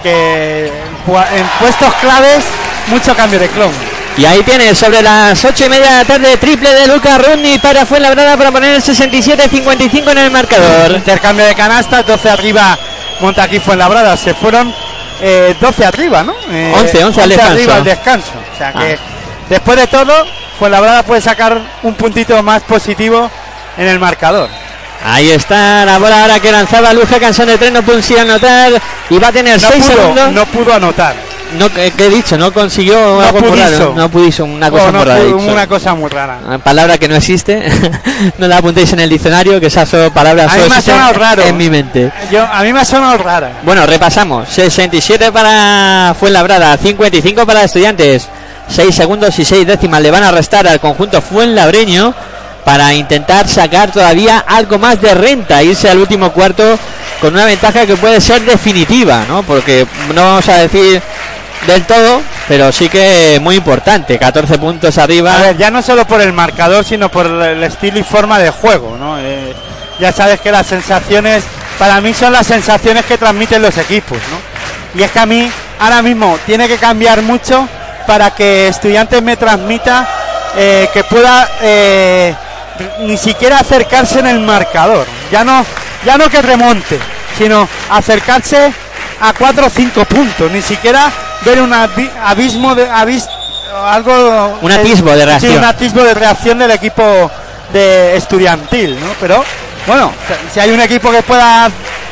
S5: que en puestos claves mucho cambio de clon.
S4: Y ahí tiene sobre las 8 y media de la tarde triple de Lucas Rodney para Fuenlabrada para poner el 67-55 en el marcador.
S5: Intercambio de canastas, 12 arriba Montaquí Fuenlabrada, se fueron eh, 12 arriba, ¿no? Eh,
S4: 11, 11 al descanso.
S5: arriba al descanso. O sea que
S4: Ah.
S5: después de todo, Fuenlabrada puede sacar un puntito más positivo en el marcador.
S4: Ahí está la bola ahora que lanzaba Luja Cansón de tren, no consiguió anotar y va a tener
S5: No
S4: 6
S5: pudo,
S4: segundos.
S5: no pudo anotar.
S4: No, ¿qué, qué he dicho? No consiguió algo muy
S5: pudiso.
S4: raro. No pudiso, una cosa
S5: Oh, no
S4: muy rara.
S5: una cosa muy rara.
S4: Una palabra que no existe. no la apuntéis en el diccionario, que esas son palabras
S5: A mí me ha sonado raro.
S4: en mi mente.
S5: Yo, a mí me ha sonado rara.
S4: Bueno, repasamos. 67 para Fuenlabrada, 55 para Estudiantes. 6 segundos y 6 décimas le van a restar al conjunto Fuenlabreño para intentar sacar todavía algo más de renta, irse al último cuarto con una ventaja que puede ser definitiva, ¿no? Porque no vamos a decir del todo, pero sí que muy importante, 14 puntos arriba.
S5: A ver, ya no solo por el marcador, sino por el estilo y forma de juego, ¿no? Eh, ya sabes que las sensaciones, para mí son las sensaciones que transmiten los equipos, ¿no? Y es que a mí ahora mismo tiene que cambiar mucho para que estudiantes me transmita eh, que pueda eh, ni siquiera acercarse en el marcador. Ya no, ya no que remonte, sino acercarse a 4 o 5 puntos, ni siquiera ver un abi- abismo de abis- algo
S4: Un atisbo de
S5: Sí,
S4: reacción.
S5: un atisbo de reacción del equipo de estudiantil, ¿no? Pero bueno, si hay un equipo que pueda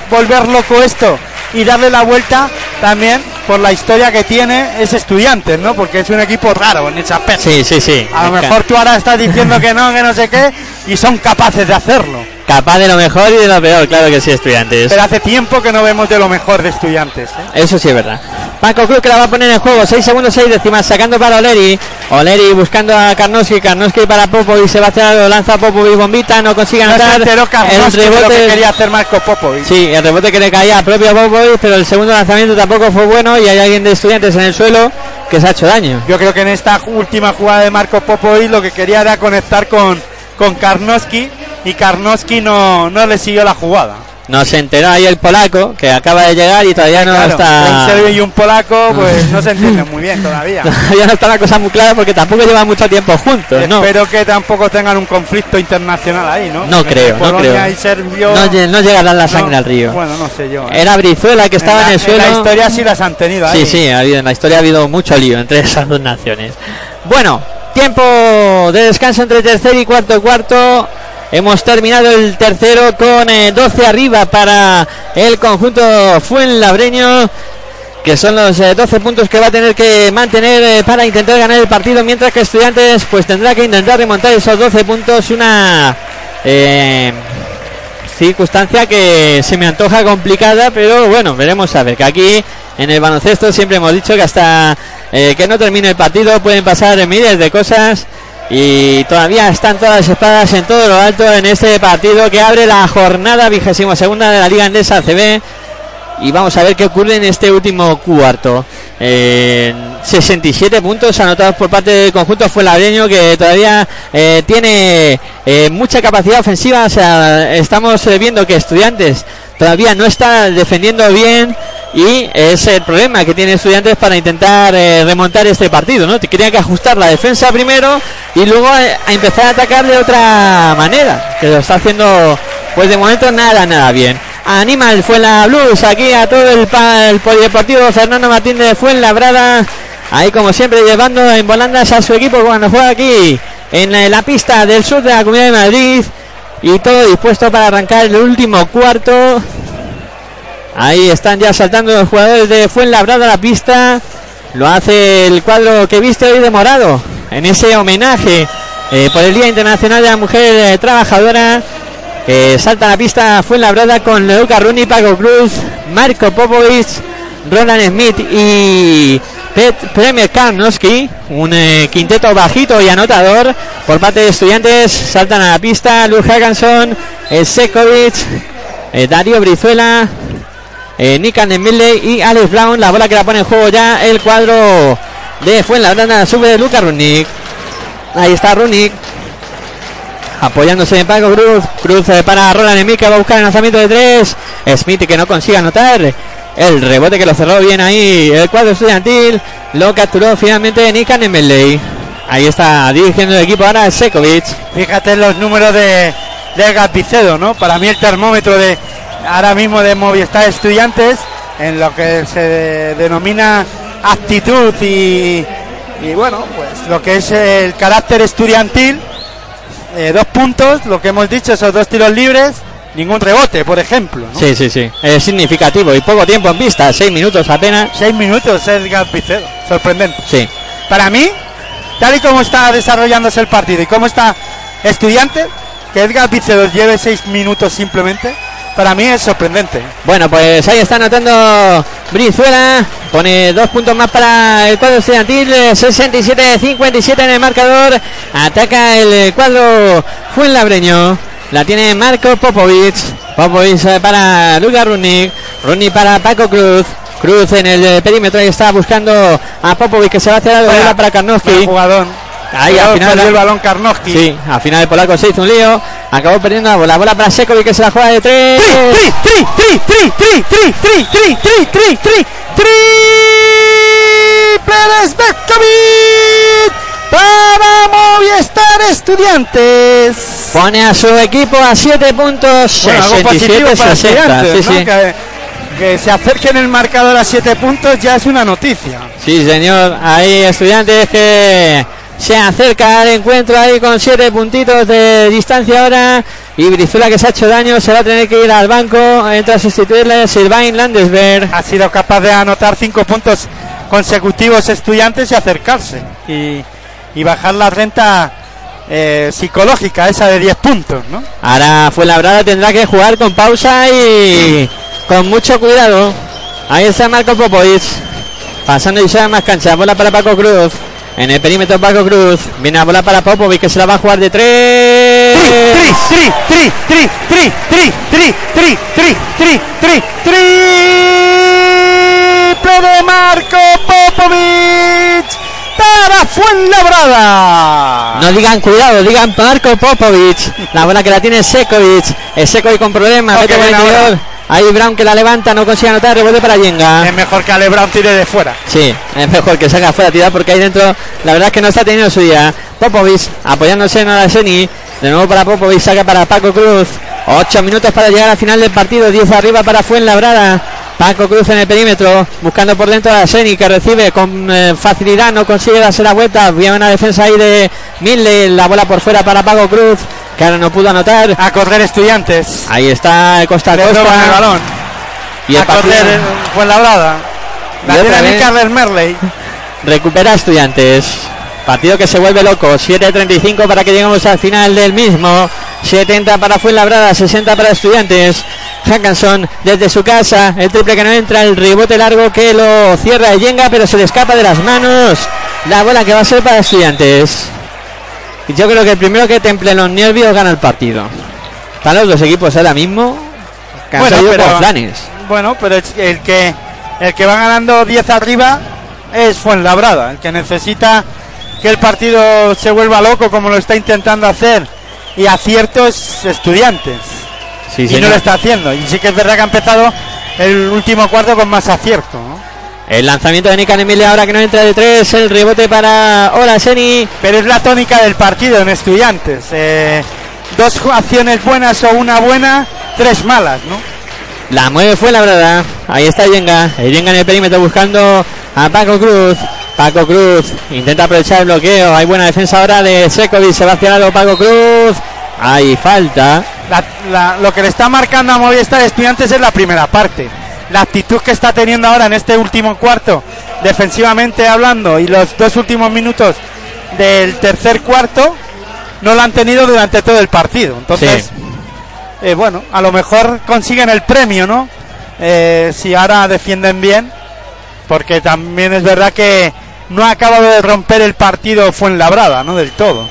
S5: volver loco esto y darle la vuelta también por la historia que tiene es estudiantes, ¿no? Porque es un equipo raro en ese aspecto.
S4: Sí, sí, sí.
S5: A lo mejor tú ahora estás diciendo que no, que no sé qué, y son capaces de hacerlo.
S4: Capaz de lo mejor y de lo peor, claro que sí, Estudiantes.
S5: Pero hace tiempo que no vemos de lo mejor de estudiantes. ¿eh?
S4: Eso sí es verdad. Paco Cruz que la va a poner en juego. 6 segundos, 6 décimas. Sacando para Oleri. Oleri buscando a Karnowski. Karnowski para Popovic. Se va a hacer algo. Lanza Popovic. Bombita. No consigue anotar. el
S5: lo que
S4: rebote.
S5: quería hacer Marco Popovic.
S4: Sí, el rebote que le caía a propio Popovic. Pero el segundo lanzamiento tampoco fue bueno. Y hay alguien de estudiantes en el suelo que se ha hecho daño.
S5: Yo creo que en esta última jugada de Marco Popovic lo que quería era conectar con, con Karnowski y Karnowski no, no le siguió la jugada.
S4: No se enteró ahí el polaco que acaba de llegar y todavía no
S5: Claro,
S4: está.
S5: un serbio y un polaco pues no se entienden muy bien todavía.
S4: Todavía no está la cosa muy clara porque tampoco llevan mucho tiempo juntos, ¿no?
S5: Espero que tampoco tengan un conflicto internacional ahí, ¿no?
S4: No creo, no creo.
S5: y Serbio.
S4: No, no llegará la sangre
S5: No,
S4: al río.
S5: Bueno, no sé yo. ¿eh?
S4: Era Brizuela que estaba en,
S5: la,
S4: el suelo.
S5: la historia sí las han tenido ahí.
S4: Sí, sí, ha habido, en la historia ha habido mucho lío entre esas dos naciones. Bueno, tiempo de descanso entre tercer y cuarto cuarto. Hemos terminado el tercero con eh, 12 arriba para el conjunto Fuenlabreño, que son los eh, 12 puntos que va a tener que mantener eh, para intentar ganar el partido, mientras que Estudiantes pues tendrá que intentar remontar esos 12 puntos. Una eh, circunstancia que se me antoja complicada, pero bueno, veremos a ver. Que aquí en el baloncesto siempre hemos dicho que hasta eh, que no termine el partido pueden pasar miles de cosas y todavía están todas las espadas en todo lo alto en este partido que abre la jornada vigésimo segunda de la Liga Endesa CB y vamos a ver qué ocurre en este último cuarto. Eh, 67 puntos anotados por parte del conjunto fuenlabreño que todavía eh, tiene eh, mucha capacidad ofensiva. O sea, estamos eh, viendo que estudiantes todavía no está defendiendo bien y es el problema que tiene estudiantes para intentar eh, remontar este partido. ¿no? Tenía que ajustar la defensa primero y luego eh, a empezar a atacar de otra manera. Que lo está haciendo pues de momento nada, nada bien. Animal fue la Blues aquí a todo el, el polideportivo Fernando Martínez fue en la brada. Ahí como siempre llevando en volandas a su equipo cuando juega aquí en la, la pista del sur de la Comunidad de Madrid. Y todo dispuesto para arrancar el último cuarto. Ahí están ya saltando los jugadores de Fuenlabrada a la pista. Lo hace el cuadro que viste hoy de morado. En ese homenaje eh, por el Día Internacional de la Mujer eh, Trabajadora. Que salta a la pista Fuenlabrada con Leuca Runi, Paco Cruz, Marco Popovic, Roland Smith y Pet Premier Karnowski. Un eh, quinteto bajito y anotador por parte de estudiantes. Saltan a la pista Luz Haganson, eh, Sekovic, eh, Darío Brizuela, eh, Nick Andemile y Alex Brown. La bola que la pone en juego ya el cuadro de Fuenlabrada. Sube Luca Runic. Ahí está Runic. Apoyándose en Paco Cruz. Cruz para Roland Emil que va a buscar el lanzamiento de tres. Smith que no consigue anotar. El rebote que lo cerró bien ahí. El cuadro estudiantil. Lo capturó finalmente Nick Andemile. Ahí está dirigiendo el equipo ahora Sekovic.
S5: Fíjate en los números de, de Gapicedo, ¿no? Para mí el termómetro de ahora mismo de Movistar Estudiantes, en lo que se denomina actitud y, y, bueno, pues lo que es el carácter estudiantil, eh, dos puntos, lo que hemos dicho, esos dos tiros libres, ningún rebote, por ejemplo, ¿no?
S4: Sí, sí, sí. Es significativo y poco tiempo en pista. Seis minutos apenas.
S5: Seis minutos es Gapicedo, sorprendente.
S4: Sí.
S5: Para mí, tal y como está desarrollándose el partido y cómo está estudiante, que Edgar Pizzeros lleve seis minutos simplemente, para mí es sorprendente.
S4: Bueno, pues ahí está anotando Brizuela. Pone dos puntos más para el cuadro estudiantil. eh, 67-57 en el marcador. Ataca el eh, cuadro Fuenlabreño. La tiene Marco Popovic. Popovic eh, para Luka Runic. Runic para Paco Cruz. Cruz en el eh, perímetro. Ahí está buscando a Popovic que se va a hacer bola para Karnowski.
S5: jugador.
S4: Ahí al final
S5: perdió el balón Karnowski.
S4: Sí, al final el polaco se hizo un lío. Acabó perdiendo la bola, la bola para Sekovic que se la juega de tres.
S5: Tri, tri, tri, tri, tri, tri, tri, tri, tri, tri, tri, triple de Svetkovic para Movistar Estudiantes.
S4: Pone a su equipo a 7 puntos.
S5: Bueno, algo positivo
S4: 67
S5: para
S4: 60.
S5: Estudiantes,
S4: Sí,
S5: ¿no?
S4: sí.
S5: Que, que se acerquen el marcador a 7 puntos ya es una noticia.
S4: Sí, señor. Hay estudiantes que se acerca al encuentro ahí con 7 puntitos de distancia ahora. Y Brizuela que se ha hecho daño se va a tener que ir al banco. Entra a sustituirle Sylvain Landesberg.
S5: ha sido capaz de anotar cinco puntos consecutivos estudiantes y acercarse y, y bajar la renta eh, psicológica esa de 10 puntos, ¿no?
S4: Ahora Fuenlabrada tendrá que jugar con pausa y con mucho cuidado. Ahí está Marco Popovic. Pasando y sea más cancha. Bola para Paco Cruz. En el perímetro Paco Cruz. Viene a bola para Popovic que se la va a jugar de tres.
S5: Tri, tri, tri, tri, tri, tri, tri, tri, tri, tri, tri, triple de Marco Popovic para Fuenlabrada.
S4: No digan cuidado, digan Marco Popovic. La bola que la tiene Sekovic. Es Sekovic con problemas.
S5: Oh,
S4: Ahí Brown que la levanta, no consigue anotar, rebote para Yenga.
S5: Es mejor que Ale Brown tire de fuera.
S4: Sí, es mejor que salga fuera tirar porque ahí dentro la verdad es que no está teniendo su día. Popovic apoyándose en Araseni. De nuevo para Popovic, saca para Paco Cruz. Ocho minutos para llegar al final del partido. 10 arriba para Fuenlabrada. Paco Cruz en el perímetro, buscando por dentro a Araseni que recibe con eh, facilidad, no consigue darse la vuelta. Bien una defensa ahí de Mille, la bola por fuera para Paco Cruz, que ahora no pudo anotar.
S5: A correr estudiantes.
S4: Ahí está Costa a
S5: el balón.
S4: Y el
S5: a correr
S4: partido
S5: en Fuenlabrada. La
S4: vez.
S5: del Merley.
S4: recupera estudiantes. Partido que se vuelve loco. 7.35 para que lleguemos al final del mismo. 70 para Fuenlabrada, 60 para estudiantes. Hackanson desde su casa. El triple que no entra. El rebote largo que lo cierra Yenga, pero se le escapa de las manos. La bola que va a ser para estudiantes. Yo creo que el primero que temple los nervios gana el partido. Están los dos equipos ahora mismo. Han
S5: Bueno, pero-
S4: por planes.
S5: Bueno, pero el que el que va ganando 10 arriba es Fuenlabrada, el que necesita que el partido se vuelva loco como lo está intentando hacer y acierto es estudiantes
S4: Sí,
S5: y no lo está haciendo y sí que es verdad que ha empezado el último cuarto con más acierto ¿no?
S4: El lanzamiento de Nikan Emilia ahora que no entra de tres. El rebote para Olaseni.
S5: pero es la tónica del partido en estudiantes eh, dos acciones buenas o una buena tres malas ¿no?
S4: La mueve fue la verdad. Ahí está Yenga. Yenga en el perímetro buscando a Paco Cruz. Paco Cruz intenta aprovechar el bloqueo. Hay buena defensa ahora de Sekovic. Se va hacia el lado Paco Cruz. Hay falta.
S5: La- la- lo que le está marcando a Movistar Estudiantes es la primera parte. La actitud que está teniendo ahora en este último cuarto, defensivamente hablando, y los dos últimos minutos del tercer cuarto, no la han tenido durante todo el partido. Entonces,
S4: Sí.
S5: eh, bueno, a lo mejor consiguen el premio, ¿no? Eh, si ahora defienden bien, porque también es verdad que no ha acabado de romper el partido Fuenlabrada, ¿no? Del todo.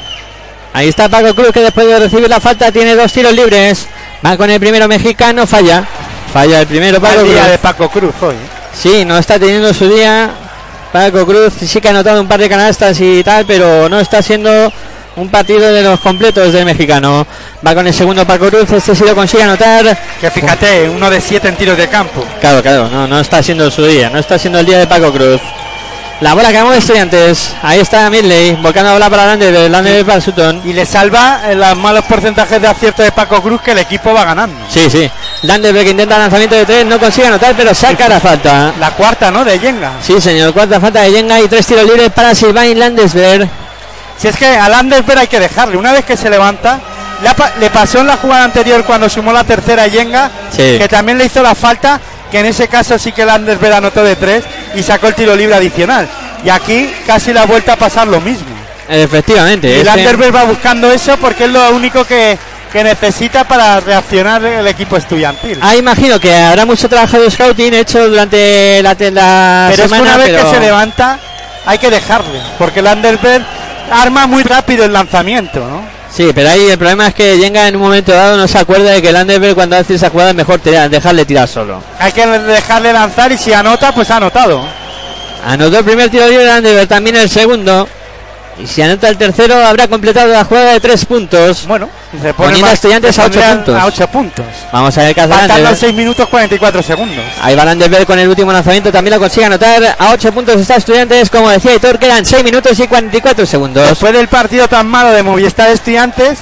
S4: Ahí está Paco Cruz que después de recibir la falta tiene dos tiros libres. Va con el primero mexicano. Falla. Falla el primero Paco Cruz.
S5: de Paco Cruz hoy.
S4: Sí, no está teniendo su día. Paco Cruz sí que ha anotado un par de canastas y tal, pero no está siendo un partido de los completos del mexicano. Va con el segundo Paco Cruz, este sí lo consigue anotar.
S5: Que fíjate, uno de siete en tiros de campo.
S4: Claro, claro, no, no está siendo su día, no está siendo el día de Paco Cruz. La bola que vamos de estudiantes. Ahí está Midley, volcando la bola para Lander, Lander para Sutton.
S5: Y le salva eh, los malos porcentajes de acierto de Paco Cruz que el equipo va ganando.
S4: Sí, sí. Landerberg que intenta lanzamiento de tres, no consigue anotar, pero saca la falta.
S5: La cuarta, ¿no? De Yenga.
S4: Sí, señor, cuarta falta de Yenga y tres tiros libres para Silvain Landesberg.
S5: Si es que a Landersberg hay que dejarle. Una vez que se levanta, le, pasó en la jugada anterior cuando sumó la tercera Yenga,
S4: Sí.
S5: que también le hizo la falta, que en ese caso sí que Landersberg anotó de tres y sacó el tiro libre adicional. Y aquí casi le ha vuelto a pasar lo mismo.
S4: Efectivamente.
S5: Y Landersberg va buscando eso porque es lo único que, que necesita para reaccionar el equipo estudiantil.
S4: Ah, imagino que habrá mucho trabajo de scouting hecho durante la, la
S5: pero es
S4: semana.
S5: una vez
S4: pero-
S5: que se levanta, hay que dejarle, porque Landersberg arma muy rápido el lanzamiento, ¿no?
S4: Sí, pero ahí el problema es que Yenga en un momento dado no se acuerda de que Landerberg cuando hace esa jugada es mejor tirar, dejarle tirar solo.
S5: Hay que dejarle lanzar y si anota, pues ha anotado.
S4: Anotó el primer tiro libre Landerberg, también el segundo. Y si anota el tercero habrá completado la jugada de tres puntos.
S5: Bueno, se
S4: Poniendo a Estudiantes a ocho puntos.
S5: A 8 puntos.
S4: Vamos a ver qué hace
S5: Faltando
S4: Landerberg.
S5: 6 minutos 44 segundos.
S4: Ahí va Landerberg con el último lanzamiento, también lo consigue anotar. A 8 puntos está Estudiantes, como decía Hitor, quedan 6 minutos y 44 segundos.
S5: Después del partido tan malo de Movistar Estudiantes,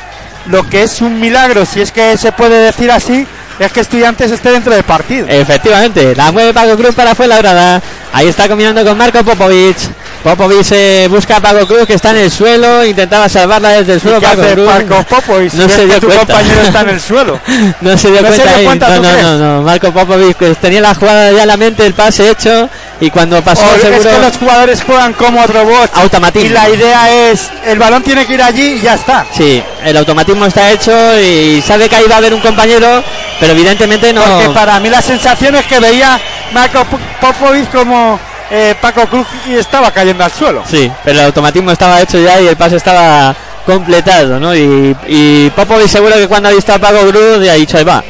S5: lo que es un milagro, si es que se puede decir así, es que Estudiantes esté dentro del partido.
S4: Efectivamente, la mueve Paco Cruz para Fuenlabrada. Ahí está combinando con Marco Popovic. Popovic eh, busca a Paco Cruz que está en el suelo, intentaba salvarla desde el
S5: ¿Y
S4: suelo. Paco
S5: hace
S4: Cruz.
S5: Marco Popovic?
S4: No
S5: Si
S4: se dio
S5: tu
S4: cuenta.
S5: compañero está en el suelo.
S4: No se dio
S5: ¿No se
S4: cuenta
S5: dio
S4: ahí.
S5: cuenta,
S4: no, no, no, no. Marco Popovic que tenía la jugada ya en la mente, el pase hecho y cuando pasó
S5: O es
S4: seguro
S5: que los jugadores juegan como robots.
S4: automatismo.
S5: Y la idea es, el balón tiene que ir allí y ya está.
S4: Sí, el automatismo está hecho y sabe que ahí va a haber un compañero, pero evidentemente no.
S5: Porque para mí la sensación es que veía Marco Popovic como eh, Paco Cruz y estaba cayendo al suelo.
S4: Sí, pero el automatismo estaba hecho ya y el pase estaba completado, ¿no? Y, y Popovic seguro que cuando ha visto a Paco Cruz ya ha dicho, ahí va.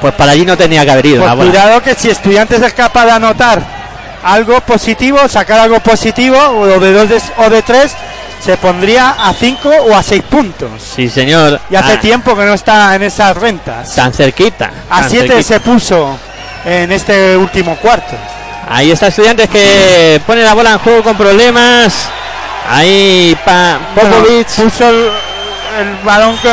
S4: Pues para allí no tenía que haber ido.
S5: Pues cuidado que si estudiantes es capaz de anotar algo positivo, sacar algo positivo, o de dos de- o de tres, se pondría a cinco o a seis puntos.
S4: Sí, señor.
S5: Y hace
S4: Ah,
S5: tiempo que no está en esas rentas.
S4: Tan cerquita.
S5: A
S4: tan
S5: siete
S4: cerquita.
S5: se puso en este último cuarto.
S4: Ahí está Estudiantes que pone la bola en juego con problemas. Ahí pa Popovic.
S5: Puso el, el balón con,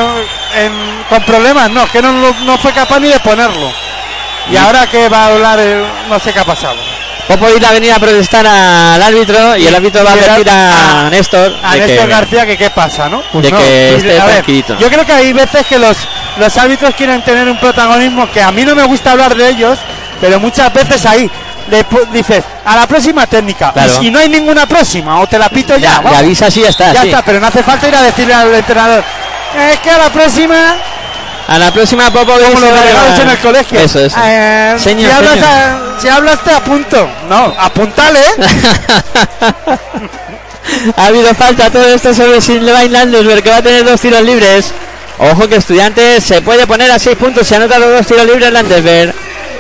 S5: en- con problemas, no, que no, no- no fue capaz ni de ponerlo. Y ahora que va a hablar, eh, no sé qué ha pasado.
S4: Popovic ha venido a protestar al árbitro y el árbitro va a advertir a,
S5: a-
S4: Néstor
S5: A
S4: de
S5: Néstor
S4: que-
S5: García que qué pasa, ¿no?
S4: De
S5: no.
S4: que esté
S5: a ver,
S4: tranquilito.
S5: yo creo que hay veces que los, los árbitros quieren tener un protagonismo que a mí no me gusta hablar de ellos, pero muchas veces ahí le pu- dices a la próxima técnica
S4: Claro.
S5: y si no hay ninguna próxima o te la pito ya,
S4: Ya, le avisa así ya está.
S5: ya
S4: sí.
S5: está, pero no hace falta ir a decirle al entrenador es que a la próxima
S4: A la próxima Popovic.
S5: como los
S4: se
S5: delegados en el colegio
S4: Eso, eso.
S5: Eh,
S4: Señor,
S5: si, hablas
S4: señor.
S5: a- si hablas te apunto no, apuntale
S4: ha habido falta todo esto sobre Silvain Landesberg que va a tener dos tiros libres. Ojo que Estudiantes se puede poner a seis puntos si anota los dos tiros libres Landesberg.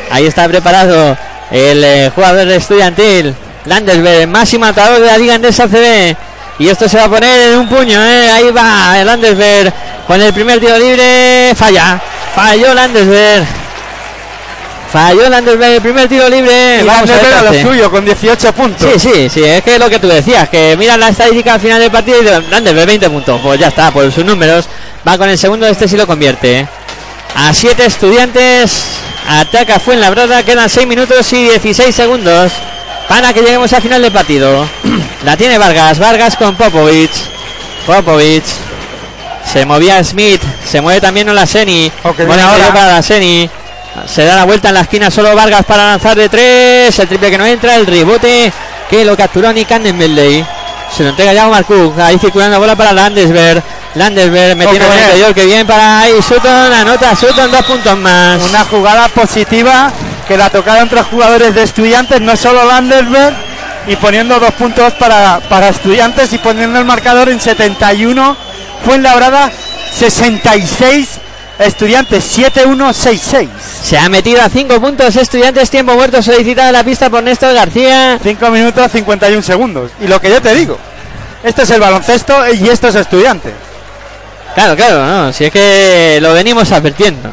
S4: Ahí está preparado el eh, jugador estudiantil. Landesberg, máximo atador de la Liga Andesa CB. Y esto se va a poner en un puño, ¿eh? Ahí va el Landesberg con el primer tiro libre. Falla. Falló Landesberg. Falló Landesberg el primer tiro libre.
S5: y
S4: Vamos a ver
S5: a lo suyo con 18 puntos
S4: Sí, sí, sí, es que lo que tú decías, que mira la estadística al final del partido y de Landesberg 20 puntos. Pues ya está, por sus números. Va con el segundo, este sí lo convierte. A 7 estudiantes, ataca Fuenlabrada, quedan 6 minutos y 16 segundos para que lleguemos al final del partido. La tiene Vargas, Vargas con Popovic. Popovic. Se movía Smith, se mueve también Olaseni.
S5: Oh, qué bien
S4: Buena
S5: ahora.
S4: para Olaseni. Se da la vuelta en la esquina solo Vargas para lanzar de tres. El triple que no entra, el rebote que lo capturó Nick Andenbelley. Se lo entrega ya a Marcuk. Ahí circulando la bola para Landesberg. Landesberg metiendo
S5: Oh,
S4: el interior. Que bien para ahí Sutton. Anota Sutton dos puntos más.
S5: Una jugada positiva que la tocaron tres jugadores de estudiantes, no solo Landersberg, y poniendo dos puntos para, para estudiantes y poniendo el marcador en 71. Fue en labrada 66 estudiantes, 7-1-6-6.
S4: Se ha metido a cinco puntos. Estudiantes tiempo muerto solicitado en la pista por Néstor García.
S5: 5 minutos 51 segundos. Y lo que yo te digo, este es el baloncesto y esto es estudiante.
S4: Claro, claro, no, si es que lo venimos advirtiendo.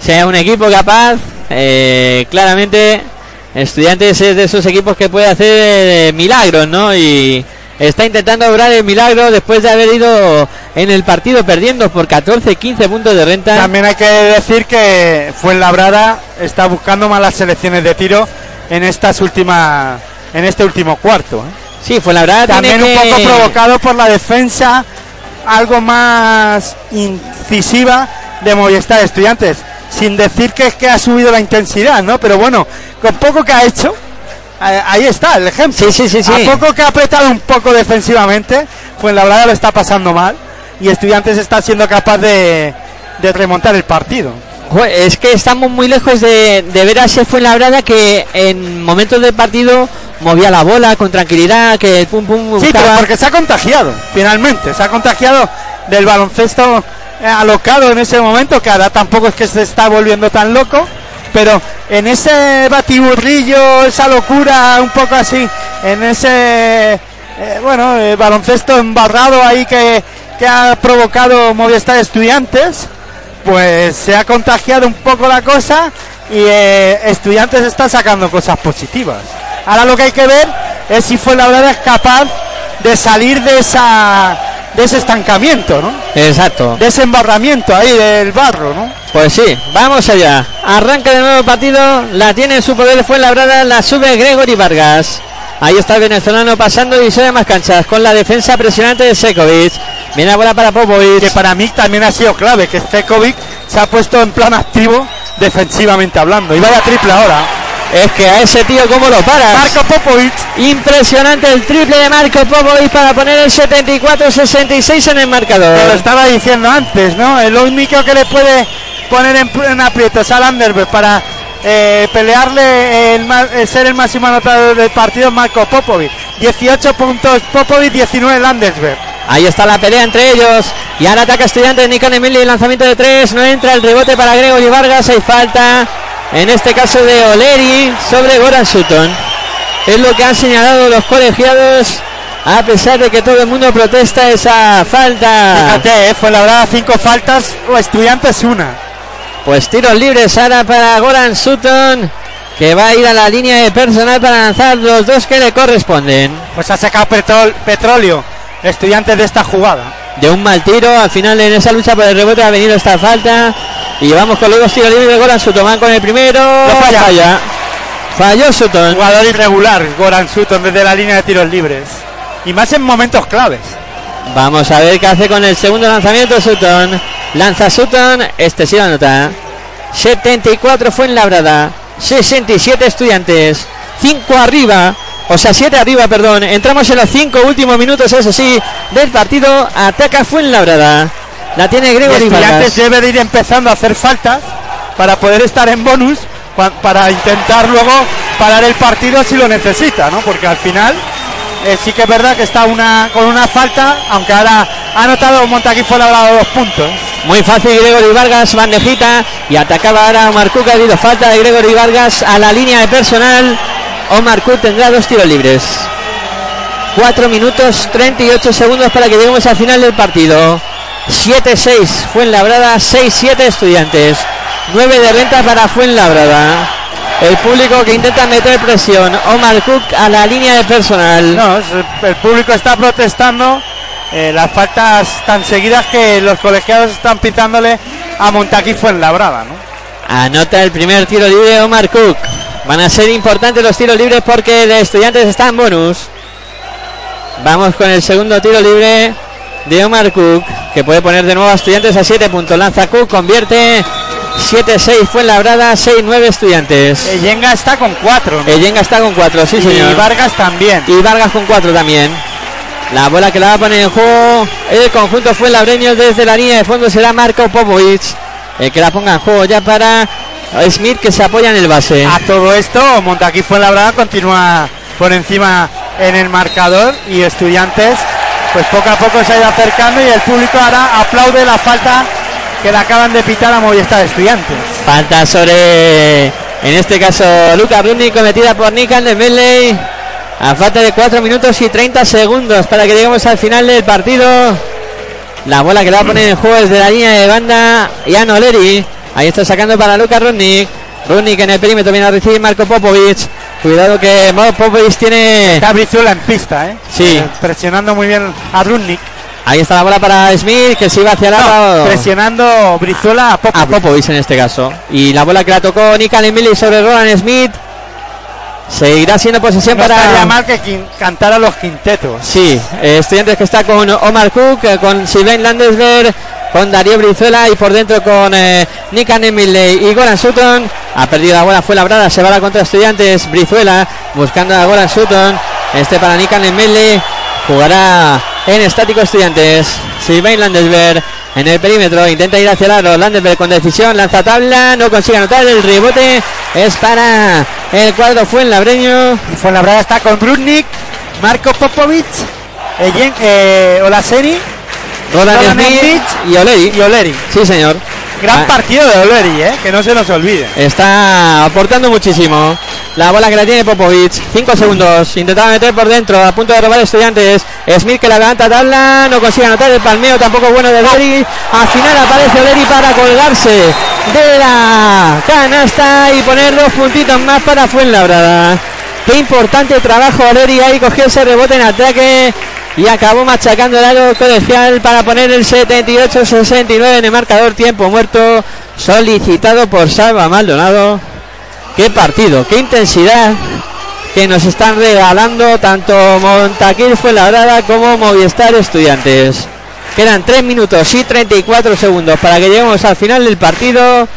S4: Sea un equipo capaz, eh, claramente, Estudiantes es de esos equipos que puede hacer eh, milagros, ¿no? Y está intentando obrar el milagro después de haber ido en el partido perdiendo por 14, 15 puntos de renta.
S5: También hay que decir que Fuenlabrada está buscando malas selecciones de tiro en estas últimas en este último cuarto. ¿eh?
S4: Sí, fue la verdad.
S5: También un poco provocado por la defensa algo más incisiva de Movistar Estudiantes. Sin decir que es que ha subido la intensidad, ¿no? Pero bueno, con poco que ha hecho, eh, ahí está el ejemplo.
S4: Sí, sí, sí, sí.
S5: A poco que ha apretado un poco defensivamente, pues la verdad lo está pasando mal. Y Estudiantes está siendo capaz de, de remontar el partido.
S4: Es que estamos muy lejos de, de ver a ese Fuenlabrada que en momentos del partido movía la bola con tranquilidad, que el pum pum
S5: Sí, pero porque se ha contagiado, finalmente. Se ha contagiado del baloncesto alocado en ese momento, que ahora tampoco es que se está volviendo tan loco. Pero en ese batiburrillo, esa locura, un poco así, en ese, eh, bueno, eh, baloncesto embarrado ahí que, que ha provocado Movistar Estudiantes, pues se ha contagiado un poco la cosa y eh, Estudiantes está sacando cosas positivas. Ahora lo que hay que ver es si fue la verdad capaz de salir de esa de ese estancamiento, ¿no?
S4: Exacto.
S5: De ese embarramiento ahí del barro, ¿no?
S4: Pues sí, vamos allá. Arranca de nuevo el partido, la tiene en su poder Fuenlabrada, la sube Gregory Vargas. Ahí está el venezolano pasando y se más canchas con la defensa presionante de Sekovic. Viene la bola para Popovic.
S5: Que para mí también ha sido clave que Stekovic se ha puesto en plan activo defensivamente hablando. Y vaya triple ahora.
S4: Es que a ese tío, ¿cómo lo paras?
S5: Marco Popovic
S4: Impresionante el triple de Marco Popovic para poner el 74-66 en el
S5: Te lo
S4: marcador.
S5: estaba diciendo antes, ¿no? El único que le puede poner en, en aprietos a Landerberg para eh, pelearle el, el ser el máximo anotador del partido Marco Popovic. 18 puntos Popovic, 19 Landesberg.
S4: Ahí está la pelea entre ellos. Y ahora ataca estudiante Nikon Emily. Lanzamiento de tres. No entra el rebote para Gregory Vargas. Hay falta. En este caso de Oleri sobre Goran Sutton. Es lo que han señalado los colegiados. A pesar de que todo el mundo protesta esa falta.
S5: Fíjate, eh, fue la verdad cinco faltas o estudiantes una.
S4: Pues tiros libres ahora para Goran Sutton. Que va a ir a la línea de personal para lanzar los dos que le corresponden.
S5: Pues ha sacado petrol- petróleo estudiantes de esta jugada.
S4: De un mal tiro. Al final en esa lucha por el rebote ha venido esta falta. Y vamos con los dos tiros libres de Goran Sutton. Van con el primero.
S5: falla.
S4: Falla. Falló Sutton.
S5: Jugador irregular, Goran Sutton desde la línea de tiros libres. Y más en momentos claves.
S4: Vamos a ver qué hace con el segundo lanzamiento Sutton. Lanza Sutton. Este sí lo anota. 74 fue en Labrada. 67 estudiantes. 5 arriba. O sea, 7 arriba, perdón. Entramos en los 5 últimos minutos, eso sí, del partido. Ataca Fuenlabrada. La tiene
S5: Y
S4: Gregory Vargas.
S5: debe de ir empezando a hacer faltas para poder estar en bonus, para intentar luego parar el partido si lo necesita, ¿no? Porque al final eh, sí que es verdad que está una con una falta, aunque ahora ha anotado Montaquí fue labrado dos puntos.
S4: Muy fácil Gregory Vargas, bandejita. Y atacaba ahora. Ha habido falta de Gregory Vargas a la línea de personal. Omar Cook tendrá dos tiros libres. 4 minutos 38 segundos para que lleguemos al final del partido. 7-6 Fuenlabrada, 6-7 estudiantes. 9 de renta para Fuenlabrada. El público que intenta meter presión. Omar Cook a la línea de personal.
S5: No, el público está protestando eh, las faltas tan seguidas que los colegiados están pitándole a Montaquí Fuenlabrada, ¿no?
S4: Anota el primer tiro libre Omar Cook. Van a ser importantes los tiros libres porque el estudiantes está en bonus. Vamos con el segundo tiro libre de Omar Cook, que puede poner de nuevo a estudiantes a 7 puntos. Lanza Cook, convierte 7-6 fue labrada, 6-9 estudiantes.
S5: Yenga está con cuatro, ¿no?
S4: El Yenga está con 4, sí
S5: y
S4: señor.
S5: Vargas también.
S4: Y Vargas con 4 también. La bola que la va a poner en juego el conjunto fue labreño desde la línea de fondo será Marco Popovic. El que la ponga en juego ya para Smith que se apoya en el base.
S5: A todo esto, Montaquí Fuenlabrada continúa por encima en el marcador y estudiantes pues poco a poco se ha ido acercando y el público ahora aplaude la falta que le acaban de pitar a Movistar Estudiantes.
S4: Falta sobre, en este caso, Luca Bruni cometida por Nick Andemele. A falta de 4 minutos y 30 segundos para que lleguemos al final del partido. La bola que la va a poner en juego desde la línea de banda. Jan Oleri. Ahí está sacando para Luka Rudnik. Rudnik en el perímetro viene a recibir Marco Popovic. Cuidado que Mo- Popovic tiene.
S5: Está Brizuela en pista, ¿eh?
S4: Sí.
S5: Eh, presionando muy bien a Brunnik.
S4: Ahí está la bola para Smith que se iba hacia el
S5: No,
S4: lado.
S5: presionando Brizuela a Popovic.
S4: a Popovic en este caso. Y la bola que la tocó Nikan Emily sobre Roland Smith. Seguirá siendo posesión
S5: No estaría
S4: para.
S5: mal que cantara los quintetos.
S4: Sí, eh, estudiantes que está con Omar Cook, eh, con Sylvain Landesberg, con Darío Brizuela y por dentro con eh, Nikan Emily y Goran Sutton. Ha perdido la bola, fue labrada, se va la contra estudiantes. Brizuela buscando a Goran Sutton. Este para Nikan Emily. Jugará en estático estudiantes. Sylvain Landesberg en el perímetro. Intenta ir hacia el aro. Landesberg con decisión. Lanza tabla. No consigue anotar. El rebote es para el cuadro Fuenlabreño.
S5: Y Fuenlabrada está con Brunnik, Marco Popovic, Yen- eh, Olaseni
S4: Roland Smith
S5: Smith
S4: y Oleri.
S5: y Oleri.
S4: Sí, señor.
S5: Gran
S4: Ah,
S5: partido de Oleri, ¿eh? que no se nos olvide.
S4: Está aportando muchísimo. La bola que la tiene Popovic. 5 segundos. Intentaba meter por dentro. A punto de robar estudiantes. Smith que la levanta tabla. No consigue anotar el palmeo. Tampoco bueno de Oleri. Al final aparece Oleri para colgarse de la canasta y poner dos puntitos más para Fuenlabrada. Qué importante trabajo Oleri ahí. Cogió ese rebote en ataque. Y acabó machacando el aro colegial para poner el 78-69 en el marcador. Tiempo muerto solicitado por Salva Maldonado. Qué partido, qué intensidad que nos están regalando tanto Montaquil Fuenlabrada como Movistar Estudiantes. Quedan 3 minutos y 34 segundos para que lleguemos al final del partido.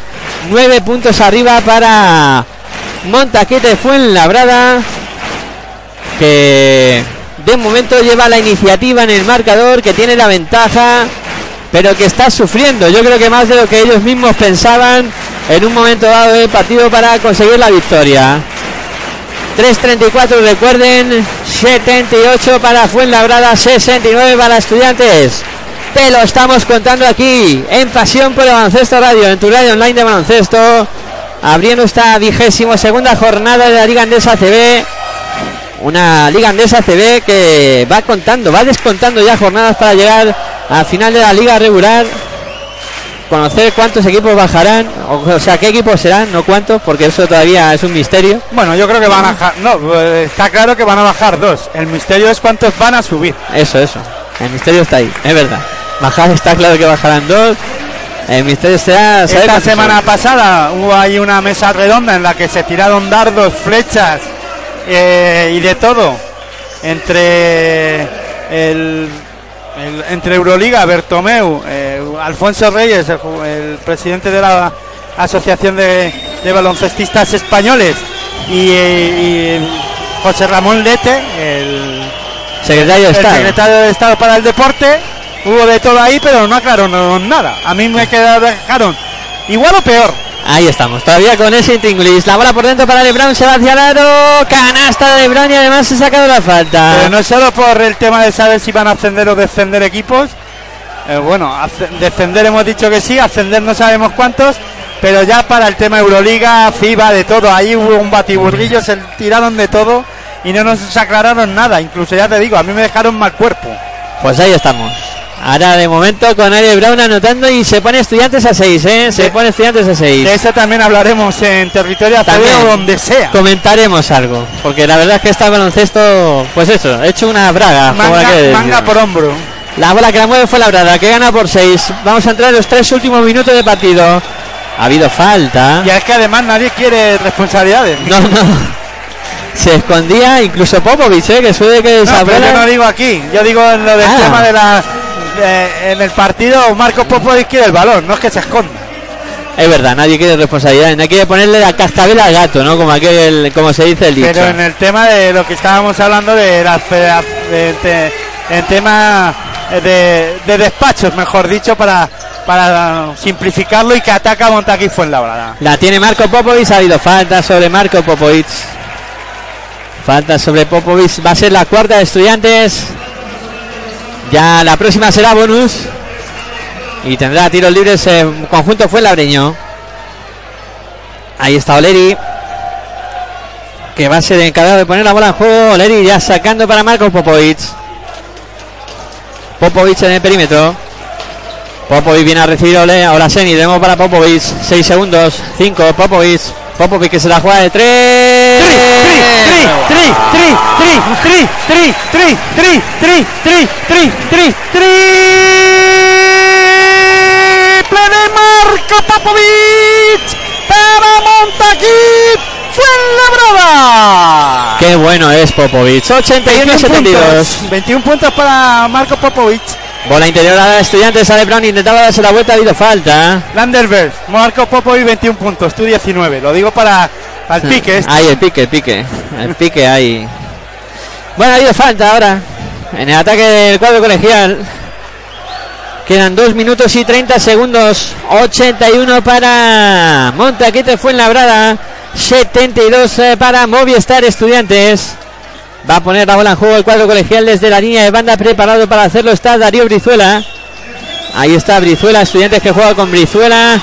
S4: 9 puntos arriba para Montaquete Fuenlabrada. Que de momento lleva la iniciativa en el marcador, que tiene la ventaja, pero que está sufriendo. Yo creo que más de lo que ellos mismos pensaban en un momento dado del partido para conseguir la victoria. 3.34 recuerden, 78 para Fuenlabrada, 69 para Estudiantes. Te lo estamos contando aquí en Pasión por el Baloncesto Radio, en tu radio online de baloncesto, abriendo esta vigésimo segunda jornada de la Liga Andesa CB. Una Liga Andesa CB que va contando, va descontando ya jornadas para llegar al final de la liga regular. Conocer cuántos equipos bajarán, o, sea, qué equipos serán, no cuántos, porque eso todavía es un misterio.
S5: Bueno, yo creo que van a bajar. No, eh, está claro que van a bajar dos. El misterio es cuántos van a subir.
S4: Eso, eso. El misterio está ahí, es verdad. Bajar está claro que bajarán dos. El misterio será.
S5: Esta semana
S4: son.
S5: pasada hubo ahí una mesa redonda en la que se tiraron dardos, flechas eh, y de todo entre el, el- entre Euroliga, Bertomeu, eh, Alfonso Reyes, el, presidente de la Asociación de, de Baloncestistas Españoles, y, eh, y José Ramón Lete, el
S4: Secretario de
S5: el
S4: Estado.
S5: secretario de Estado para el Deporte. Hubo de todo ahí, pero no aclararon nada. A mí me quedaron, dejaron igual o peor.
S4: Ahí estamos, todavía con ese intríngulis. La bola por dentro para Lebron, se va hacia el aro. Canasta de Lebron y además se ha sacado la falta.
S5: Pero no es solo por el tema de saber si van a ascender o descender equipos. Eh, bueno, descender hemos dicho que sí, ascender no sabemos cuántos. Pero ya para el tema Euroliga, FIBA, de todo, ahí hubo un batiburrillo, se tiraron de todo y no nos aclararon nada. Incluso ya te digo, a mí me dejaron mal cuerpo.
S4: Pues ahí estamos. Ahora de momento con Ari Brown anotando y se pone estudiantes a 6, ¿eh? Se
S5: De-
S4: pone estudiantes a 6.
S5: De eso también hablaremos en territorio o donde sea.
S4: Comentaremos algo, porque la verdad es que está baloncesto, pues eso, he hecho una braga.
S5: Manga, por hombro.
S4: La bola que la mueve fue la brada, que gana por 6. Vamos a entrar en los tres últimos minutos de partido. Ha habido falta.
S5: Y es que además nadie quiere responsabilidades.
S4: No, no. Se escondía incluso Popovich, ¿eh? que suele que
S5: No, pero yo no digo aquí, yo digo en lo del
S4: Ah.
S5: tema de la. De- en el partido, Marcos Popovic quiere el balón, no es que se esconda.
S4: Es verdad, nadie quiere responsabilidad, nadie quiere ponerle la cascabel al gato, ¿no? Como aquel, como se dice el dicho.
S5: Pero en el tema de lo que estábamos hablando de federa- de- de- en tema de, de despachos, mejor dicho, para, para simplificarlo y que ataca Montaquí Fuenlabrada.
S4: La tiene Marco Popovic, ha habido falta sobre Marco Popovic. Falta sobre Popovic, va a ser la cuarta de estudiantes. Ya la próxima será bonus. Y tendrá tiros libres en conjunto fue Labreño. Ahí está Oleri. Que va a ser encargado de poner la bola en juego. Oleri ya sacando para Marco Popovic. Popovic en el perímetro. Popovic viene a recibir Ole, ahora Seni, tenemos para Popovic, 6 segundos, 5, Popovic, Popovic que se la juega de 3. Qué bueno es Popovic. 81-72.
S5: 21 puntos para Marco Popovic.
S4: Bola interior a Estudiantes, sale Brown, intentaba darse la vuelta, ha habido falta.
S5: Landerberg, Marco Popovic 21 puntos, tú 19. Lo digo para al pique. este.
S4: Ahí el pique, el pique, el pique ahí. Bueno, ha habido falta ahora en el ataque del cuadro colegial. Quedan 2 minutos y 30 segundos. 81 para Montaquete Fuenlabrada. 72 eh, para Movistar Estudiantes. Va a poner la bola en juego el cuadro colegial desde la línea de banda. Preparado para hacerlo está Darío Brizuela. Ahí está Brizuela, Estudiantes que juega con Brizuela.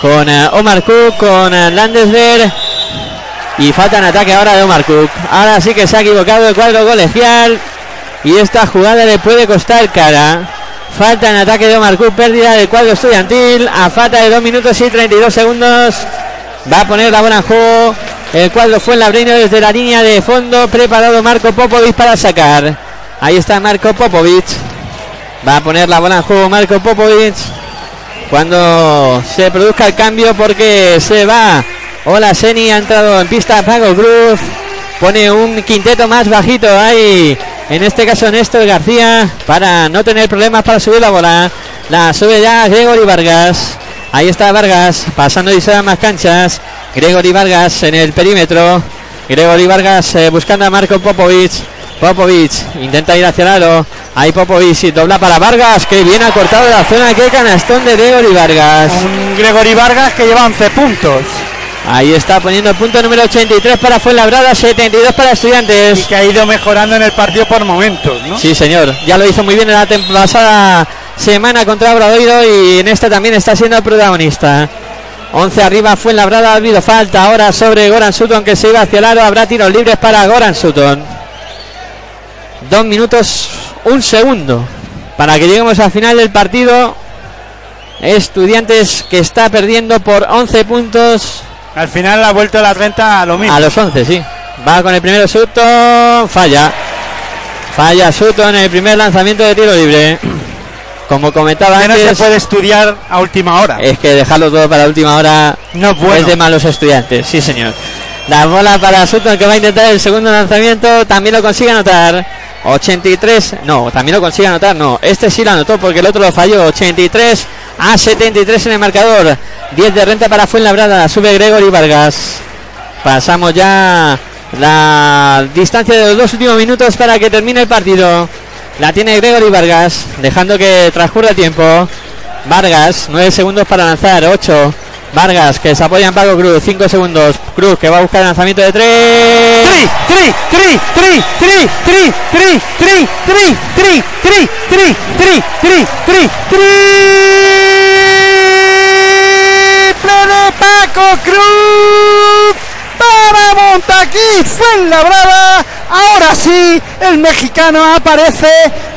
S4: Con eh, Omar Cook, con eh, Landesberg. Y falta en ataque ahora de Omar Cook. Ahora sí que se ha equivocado el cuadro colegial. Y esta jugada le puede costar cara. Falta en ataque de Omar Cook, pérdida del cuadro estudiantil. A falta de 2 minutos y 32 segundos. Va a poner la bola en juego. El cuadro fue en la desde la línea de fondo. Preparado Marco Popovic para sacar. Ahí está Marco Popovic. Va a poner la bola en juego Marco Popovic. Cuando se produzca el cambio porque se va. Hola Seni ha entrado en pista Pago Cruz. Pone un quinteto más bajito ahí. En este caso Néstor García. Para no tener problemas para subir la bola. La sube ya Gregory Vargas. Ahí está Vargas. Pasando y se más canchas. Gregory Vargas en el perímetro. Gregory Vargas eh, buscando a Marco Popovic. Popovic intenta ir hacia el aro. Ahí Popovic y dobla para Vargas, que viene acortado de la zona. Que canastón de Gregory Vargas.
S5: Un Gregory Vargas que lleva 11 puntos.
S4: Ahí está poniendo el punto número 83 para Fuenlabrada, 72 para
S5: Y
S4: Estudiantes.
S5: que ha ido mejorando en el partido por momentos, ¿no?
S4: Sí, señor. Ya lo hizo muy bien en la pasada semana contra Obradoiro y en esta también está siendo el protagonista. 11 arriba fue Labrada, ha habido falta ahora sobre Goran Sutton que se iba hacia el aro. Habrá tiros libres para Goran Sutton. Dos minutos, un segundo para que lleguemos al final del partido. Estudiantes que está perdiendo por 11 puntos
S5: Al final ha vuelto la renta a lo mismo.
S4: a los 11, sí. Va con el primero Sutton. Falla. Falla Sutton en el primer lanzamiento de tiro libre. Como comentaba
S5: Que no se puede estudiar a última hora.
S4: es que dejarlo todo para última hora
S5: no es bueno.
S4: es de malos estudiantes. Sí, señor. La bola para Sutton que va a intentar el segundo lanzamiento. También lo consigue anotar. 83. No, también lo consigue anotar. No, este sí lo anotó porque el otro lo falló. 83 a 73 en el marcador. 10 de renta para Fuenlabrada. Sube Gregory Vargas. Pasamos ya la distancia de los dos últimos minutos para que termine el partido. La tiene Gregory Vargas, dejando que transcurra el tiempo. Vargas, 9 segundos para lanzar, 8. Vargas, que se apoya en Paco Cruz, 5 segundos. Cruz, que va a buscar el lanzamiento de 3.
S5: 3, 3, 3, 3, 3, 3, 3, 3, 3, 3, 3, 3, 3, 3, 3, 3 de Paco Cruz para Montaquí Fuenlabrada. Ahora sí, el mexicano aparece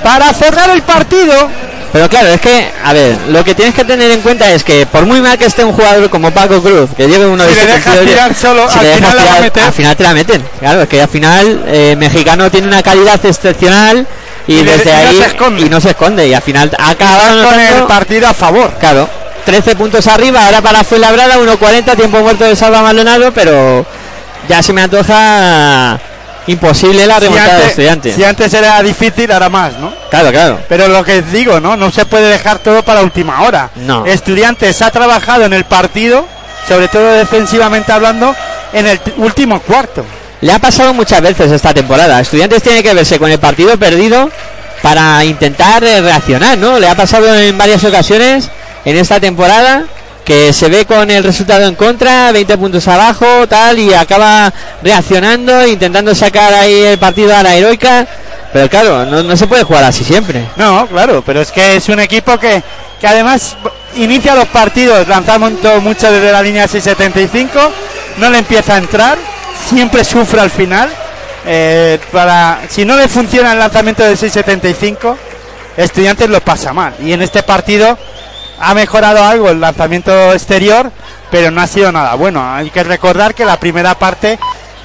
S5: para cerrar el partido.
S4: Pero claro, es que, a ver, lo que tienes que tener en cuenta es que por muy mal que esté un jugador como Paco Cruz, que lleve uno
S5: Si
S4: de
S5: le dejas tirar solo,
S4: si
S5: al final la va a
S4: tirar,
S5: meter.
S4: al final te la meten. Claro, es que al final eh, mexicano tiene una calidad excepcional y,
S5: Y le-
S4: desde
S5: y no
S4: ahí
S5: se esconde.
S4: y no se esconde y al final ha acabado
S5: Con el partido a favor.
S4: Claro, 13 puntos arriba, ahora para Fuenlabrada, 1.40, tiempo muerto de Salva Maldonado, pero ya se me antoja imposible la
S5: Si
S4: remontada de
S5: antes,
S4: estudiantes.
S5: si antes era difícil, ahora más, ¿no?
S4: Claro, claro.
S5: Pero lo que digo, ¿no? No se puede dejar todo para última hora.
S4: No.
S5: Estudiantes ha trabajado en el partido, sobre todo defensivamente hablando, en el último cuarto.
S4: Le ha pasado muchas veces esta temporada. Estudiantes tiene que verse con el partido perdido para intentar eh, reaccionar, ¿no? Le ha pasado en varias ocasiones en esta temporada que se ve con el resultado en contra, 20 puntos abajo, tal, y acaba reaccionando, intentando sacar ahí el partido a la heroica. Pero claro, no, no se puede jugar así siempre.
S5: No, claro, pero es que es un equipo que, que además inicia los partidos lanzando mucho desde la línea 675, no le empieza a entrar, siempre sufre al final. eh, para Si no le funciona el lanzamiento de 675, Estudiantes lo pasa mal. Y en este partido ha mejorado algo el lanzamiento exterior, pero no ha sido nada bueno. Hay que recordar que la primera parte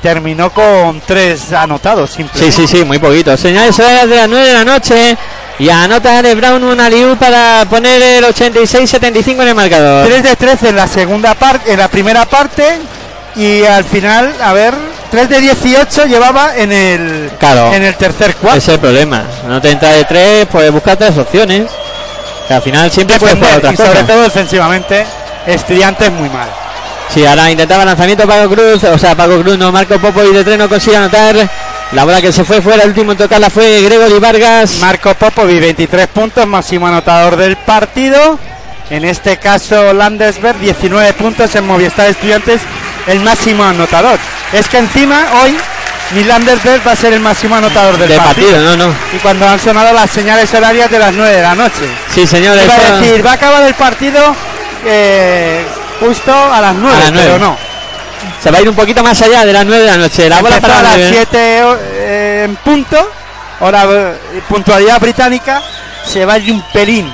S5: terminó con tres anotados.
S4: Sí,
S5: simplemente.
S4: sí, sí, muy poquito. Señales horarias de las 9 de la noche. Y anota de Brown un aliú para poner el 86-75 en el marcador.
S5: 3 de 13 en la segunda parte, en la primera parte y al final, a ver, 3 de 18 llevaba en el
S4: Claro.
S5: en el tercer cuarto.
S4: Ese es el problema. No te entra de tres, pues busca otras opciones. Que al final siempre puedes jugar otras
S5: y sobre
S4: cosas.
S5: todo defensivamente, estudiantes muy mal.
S4: Sí, ahora intentaba lanzamiento Paco Cruz. O sea, Paco Cruz no Marco Popo y de tres no consigue anotar. La bola que se fue fuera, el último en tocarla fue Gregory Vargas.
S5: Marco Popovic 23 puntos, máximo anotador del partido. En este caso Landesberg 19 puntos en Movistar Estudiantes, el máximo anotador. Es que encima hoy ni Landesberg va a ser el máximo anotador del
S4: de
S5: partido.
S4: partido, no, no.
S5: Y cuando han sonado las señales horarias de las 9 de la noche.
S4: Sí, señores.
S5: Iba a decir, va a acabar el partido eh, justo a las 9,
S4: A las nueve.
S5: pero no.
S4: Se va a ir un poquito más allá de las 9 de la noche. La bola para
S5: a las
S4: nueve.
S5: 7 eh, en punto, hora eh, puntualidad británica, se va a ir un pelín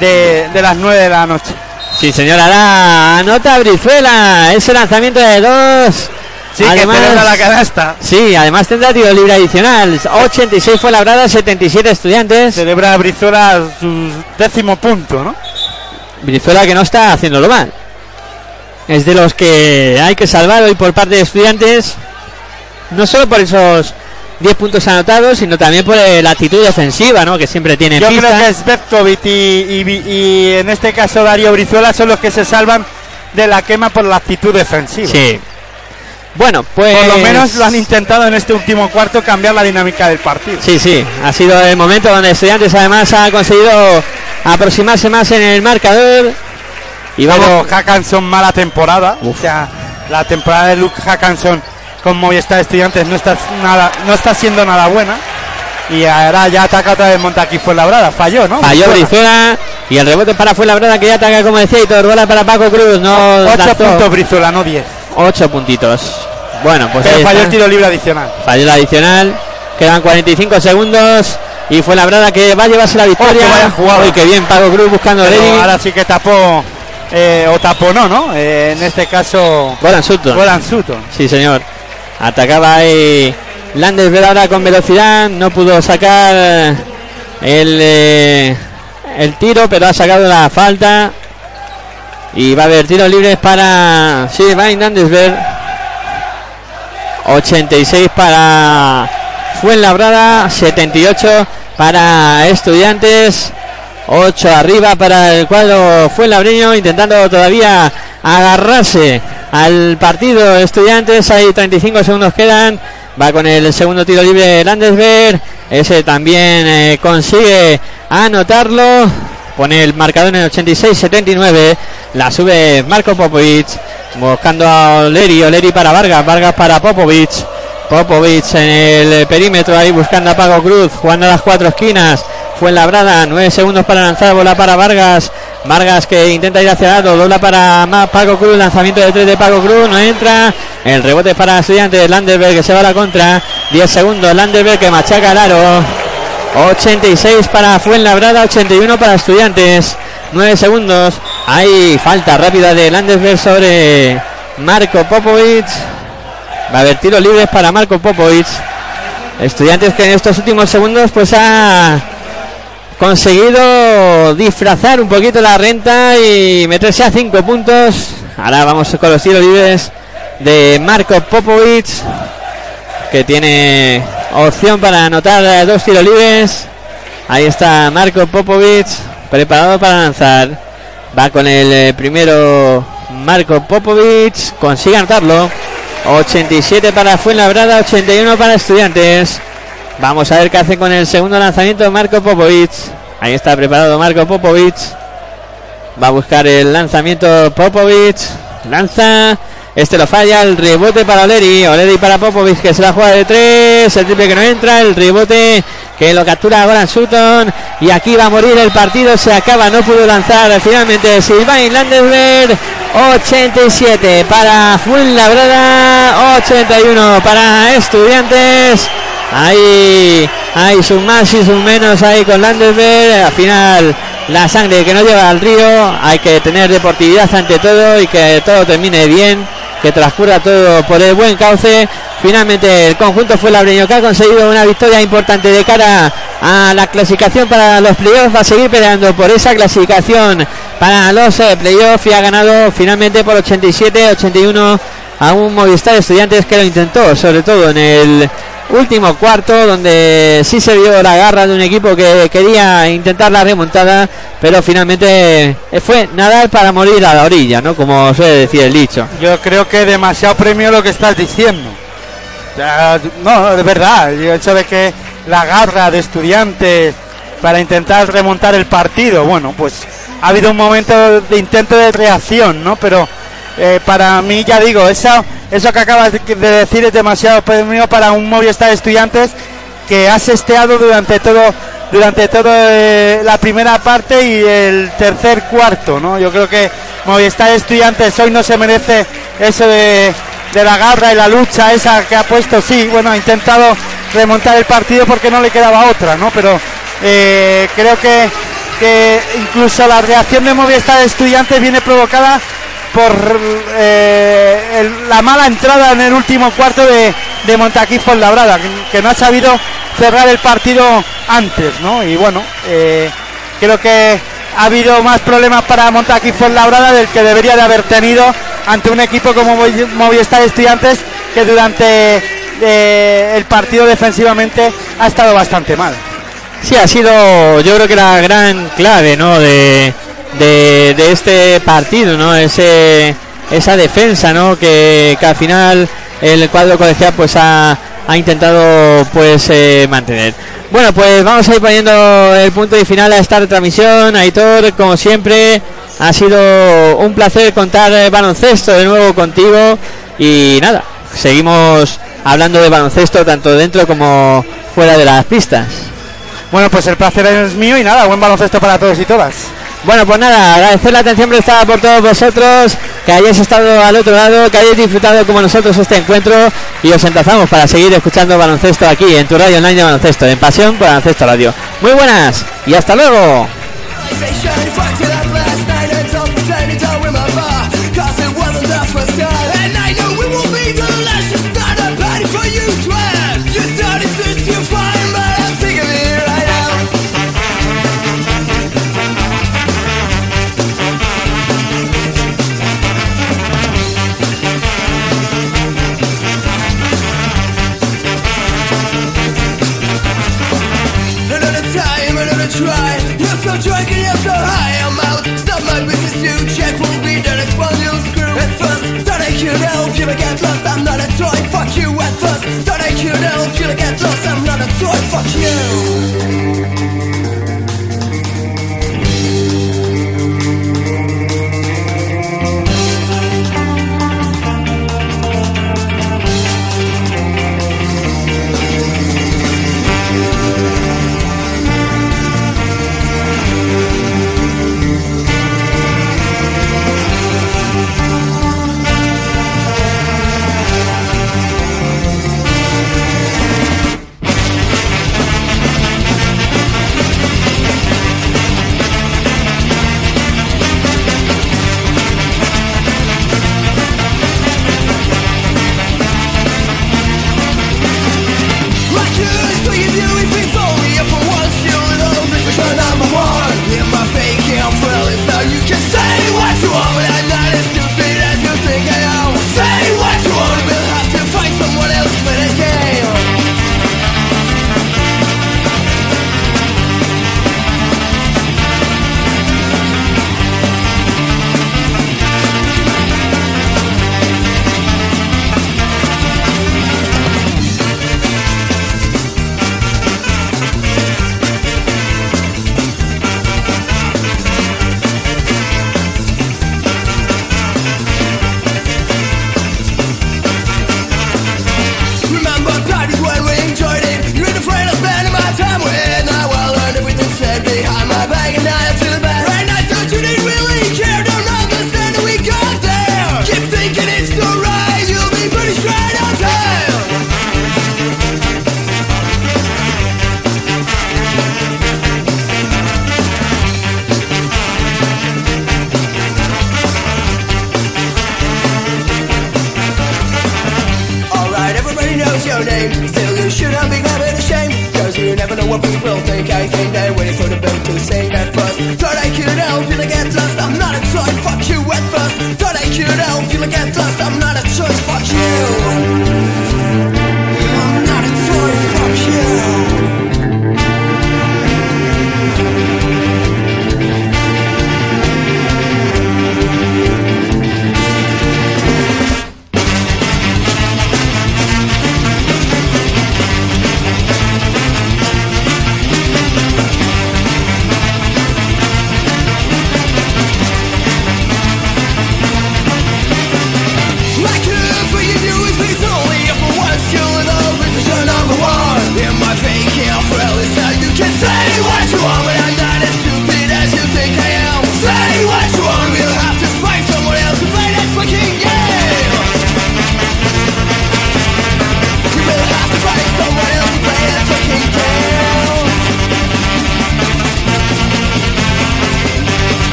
S5: de, de las 9 de la noche.
S4: Sí, señora, ahora anota Brizuela. Ese lanzamiento de dos.
S5: Sí, que celebra la canasta.
S4: Sí, además tendrá tiro libre adicional. 86 fue labrada, 77 estudiantes.
S5: Celebra Brizuela su décimo punto, ¿no?
S4: Brizuela que no está haciéndolo mal. Es de los que hay que salvar hoy por parte de estudiantes. No solo por esos 10 puntos anotados, sino también por eh, la actitud defensiva, ¿no? Que siempre tiene
S5: Yo
S4: pista.
S5: creo que Svetkovic y, y- y en este caso Darío Brizuela son los que se salvan de la quema por la actitud defensiva.
S4: Sí. Bueno, pues.
S5: Por lo menos lo han intentado en este último cuarto cambiar la dinámica del partido.
S4: Sí, sí, ha sido el momento donde Estudiantes además ha conseguido aproximarse más en el marcador. Y
S5: Pero
S4: vamos.
S5: Hackanson mala temporada. O sea, la temporada de Luke Hackanson con Movistar Estudiantes no está nada, no está siendo nada buena. Y ahora ya ataca otra vez Montaquí Fuenlabrada. Falló, ¿no?
S4: Falló
S5: Brizuela.
S4: Y el rebote para Fuenlabrada que ya ataca como decía y todo bola para Paco Cruz. No
S5: Ocho
S4: lanzó.
S5: puntos Brizuela, no 10.
S4: Ocho puntitos. Bueno, pues
S5: Pero
S4: ahí
S5: falló
S4: está.
S5: el tiro libre adicional.
S4: Falló el adicional. Quedan 45 segundos. Y fue Labrada que va a llevarse la victoria.
S5: Oh, que.
S4: Uy, qué bien, Paco Cruz buscando a
S5: ahora sí que tapó, eh, o tapó no, ¿no? Eh, en este caso,
S4: Goran Sutton.
S5: Goran Sutton.
S4: Sí, señor. Atacaba ahí Landesberg ahora con velocidad. No pudo sacar el, eh, el tiro, pero ha sacado la falta. Y va a haber tiros libres para. Sí, va Landesberg. 86 para Fuenlabrada, 78 para Estudiantes, 8 arriba para el cuadro Fuenlabreño, intentando todavía agarrarse al partido Estudiantes, ahí 35 segundos quedan, va con el segundo tiro libre Landesberg, ese también eh, consigue anotarlo, pone el marcador en 86-79, la sube Marco Popovic, buscando a Oleri, Oleri para Vargas, Vargas para Popovic, Popovic en el perímetro ahí buscando a Paco Cruz, jugando a las cuatro esquinas, fue labrada, nueve segundos para lanzar, bola para Vargas, Vargas que intenta ir hacia el lado, dobla para Paco Cruz, lanzamiento de tres de Paco Cruz, no entra, el rebote para estudiantes, Landerberg que se va a la contra, 10 segundos, Landerberg que machaca el aro, 86 para Fuenlabrada, 81 para Estudiantes. 9 segundos. Hay falta rápida de Landesberg sobre Marco Popovic. Va a haber tiros libres para Marco Popovic. Estudiantes que en estos últimos segundos pues ha conseguido disfrazar un poquito la renta y meterse a 5 puntos. Ahora vamos con los tiros libres de Marco Popovic que tiene opción para anotar eh, dos tiros libres. Ahí está Marco Popovic, preparado para lanzar. Va con el eh, primero Marco Popovic, consigue anotarlo. 87 para Fuenlabrada, 81 para Estudiantes. Vamos a ver qué hace con el segundo lanzamiento Marco Popovic. Ahí está preparado Marco Popovic. Va a buscar el lanzamiento Popovic. Lanza. Este lo falla. El rebote para Oleri. Oleri para Popovic que se la juega de tres. El triple que no entra. El rebote que lo captura Goran Sutton. Y aquí va a morir el partido. Se acaba. No pudo lanzar. Finalmente Silvain Landesberg. 87 para Fuenlabrada. 81 para Estudiantes. Ahí hay sus más y sus menos ahí con Landesberg. Al final la sangre que no lleva al río. Hay que tener deportividad ante todo y que todo termine bien. Que transcurra todo por el buen cauce. Finalmente el conjunto fue labreño que ha conseguido una victoria importante de cara a la clasificación para los playoffs. Va a seguir peleando por esa clasificación para los eh, playoffs y ha ganado finalmente por 87-81 a un Movistar Estudiantes que lo intentó, sobre todo en el último cuarto, donde sí se vio la garra de un equipo que quería intentar la remontada, pero finalmente eh, fue nadar para morir a la orilla, ¿no? Como suele decir el dicho.
S5: Yo creo que demasiado premio lo que estás diciendo. No, de verdad, el hecho de que la garra de estudiantes para intentar remontar el partido, bueno, pues ha habido un momento de intento de reacción, ¿no? Pero eh, para mí, ya digo, eso, eso que acabas de de decir es demasiado premio para un Movistar estudiantes que ha sesteado durante todo durante toda la primera parte y el tercer cuarto, ¿no? Yo creo que Movistar Estudiantes hoy no se merece eso de, de la garra y la lucha esa que ha puesto, sí, bueno, ha intentado remontar el partido porque no le quedaba otra, ¿no? Pero eh, creo que, que incluso la reacción de Movistar Estudiantes viene provocada por eh, la mala entrada en el último cuarto de, de Montaquí Labrada, que, que no ha sabido cerrar el partido antes, ¿no? Y bueno, eh, creo que ha habido más problemas para Montaquí Labrada del que debería de haber tenido ante un equipo como Movi- Movistar Estudiantes que durante eh, el partido defensivamente ha estado bastante mal.
S4: Sí, ha sido yo creo que la gran clave, ¿no? De, de, este partido, ¿no? Ese, esa defensa, ¿no? Que, que al final el cuadro colegial pues ha, ha intentado pues eh, mantener. Bueno, pues vamos a ir poniendo el punto y final a esta retransmisión. Aitor, como siempre, ha sido un placer contar eh, baloncesto de nuevo contigo. Y nada, seguimos hablando de baloncesto tanto dentro como fuera de las pistas.
S5: Bueno, pues el placer es mío y nada, buen baloncesto para todos y todas.
S4: Bueno, pues nada, agradecer la atención prestada por todos vosotros, que hayáis estado al otro lado, que hayáis disfrutado como nosotros este encuentro y os emplazamos para seguir escuchando baloncesto aquí en tu radio online de baloncesto, en Pasión por Baloncesto Radio. Muy buenas y hasta luego.
S7: do I fuck you?